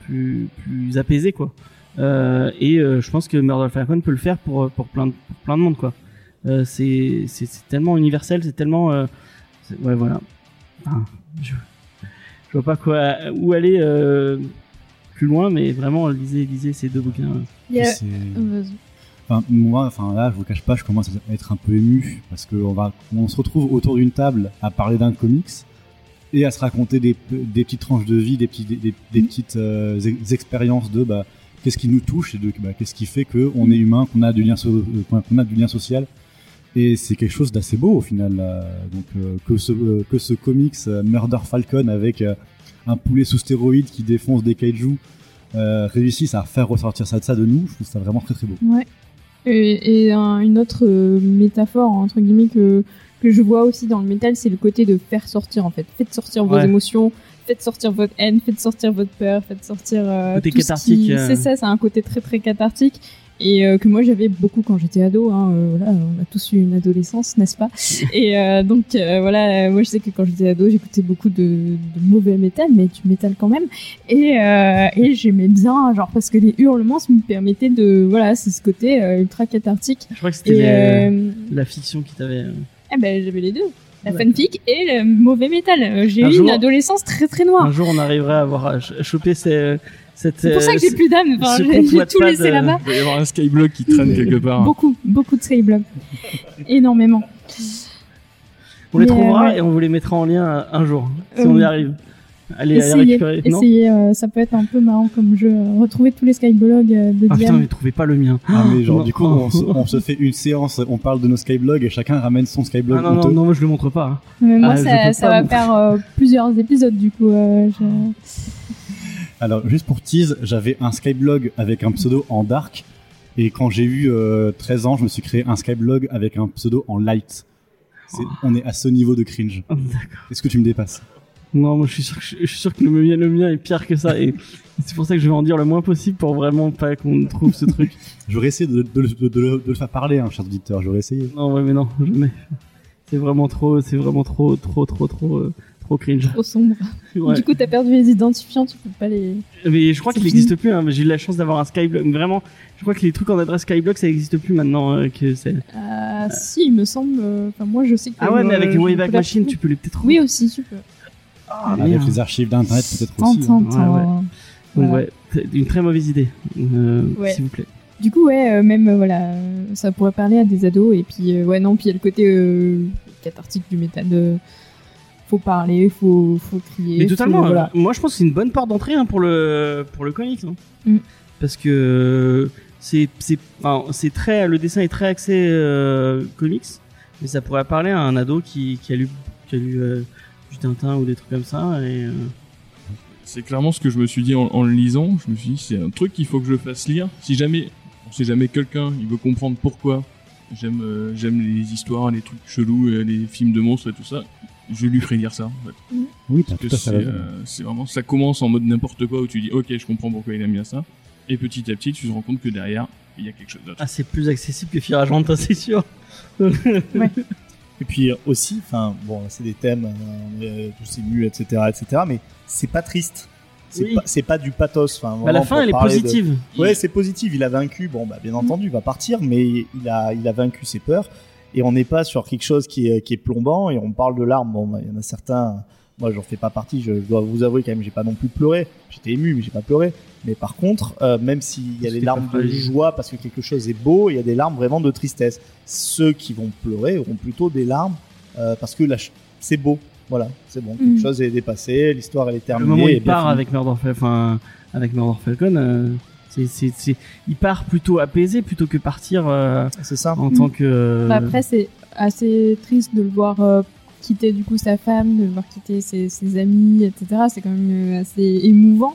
plus plus apaisé quoi. Euh, et euh, je pense que Murder Falcon peut le faire pour pour plein pour plein de monde quoi. Euh, c'est tellement universel, c'est tellement euh, ouais voilà. Enfin, je je vois pas quoi où aller euh, plus loin, mais vraiment lisez lisez ces deux bouquins. Il y a- C'est- vas-y. Enfin, moi, enfin là, je vous cache pas, je commence à être un peu ému parce que on va, on se retrouve autour d'une table à parler d'un comics et à se raconter des, des petites tranches de vie, des petits, des, des- des Mhm. petites euh, ex- expériences de bah, qu'est-ce qui nous touche et de bah, qu'est-ce qui fait que on est humain, qu'on a du lien, so- qu'on a- qu'on a du lien social. Et c'est quelque chose d'assez beau au final. là. Donc euh, que ce euh, que ce comics euh, Murder Falcon avec euh, un poulet sous stéroïdes qui défonce des kaiju euh, réussissent à faire ressortir ça de ça de nous, je trouve ça vraiment très très beau. Ouais. Et, et un- une autre euh, métaphore, entre guillemets, que, que je vois aussi dans le métal, c'est le côté de faire sortir, en fait. Faites sortir vos Ouais. émotions, faites sortir votre haine, faites sortir votre peur, faites sortir. euh, Côté tout ce cathartique, qui- euh. C'est ça, c'est un côté très très cathartique. Et euh, que moi j'avais beaucoup quand j'étais ado. Hein, euh, voilà, on a tous eu une adolescence, n'est-ce pas? Et euh, donc voilà, moi je sais que quand j'étais ado, j'écoutais beaucoup de, de mauvais métal, mais du métal quand même. Et, et j'aimais bien, genre parce que les hurlements ça me permettaient de, voilà, c'est ce côté ultra cathartique. Je crois que c'était la fiction qui t'avait. eh ben j'avais les deux, la fanfic et le mauvais métal. J'ai eu jour- une adolescence très très noire. Un jour, on arriverait à avoir à ch- choper ces. C'est pour ça que j'ai euh, plus d'âme. Enfin, j'ai tout laissé euh, là-bas. Il va y avoir un skyblock qui traîne quelque part. Beaucoup, beaucoup de Skyblock. Énormément. On les Mais, trouvera euh, ouais. et on vous les mettra en lien un jour, si Euh, on y arrive. Allez, allez Essayez, récupérer. Non essayez euh, ça peut être un peu marrant comme jeu. euh, Retrouver tous les Skyblogs euh, de Ah putain, mais trouvez pas le mien. Ah mais genre non. du coup on se, on se fait une séance, on parle de nos skyblogs et chacun ramène son skyblog Ah non, non, non, moi je le montre pas. hein. Mais moi, Ah, ça, peux ça pas va montrer. faire euh, plusieurs épisodes du coup. euh, je- Alors juste pour tease, j'avais un skyblog avec un pseudo en dark et quand j'ai eu euh, 13 ans, je me suis créé un skyblog avec un pseudo en light. C'est- On est à ce niveau de cringe. Oh. Est-ce que tu me dépasses? Non, moi je suis sûr que, je, je suis sûr que le mien, le mien est pire que ça et c'est pour ça que je vais en dire le moins possible pour vraiment pas qu'on trouve ce truc. J'aurais essayé de, de- de- de le- de le faire parler, hein, cher auditeur, j'aurais essayé. Non, ouais, mais non, jamais. C'est vraiment trop, c'est vraiment trop, trop, trop, trop, euh, trop cringe. Trop sombre. Ouais. Du coup, t'as perdu les identifiants, tu peux pas les. Mais je crois qu'il n'existe plus. Hein, j'ai eu la chance d'avoir un Skyblock. Vraiment, je crois que les trucs en adresse Skyblock, ça n'existe plus maintenant. euh, que c'est. Euh, si, il me semble. euh, Enfin, moi, je sais que. Ah ouais, mais avec euh, les Wayback Machine, tu peux les peut-être. Oui, aussi, tu peux. Ah, avec merde. les archives d'internet peut-être aussi. hein. Tintin, Ouais, ouais. tintin. Donc Voilà. ouais, une très mauvaise idée, euh, Ouais. s'il vous plaît. Du coup, ouais, euh, même, euh, voilà, euh, ça pourrait parler à des ados. Et puis, euh, ouais, non, puis il y a le côté euh, cathartique du métal. Faut parler, faut, faut crier. Mais faut- totalement. voilà. euh, Moi, je pense que c'est une bonne porte d'entrée hein, pour le pour le comics, hein. Mm. parce que euh, c'est c'est enfin, c'est très le dessin est très axé euh, comics, mais ça pourrait parler à un ado qui qui a lu qui a lu euh, du Tintin ou des trucs comme ça et euh, C'est clairement ce que je me suis dit en, en le lisant. Je me suis dit, c'est un truc qu'il faut que je fasse lire. Si jamais, sait jamais quelqu'un, il veut comprendre pourquoi j'aime euh, j'aime les histoires, les trucs chelous, euh, les films de monstres et tout ça, je lui ferai lire ça. En fait. Oui, t'as Parce que tout à fait c'est raison. euh, c'est vraiment, ça commence en mode n'importe quoi où tu dis, ok, je comprends pourquoi il aime bien ça. Et petit à petit, tu te rends compte que derrière, il y a quelque chose d'autre. ah c'est plus accessible que Fire Argent, c'est sûr. Et puis euh, aussi, enfin bon, c'est des thèmes, euh, on est tous émus, etc., etc. Mais c'est pas triste. c'est Oui. pas, du pathos. Enfin, Bah, la fin, elle est parler de- positive. Ouais, c'est positif. Il a vaincu. Bon, bah, bien entendu, il va partir, mais il a, il a vaincu ses peurs. Et on n'est pas sur quelque chose qui est, qui est plombant. Et on parle de larmes. Bon, bah, il y en a certains. Moi, j'en fais pas partie. Je, je dois vous avouer quand même, j'ai pas non plus pleuré. J'étais ému, mais j'ai pas pleuré. Mais par contre, euh, même s'il y a des larmes de joie parce que quelque chose est beau, il y a des larmes vraiment de tristesse. Ceux qui vont pleurer auront plutôt des larmes euh, parce que c'est beau. Voilà, c'est bon. Quelque Mm. chose est dépassé. L'histoire elle est Le terminée. moment où il part avec Murder Falcon, enfin, avec Murder Falcon, euh, c'est, c'est, c'est, il part plutôt apaisé plutôt que partir euh, C'est ça. en tant que. Bah, après, c'est assez triste de le voir euh, quitter du coup sa femme, de le voir quitter ses, ses amis, etc. C'est quand même euh, assez émouvant.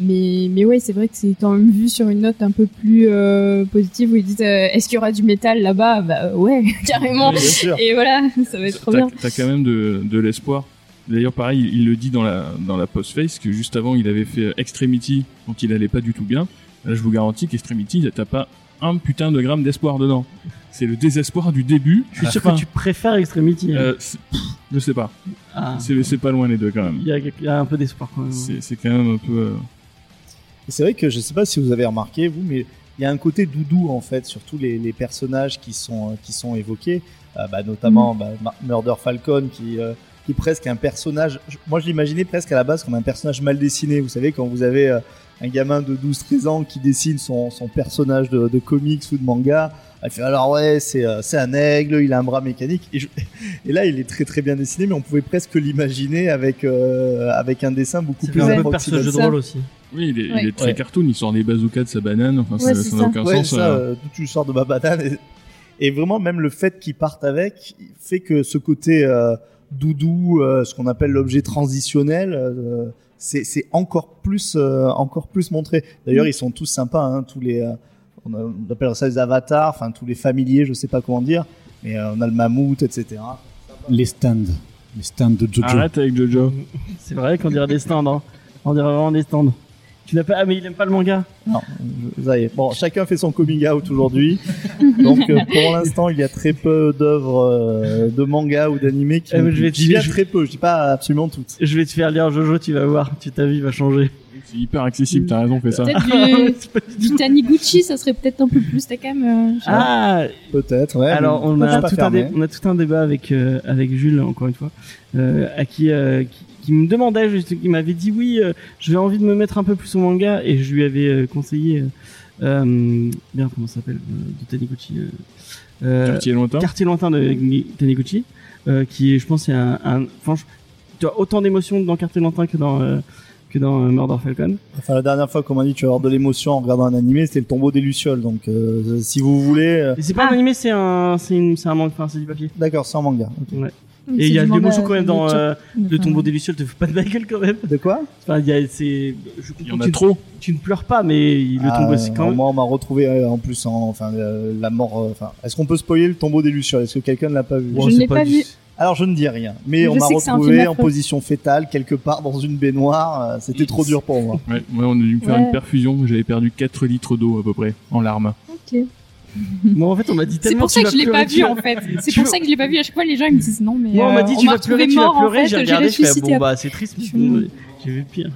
Mais, mais ouais, c'est vrai que c'est quand même vu sur une note un peu plus euh, positive où ils disent euh, est-ce qu'il y aura du métal là-bas? Bah ouais, carrément. Bien sûr. Et voilà, ça va être trop T'as bien. t'as quand même de, de l'espoir. D'ailleurs, pareil, il, il le dit dans la, dans la post-face que juste avant, il avait fait Extremity, quand il allait pas du tout bien. Là, je vous garantis qu'Extremity, t'as pas un putain de gramme d'espoir dedans. C'est le désespoir du début. Je suis sûr fin. que tu préfères Extremity. hein. Euh, pff, je sais pas. Ah. C'est pas loin les deux quand même. Il y, a, il y a un peu d'espoir quand même. C'est quand même un peu. euh, C'est vrai que je sais pas si vous avez remarqué vous, mais il y a un côté doudou en fait sur tous les, les personnages qui sont euh, qui sont évoqués, Euh, bah, notamment bah, Ma- Murder Falcon qui euh, qui est presque un personnage. Moi, je l'imaginais presque à la base comme un personnage mal dessiné. Vous savez quand vous avez euh, un gamin de 12-13 ans qui dessine son, son personnage de, de comics ou de manga. Elle fait alors ouais c'est euh, c'est un aigle, il a un bras mécanique et, je- et là il est très très bien dessiné mais on pouvait presque l'imaginer avec euh, avec un dessin beaucoup plus un peu approximatif. personnage de aussi. Oui, il est, il est très Ouais. cartoon. Il sort des bazookas de sa banane. Enfin, ça Ouais, ça c'est n'a aucun Ouais, sens. ça, euh. euh, tu sors de ma banane. Et, et vraiment, même le fait qu'ils partent avec fait que ce côté euh, doudou, euh, ce qu'on appelle l'objet transitionnel, euh, c'est c'est encore plus, euh, encore plus montré. D'ailleurs, ils sont tous sympas, hein, tous les, euh, on, a- on appelle ça les avatars, enfin tous les familiers, je sais pas comment dire, mais euh, on a le mammouth, etc. Les stands. Les stands de Jojo. Arrête avec Jojo. C'est vrai qu'on dirait des stands. Hein. On dirait vraiment des stands. Tu n'as pas. Ah, mais il aime pas le manga. Non, ça y est. Bon, chacun fait son coming out aujourd'hui. Donc, euh, pour l'instant, il y a très peu d'œuvres euh, de manga ou d'animé qui. Eh, mais je vais te- dis bien je- très peu. Je dis pas absolument toutes. Je vais te faire lire Jojo, tu vas voir. Tu, ta vie va changer. C'est hyper accessible. T'as raison, fais ça. Peut-être du, du Taniguchi, ça serait peut-être un peu plus. T'as quand même. euh, je sais pas. Ah, Peut-être. Ouais. Alors, on a, tout un fermé. dé- on a tout un débat avec, euh, avec Jules, encore une fois, euh, à qui, euh, qui, qui me demandait, juste, qui m'avait dit oui, euh, j'ai envie de me mettre un peu plus au manga, et je lui avais euh, conseillé, euh, euh, bien, comment ça s'appelle, euh, de Taniguchi, euh, euh, Quartier lointain. Quartier lointain de Taniguchi, euh, qui, est, je pense, c'est un, un franchement, tu as autant d'émotions dans Quartier lointain que dans, euh, que dans euh, Murder Falcon. Enfin, la dernière fois qu'on m'a dit tu vas avoir de l'émotion en regardant un animé, c'était le tombeau des lucioles. Donc, euh, si vous voulez, euh, c'est pas Ah. un animé, c'est un, c'est un manga, enfin, c'est du papier. d'accord, c'est en manga. Ok. Ouais. Et il y a du de manga, l'émotion quand même dans euh, le tombeau des lucioles, te fous pas de ma gueule quand même. De quoi Enfin, il y a, c'est, je Il y comprends en que a tu, trop. tu ne pleures pas, mais le Ah, tombeau, c'est quand même. Moi, on m'a retrouvé euh, en plus en, enfin, euh, la mort. euh, Enfin, est-ce qu'on peut spoiler le tombeau des lucioles? Est-ce que quelqu'un ne l'a pas vu? Je ne l'ai pas vu. Alors, je ne dis rien, mais Je on m'a sais que c'est un retrouvé film en affreux. position fétale quelque part dans une baignoire. euh, C'était trop dur pour moi. Ouais, moi, on a dû me faire Ouais. une perfusion. J'avais perdu 4 litres d'eau à peu près en larmes. Ok. Moi, en fait, on m'a dit C'est pour ça que je l'ai pas vu en fait. C'est pour ça que je l'ai pas vu. À chaque fois, les gens ils me disent non, mais. Moi, on m'a euh, dit tu vas pleurer, tu vas mort, en pleurer. fait, J'ai j'ai regardé, je fais bon, bah, c'est triste, mais Je- bon, j'ai vu pire.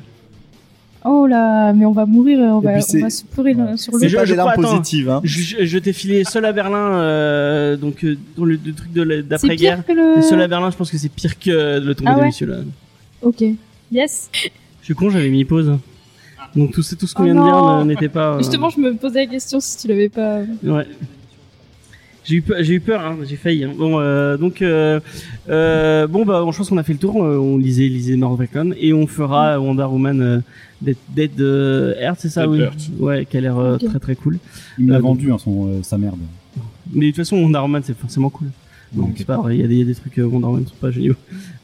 Oh là, mais on va mourir, on va, on se pleurer là, sur le. je des larmes positives. Hein. Je, je- je t'ai filé seul à Berlin, euh, donc, euh, dans le, le truc de la- C'est d'après-guerre. pire que Et Seul à le. Berlin, je pense que c'est pire que le tombeau Ah des ouais lucioles. Ok. Yes. Je suis con, j'avais mis pause. Donc tout, ce- tout ce qu'on Oh vient de dire n'était pas. euh, Justement, je me posais la question si tu l'avais pas. Ouais. J'ai eu peur, j'ai eu peur, hein, j'ai failli. hein. Bon, euh, donc, euh, euh, bon, bah, je pense qu'on a fait le tour. euh, on lisait, lisait Falcon et on fera Wonder Woman euh, Dead, Dead euh, Earth, c'est ça, Dead oui. Earth. Ouais, qui a l'air euh, très très cool. Il me l'a Euh, vendu, hein, son, euh, sa merde. Mais de toute façon, Wonder Woman, c'est forcément cool. Donc, Ok. c'est pas vrai, il y, a des- il y a des trucs euh, Wonder Woman qui sont pas géniaux.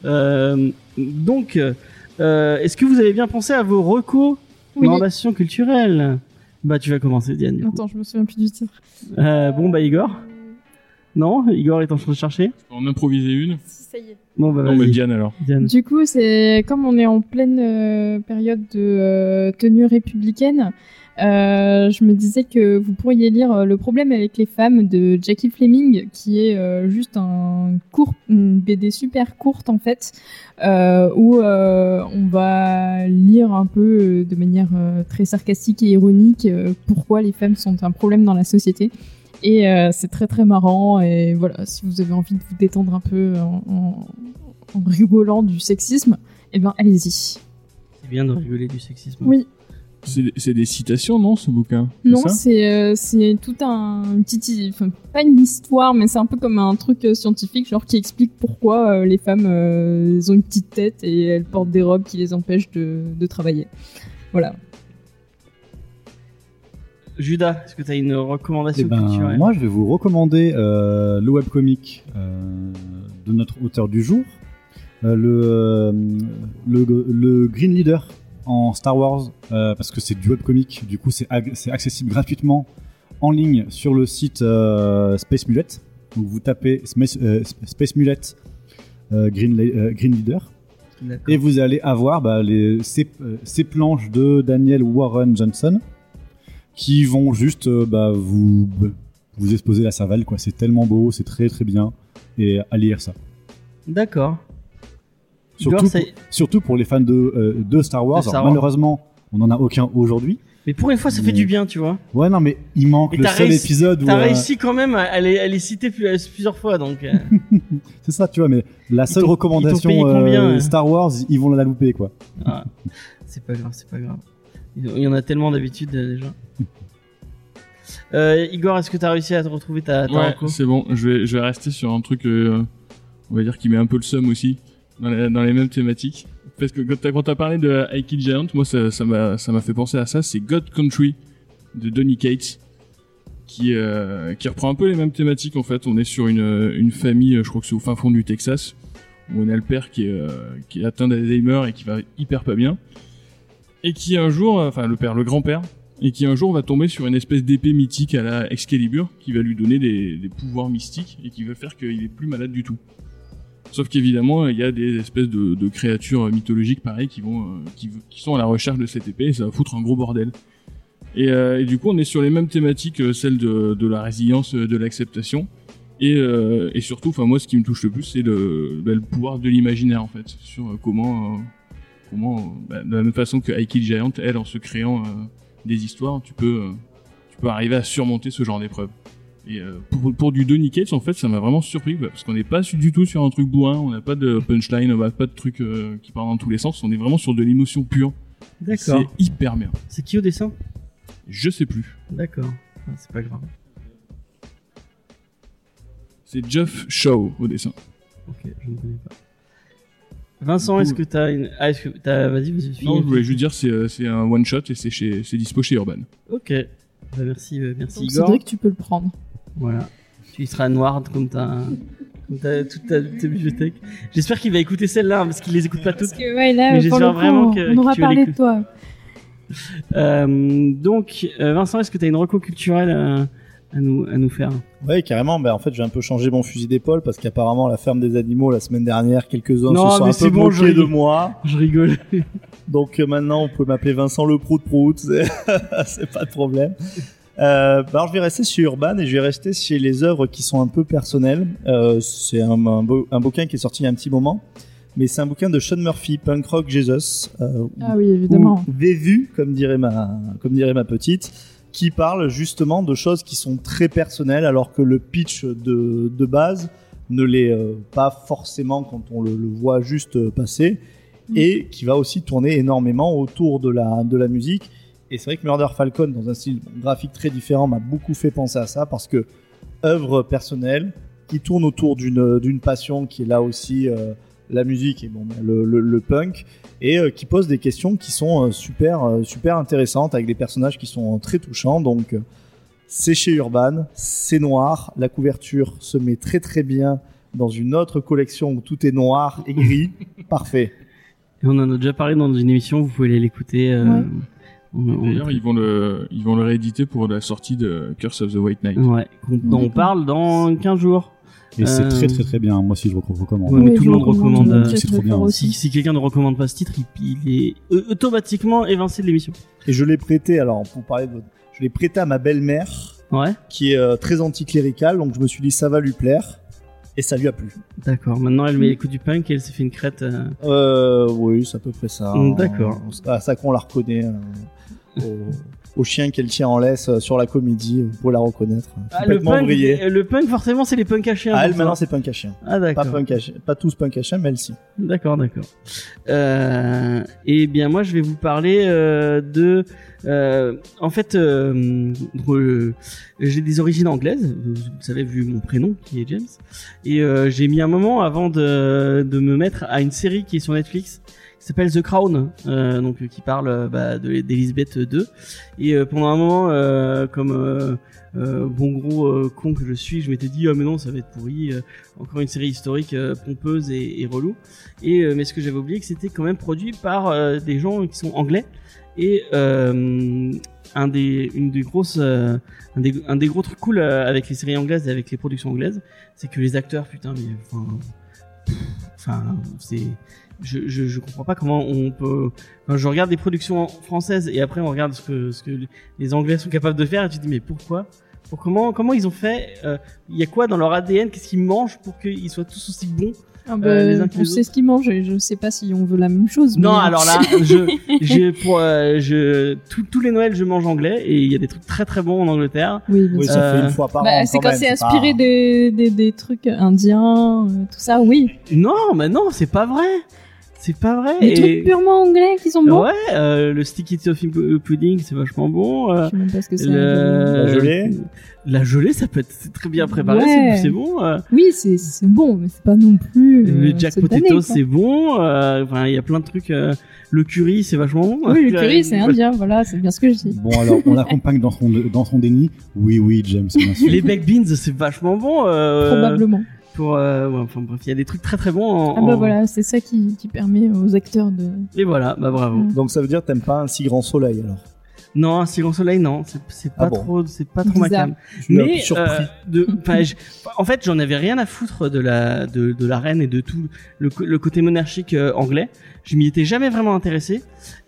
Euh, donc, euh, est-ce que vous avez bien pensé à vos recos Oui. culturelles Bah, tu vas commencer, Diane. Attends, je me souviens plus du titre. Euh, bon, bah, Igor. Non Igor est en train de chercher Je peux en improviser une. Ça y est. Bon, bah, Non, mais. Diane alors. Diane. Du coup, c'est comme on est en pleine euh, période de euh, tenue républicaine, euh, je me disais que vous pourriez lire Le problème avec les femmes de Jackie Fleming, qui est euh, juste un court, une BD super courte en fait, euh, où euh, on va lire un peu de manière euh, très sarcastique et ironique euh, pourquoi les femmes sont un problème dans la société. Et euh, c'est très très marrant. Et voilà, si vous avez envie de vous détendre un peu en, en- en rigolant du sexisme, eh ben allez-y. C'est bien de rigoler du sexisme. Oui, C'est c'est des citations, non, ce bouquin? Non, c'est euh, c'est tout un une petite, enfin pas une histoire, mais c'est un peu comme un truc euh, scientifique, genre qui explique pourquoi euh, les femmes euh, elles ont une petite tête et elles portent des robes qui les empêchent de, de travailler. Voilà. Judas, est-ce que tu as une recommandation Eh ben, culturelle moi, je vais vous recommander euh, le webcomic euh, de notre auteur du jour, euh, le, le, le Green Leader en Star Wars, euh, parce que c'est du webcomic, du coup c'est ag- c'est accessible gratuitement en ligne sur le site euh, Space Mullet. Donc vous tapez Space, euh, Space Mullet euh, Green, euh, Leader D'accord. et vous allez avoir bah, les, ces, ces planches de Daniel Warren Johnson qui vont juste euh, bah, vous, vous exposer la cervelle. quoi. C'est tellement beau, c'est très très bien. Et à lire ça. D'accord. Surtout, pour, surtout pour les fans de, euh, de Star Wars. De Star Alors, malheureusement, on n'en a aucun aujourd'hui. Mais pour une fois, ça fait du bien, tu vois. Ouais, non, mais il manque Et le seul réussi- épisode où. T'as euh, réussi quand même, à- elle est citée plus- plusieurs fois, donc. euh, C'est ça, tu vois, mais la seule recommandation combien, euh Star Wars, ils vont la louper, quoi. ah, c'est pas grave, c'est pas grave. Il y en a tellement d'habitude euh, déjà. Euh, Igor, est-ce que t'as réussi à te retrouver ta, ta Ouais, reco c'est bon. Je vais, je vais rester sur un truc, euh, on va dire, qui met un peu le seum aussi, dans, la- dans les mêmes thématiques. Parce que quand t'as, parlé de I Kill Giant, moi, ça, ça m'a, ça m'a fait penser à ça. C'est God Country de Donny Cates, qui, euh, qui reprend un peu les mêmes thématiques. En fait, on est sur une, une famille, je crois que c'est au fin fond du Texas, où on a le père qui est, euh, qui est atteint d'Alzheimer et qui va hyper pas bien, et qui un jour, enfin le père, le grand-père, et qui un jour va tomber sur une espèce d'épée mythique à la Excalibur qui va lui donner des, des pouvoirs mystiques et qui va faire qu'il est plus malade du tout. Sauf qu'évidemment, il y a des espèces de, de créatures mythologiques pareilles qui vont, euh, qui, qui sont à la recherche de cette épée et ça va foutre un gros bordel. Et, euh, et du coup, on est sur les mêmes thématiques, euh, celles de, de la résilience, euh, de l'acceptation. Et, euh, et surtout, enfin moi, ce qui me touche le plus, c'est le, bah, le pouvoir de l'imaginaire en fait, sur euh, comment, euh, bah, de la même façon que Kill Giant, elle, en se créant euh, des histoires, tu peux, euh, tu peux arriver à surmonter ce genre d'épreuve. Et euh, pour, pour du Donny Cates, en fait, ça m'a vraiment surpris bah, parce qu'on n'est pas du tout sur un truc bourrin, on n'a pas de punchline, on n'a pas de trucs euh, qui partent dans tous les sens, on est vraiment sur de l'émotion pure. D'accord. C'est hyper bien. C'est qui au dessin? Je sais plus. D'accord. Ah, c'est pas grave. C'est Jeff Shaw au dessin. Ok, je ne connais pas. Vincent, est-ce que t'as une. Ah, est-ce que t'as. Vas-y, vas-y. Non, je voulais juste dire, c'est euh, c'est un one shot et c'est chez, c'est dispo chez Urban. Ok. Bah, merci, euh, merci Donc Igor. Cédric, tu peux le prendre. Voilà. Tu seras noir comme ta. Comme ta, toute ta, ta bibliothèque. J'espère qu'il va écouter celle-là hein, parce qu'il les écoute pas toutes. Parce que ouais, là, Mais pour j'espère le coup, vraiment on- que- on aura tu parlé de toi. Euh, donc, euh, Vincent, est-ce que tu as une reco culturelle euh, à, nous, à nous faire Ouais, carrément. Ben, en fait, j'ai un peu changé mon fusil d'épaule parce qu'apparemment, la ferme des animaux, la semaine dernière, quelques-uns Non, se sont mais un peu bon, je moqués de moi. Je rigole. Donc euh, maintenant, on peut m'appeler Vincent le Prout Prout. C'est pas de problème. Euh, bah, alors, je vais rester chez Urban et je vais rester chez les œuvres qui sont un peu personnelles. Euh, c'est un, un, beau- un bouquin qui est sorti il y a un petit moment. Mais c'est un bouquin de Sean Murphy, Punk Rock Jesus. Euh, Ah oui, évidemment. ou Vévu, comme dirait ma, comme dirait ma petite, qui parle justement de choses qui sont très personnelles, alors que le pitch de, de base ne l'est euh, pas forcément quand on le, le voit juste euh, passer, et qui va aussi tourner énormément autour de la, de la musique. Et c'est vrai que Murder Falcon, dans un style graphique très différent, m'a beaucoup fait penser à ça, parce que œuvre personnelle, qui tourne autour d'une d'une passion qui est là aussi euh, la musique et bon, ben, le, le, le punk, et euh, qui pose des questions qui sont euh, super, euh, super intéressantes avec des personnages qui sont euh, très touchants. Donc, euh, c'est chez Urban, c'est noir, la couverture se met très très bien dans une autre collection où tout est noir et gris. Parfait. Et on en a déjà parlé dans une émission, vous pouvez aller l'écouter. euh, Ouais. D'ailleurs, ils vont le, ils vont le rééditer pour la sortie de Curse of the White Knight. Ouais, dont on parle dans 15 jours. Et c'est Euh, très très très bien. Moi aussi, je recommande. Ouais, mais tout le monde recommande, euh, très, c'est très trop bien aussi. Si, si quelqu'un ne recommande pas ce titre, il, il est euh, automatiquement évincé de l'émission. Et je l'ai prêté, alors pour parler de votre- Je l'ai prêté à ma belle-mère, Ouais, qui est euh, très anticléricale, donc je me suis dit ça va lui plaire. Et ça lui a plu. d'accord. Maintenant, elle met les coups du punk et elle s'est fait une crête. euh, Euh, oui, c'est à peu près ça. D'accord. C'est à ça qu'on la reconnaît. euh, au, chien qu'elle tient en laisse euh, sur la comédie, vous pouvez la reconnaître. Ah, le, punk, euh, le punk, forcément, c'est les punks à chiens. Ah, elle maintenant c'est punk à chien. Ah, Pas, d'accord. punk à chien. pas tous punk à chien, mais elle si. D'accord, d'accord. Euh, et bien moi, je vais vous parler euh, de. euh, en fait, euh, euh, j'ai des origines anglaises. Vous le savez vu mon prénom qui est James. Et j'ai mis un moment avant de, de me mettre à une série qui est sur Netflix s'appelle The Crown, euh, donc euh, qui parle euh, bah, II. Et pendant un moment, comme bon gros con que je suis, je m'étais dit ah mais non ça va être pourri, encore une série historique pompeuse et, relou. Et mais ce que j'avais oublié que c'était quand même produit par des gens qui sont anglais et un des une des grosses un, des, gros trucs cool avec les séries anglaises et avec les productions anglaises, c'est que les acteurs putain mais enfin c'est je, je, je comprends pas comment on peut. Je regarde des productions françaises et après on regarde ce que, ce que les Anglais sont capables de faire et tu te dis mais pourquoi? Pour comment, comment ils ont fait euh, Il y a quoi dans leur ADN Qu'est-ce qu'ils mangent pour qu'ils soient tous aussi bons Ah bah, Euh, les uns que on les sait autres. ce qu'ils mangent et je sais pas si on veut la même chose. Non, mais- alors là, je, j'ai pour, euh, je, tous- tous les Noëls, je mange anglais et il y a des trucs très très bons en Angleterre. Oui, bien Oui, sûr. ça Euh, fait une fois par Bah, an. c'est quand c'est pas- inspiré des, des, des trucs indiens, euh, tout ça, oui. Non, mais non, c'est pas vrai. C'est pas vrai. Des Et- trucs purement anglais qui sont bons. Ouais, euh, le sticky toffee pu- pudding, c'est vachement bon. euh, Je sais même pas ce que c'est. le- La gelée La gelée, ça peut être très bien préparé, Ouais. c'est- c'est bon. euh, Oui, c'est c'est bon, mais c'est pas non plus. le euh, jack potato, c'est bon. euh, Enfin, il y a plein de trucs. euh, le curry, c'est vachement bon. Oui, le curry, Euh, c'est indien, voilà, c'est bien ce que je dis. Bon, alors, on l'accompagne dans son, dans son déni. Oui, oui, James, bien sûr. Les baked beans, c'est vachement bon. euh, Probablement. Pour, euh, ouais, enfin bref, il y a des trucs très très bons. En, Ah bah en- voilà, c'est ça qui, qui permet aux acteurs de. Et voilà, bah bravo. Donc ça veut dire que t'aimes pas un si grand soleil alors. Non, un si grand soleil, non, c'est c'est pas Ah bon. trop, c'est pas trop ma Bizarre. cam. Un peu Mais surpris. euh, de, enfin, je- en fait, j'en avais rien à foutre de la de, de la reine et de tout le côté monarchique euh, anglais. Je m'y étais jamais vraiment intéressé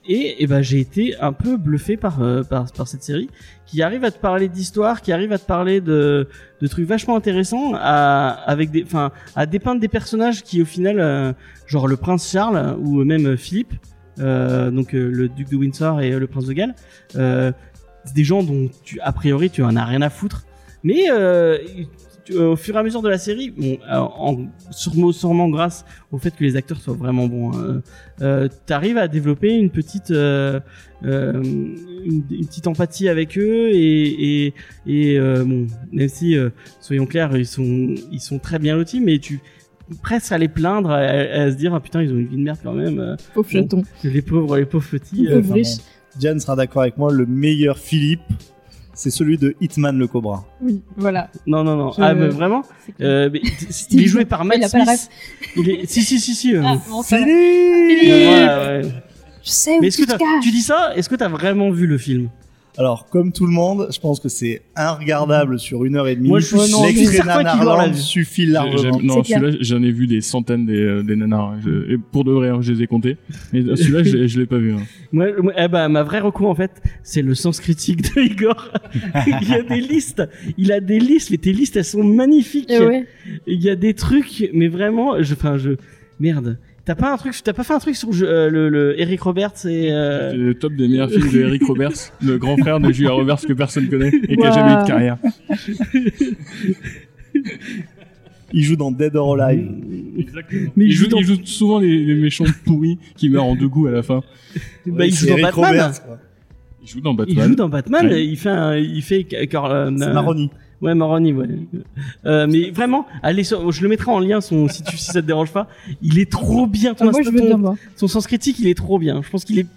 et, et ben j'ai été un peu bluffé par, euh, par par cette série qui arrive à te parler d'histoire, qui arrive à te parler de de trucs vachement intéressants, à avec des, enfin, à dépeindre des personnages qui au final, euh, genre le prince Charles ou même euh, Philippe. Donc le duc de Windsor et le prince de Galles, des gens dont a priori tu en as rien à foutre, mais au fur et à mesure de la série, bon, euh, en, sûrement, sûrement grâce au fait que les acteurs soient vraiment bons, hein, euh, t'arrives à développer une petite euh, euh, une, une petite empathie avec eux et et, et euh, bon même si euh, soyons clairs ils sont ils sont très bien lotis mais tu presque à les plaindre à, à se dire ah putain ils ont une vie de merde quand même euh, Pauvre Bon. chaton. les pauvres les pauvres petits Les euh, pauvres riches. Diane sera d'accord avec moi, le meilleur Philippe, c'est celui de Hitman le Cobra. Oui, voilà. non non non Je- ah mais vraiment euh, mais, il est joué par Matt Il a pas la Smith il est si si si si euh, Ah, bon. Philippe ouais, ouais. Je sais où mais est-ce tu que te t'as- caches. tu dis ça? Est-ce que t'as vraiment vu le film? Alors, comme tout le monde, je pense que c'est inregardable sur une heure et demie. Moi, je suis- non, je suis L'extrait Nanarland suffit largement. non, celui-là, j'en ai vu des centaines des, euh, des nanars. Je- et pour de vrai, hein, je les ai comptés. Mais celui-là, je, l'ai- je l'ai pas vu. hein. Moi, moi, eh ben, ma vraie recours en fait, c'est le sens critique de Igor. il y a des listes, il a des listes, mais tes listes elles sont magnifiques. Eh ouais. Il y a des trucs, mais vraiment, je, enfin, je, merde. T'as pas un truc, t'as pas fait un truc sur euh, le, le Eric Roberts et euh, C'est le top des meilleurs films de Eric Roberts, le grand frère de Julia Roberts que personne connaît et qui a jamais eu de carrière. Il joue dans Dead or Alive. mais il, il joue, joue dans, il joue souvent les, les méchants pourris qui meurent en deux coups à la fin. bah, il joue dans Eric Batman. Roberts, quoi. Il joue dans Il Batman. joue dans Batman. Ouais. Il fait, un, il fait, euh, C'est euh, Maroni. Ouais, Maroni, ouais. Euh, mais vraiment, allez, sur- je le mettrai en lien, son, si, tu, si ça te dérange pas. Il est trop bien, ton, Ah, moi, ton- son sens critique, il est trop bien. Je pense qu'il est,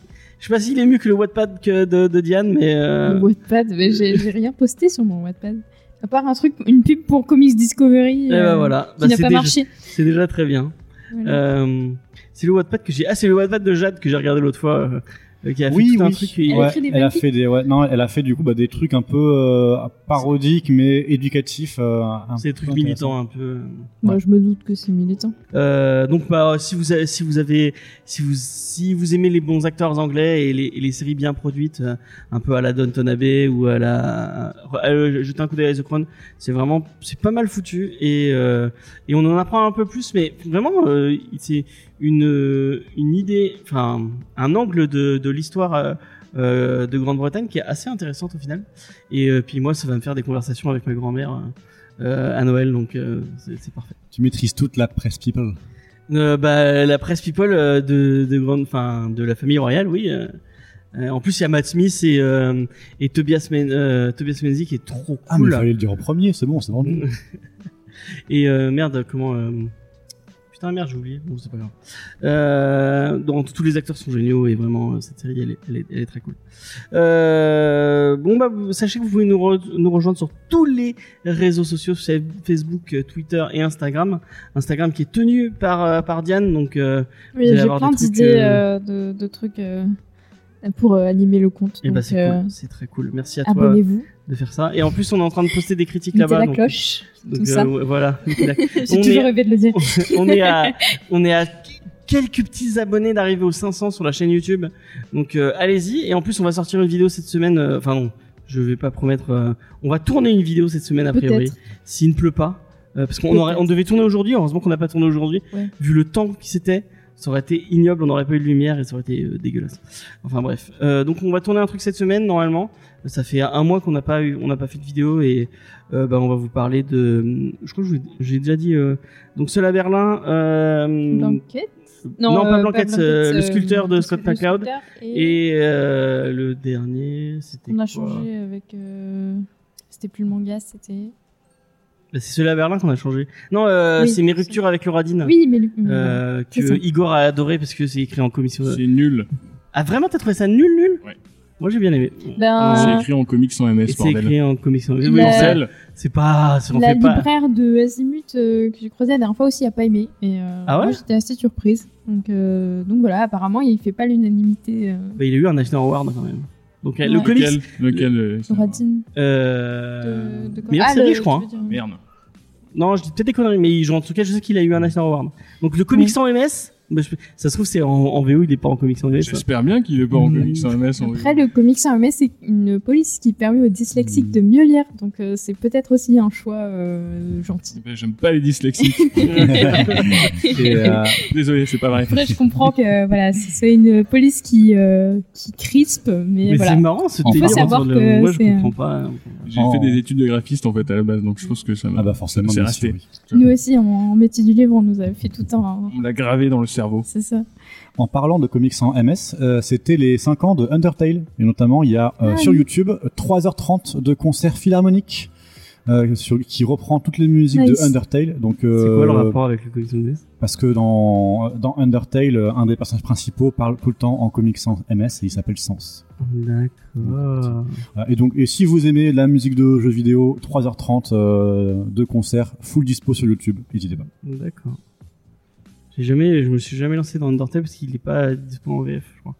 je sais pas s'il est mieux que le Wattpad que de, de Diane, mais euh, Le Wattpad, mais j'ai rien posté sur mon Wattpad. À part un truc, une pub pour Comics Discovery. eh ben euh, voilà. Qui Bah, n'a pas déjà, marché. c'est déjà très bien. Voilà. Euh, c'est le Wattpad que j'ai, ah, c'est le Wattpad de Jade que j'ai regardé l'autre fois. Euh, qui a Oui, fait tout un oui. truc. Elle il- a Ouais, écrit des elle a fait des, ouais, non, elle a fait du coup bah, des trucs un peu euh, parodiques mais éducatifs. euh, un C'est des trucs militants un peu. Moi, je me doute que c'est militant. Euh, donc bah si vous avez, si vous avez si vous si vous aimez les bons acteurs anglais et les, et les séries bien produites euh, un peu à la Downton Abbey ou à la euh, jetez un coup d'œil à The Crown c'est vraiment c'est pas mal foutu et euh, et on en apprend un peu plus mais vraiment euh, c'est une une idée enfin un angle de de l'histoire euh, euh, de Grande-Bretagne qui est assez intéressante au final et euh, puis moi ça va me faire des conversations avec ma grand-mère euh, à Noël donc euh, c'est c'est parfait Tu maîtrises toute la presse people? euh, bah, la presse people euh, de, de grande, enfin, de la famille royale, oui. en plus, il y a Matt Smith et, euh, et Tobias, Men, Tobias Menzies qui est trop Ah mais cool. il fallait le dire au premier, c'est bon, c'est vendu. et euh, merde, comment euh, Putain, merde, j'ai oublié. Bon, c'est pas grave. Euh, donc, tous les acteurs sont géniaux et vraiment, euh, cette série, elle est, elle est, elle est très cool. Euh, bon, bah, sachez que vous pouvez nous, re- nous rejoindre sur tous les réseaux sociaux, Facebook, euh, Twitter et Instagram. Instagram qui est tenu par, euh, par Diane, donc euh, Oui, j'ai plein d'idées de, de trucs euh, pour euh, animer le compte. et bah, c'est euh, cool, c'est très cool. Merci à toi Abonnez-vous, de faire ça. Et en plus, on est en train de poster des critiques là-bas. la donc- cloche, donc, tout ça. euh, ouais, voilà. J'ai on toujours est- rêvé de le dire. on est à on est à quelques petits abonnés d'arriver aux 500 sur la chaîne YouTube. Donc euh, allez-y et en plus on va sortir une vidéo cette semaine euh, enfin non, je vais pas promettre euh, on va tourner une vidéo cette semaine a priori s'il ne pleut pas parce qu'on on devait tourner aujourd'hui, heureusement qu'on n'a pas tourné aujourd'hui Ouais. vu le temps qui c'était. Ça aurait été ignoble, on n'aurait pas eu de lumière et ça aurait été euh, dégueulasse. Enfin bref, Euh, donc on va tourner un truc cette semaine normalement. Ça fait un mois qu'on n'a pas eu, on n'a pas fait de vidéo et euh, bah, on va vous parler de. Je crois que j'ai déjà dit. euh, donc seul à Berlin. Euh, Blanquette? Non, pas euh, Blanquette, euh, le euh, sculpteur de Scott McCloud. Et, Et euh, le dernier, c'était. on a quoi? changé avec. euh, C'était plus le manga, c'était. Bah, c'est celui à Berlin qu'on a changé. Non, euh, Oui, c'est mes ruptures avec Lauradine. Oui, mais. Euh, que Igor a adoré parce que c'est écrit en commission. C'est nul. Ah vraiment, t'as trouvé ça nul, nul Ouais. Moi j'ai bien aimé. Ben, C'est Euh, écrit en comics sans MS, c'est écrit en. Oui, La- oui, c'est- pas, la fait pas. libraire de Azimut euh, que j'ai croisée la dernière fois aussi a pas aimé. Et, euh, Ah ouais moi, j'étais assez surprise. Donc, euh, donc voilà, apparemment, il fait pas l'unanimité. Euh, Bah, il a eu un National Award quand même. Donc euh, le Ouais. comics. Lequel, lequel euh, ça- Radine. Euh... De, de quoi meilleure Ah, série, le- je crois. hein. Merde. Non, je dis peut-être des conneries, mais il- en tout cas, je sais qu'il a eu un National Award. Donc le comics Ouais. sans MS, bah, je- ça se trouve c'est en, en VO, il est pas en comics sans MS. J'espère bien qu'il est pas en Mm. comics sans MS. en Après, le comics sans MS, c'est une police qui permet aux dyslexiques de mieux lire. Donc, euh, c'est peut-être aussi un choix euh, gentil. Ben, J'aime pas les dyslexiques. Et, euh, Désolé, c'est pas vrai. Après, je comprends que voilà, ce soit une police qui, euh, qui crispe, mais, Mais voilà. c'est marrant ce Il faut délire savoir que le- Moi, je c'est, comprends pas. J'ai Oh. fait des études de graphiste en fait à la base, donc je pense que ça m'a ah bah forcément, c'est resté. oui. Nous aussi, en, en métier du livre, on nous a fait tout un. On l'a gravé dans le cerveau. C'est ça. En parlant de comics sans MS, euh, c'était les 5 ans de Undertale. Et notamment, il y a euh, Ah, sur oui. YouTube 3h30 de concerts philharmoniques euh, sur, qui reprend toutes les musiques Nice. de Undertale. Donc, C'est quoi le rapport avec le comics MS Parce que dans, dans Undertale, un des personnages principaux parle tout le temps en comics sans MS et il s'appelle Sans. D'accord. Et donc, et si vous aimez la musique de jeux vidéo, 3h30 euh, de concerts, full dispo sur YouTube, n'hésitez pas. D'accord. J'ai jamais, je me suis jamais lancé dans Undertale parce qu'il est pas disponible en VF, je crois.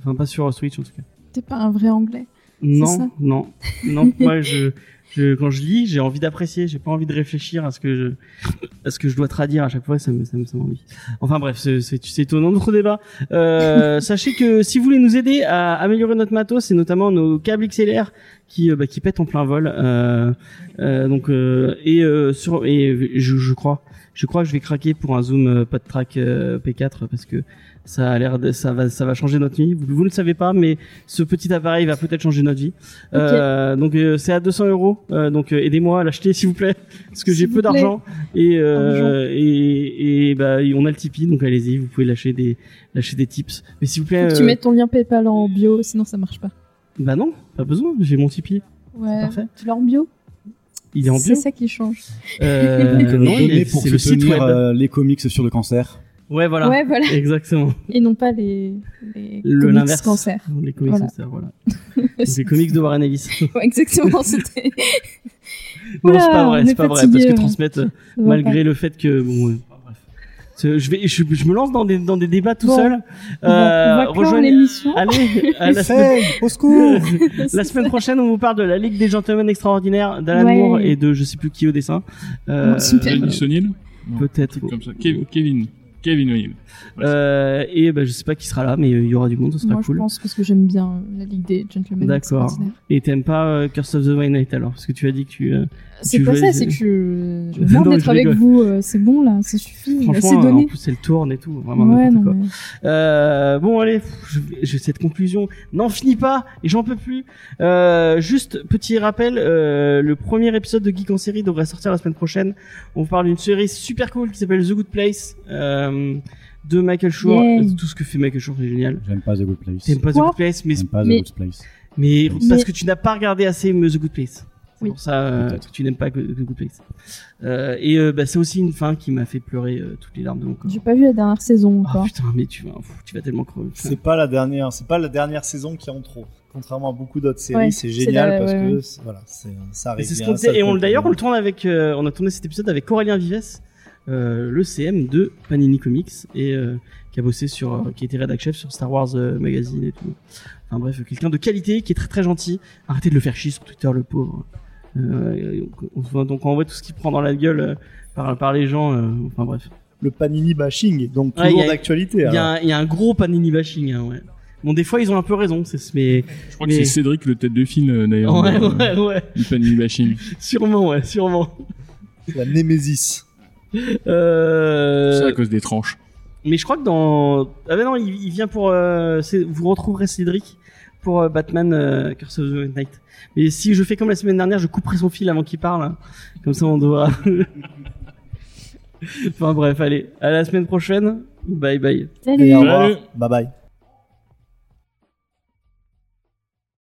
Enfin, pas sur Switch en tout cas. T'es pas un vrai anglais. Non, non, non. Moi, je, je, quand je lis, j'ai envie d'apprécier. J'ai pas envie de réfléchir à ce que je, à ce que je dois traduire à chaque fois. Ça me, ça me, ça m'ennuie. Enfin bref, c'est, c'est. Notre débat. Euh, sachez que si vous voulez nous aider à améliorer notre matos, et notamment nos câbles XLR qui, euh, bah, qui pètent en plein vol. Euh, euh, donc euh, et euh, sur et je, je crois, je crois que je vais craquer pour un zoom euh, pas de track euh, P4 parce que ça a l'air de, ça va ça va changer notre vie. Vous, vous ne le savez pas, mais ce petit appareil va peut-être changer notre vie. Euh, donc euh, c'est à 200 euros. Euh, donc aidez-moi à l'acheter s'il vous plaît, parce que j'ai peu d'argent et, et et bah on a le Tipeee, donc allez-y, vous pouvez lâcher des lâcher des tips. Mais s'il vous plaît, Faut que tu mettes ton lien PayPal en bio, sinon ça marche pas. bah non, pas besoin. J'ai mon Tipeee. Ouais. parfait. Tu l'as en bio? Il est en C'est ça qui change. Euh, Donc, euh, non, il donnez est- pour c'est le site web. euh, les comics sur le cancer. Ouais, voilà. Ouais, voilà. Exactement. Et non pas les, les Le comics l'inverse. cancer. Les comics Voilà. cancer, voilà. les comics de Warren Ellis. Ouais, exactement, c'était. non, c'est pas vrai, c'est est pas vrai, parce que transmettre, va malgré pas. le fait que, bon, Je vais, je, je me lance dans des dans des débats tout Bon. seul. On va- on va rejoignez- l'émission. Allez, à la semaine. Au secours La semaine prochaine, on vous parle de la Ligue des Gentlemen Extraordinaires, d'Alan Ouais. Moore et de je sais plus qui au dessin. Euh, O'Neill Peut-être. Comme ça. Kev- Kevin. Kevin O'Neill. Euh, et ben je sais pas qui sera là, mais euh, il y aura du monde, ce sera Moi, cool. je pense parce que j'aime bien la Ligue des Gentlemen. D'accord. Extraordinaires. Et t'aimes pas euh, Curse of the White Knight alors? Parce que tu as dit que tu. euh, C'est veux- ça, c'est que je, je Non, d'être avec rigole. vous. euh, C'est bon là, ça suffit. C'est euh, en donné. plus elle tourne et tout, vraiment Ouais, non, quoi. mais- Euh, bon allez, je cette conclusion. N'en finis pas et j'en peux plus. Euh, juste petit rappel, euh, le premier épisode de Geek en série devrait sortir la semaine prochaine. On vous parle d'une série super cool qui s'appelle The Good Place euh, de Michael. Yay. Euh, Tout ce que fait Michael Schur c'est génial. J'aime pas The Good Place. T'aimes pas The Quoi Good Place, mais J'aime pas The Mais- Good Place. Mais- parce que tu n'as pas regardé assez The Good Place. C'est Oui. pour ça euh, que tu n'aimes pas Good Place. Euh, et euh, bah, c'est aussi une fin qui m'a fait pleurer euh, toutes les larmes de mon corps. J'ai pas vu la dernière saison Oh encore. putain, mais tu vas, pff, tu vas tellement crever. C'est pas la dernière, c'est pas la dernière saison qui est en trop. Contrairement à beaucoup d'autres séries, Ouais, c'est c'est génial la- parce ouais, que ouais. voilà, c'est ça Et arrive. c'est ce bien, qu'on ça. Et on, d'ailleurs, on plaisir. le tourne avec, euh, on a tourné cet épisode avec Aurélien Vives, euh, le CM de Panini Comics et euh, qui a bossé sur, qui été rédac chef sur Star Wars euh, Magazine et tout. Enfin bref, quelqu'un de qualité qui est très très gentil. Arrêtez de le faire chier sur Twitter, le pauvre. Euh, on, on- donc on voit tout ce qu'il prend dans la gueule euh, par, par les gens. euh, enfin bref. le panini bashing, donc Ouais, toujours y a- d'actualité. Il y, a un- il y a un gros Panini bashing, hein, ouais. Bon, des fois ils ont un peu raison, c'est mais Je crois Mais- que c'est Cédric, le tête de file, d'ailleurs. ouais, ouais, ouais, Du Panini Bashing. sûrement, ouais, sûrement. La Némésis. Euh... C'est à cause des tranches. Mais je crois que dans. Ah ben non, il, il vient pour. euh, Vous retrouverez Cédric pour euh, Batman euh, Curse of the Knight. Mais si je fais comme la semaine dernière, je couperai son fil avant qu'il parle. hein. Comme ça, on devra. enfin bref, allez. À la semaine prochaine. Bye bye. Et au Salut. revoir. Salut. Bye bye.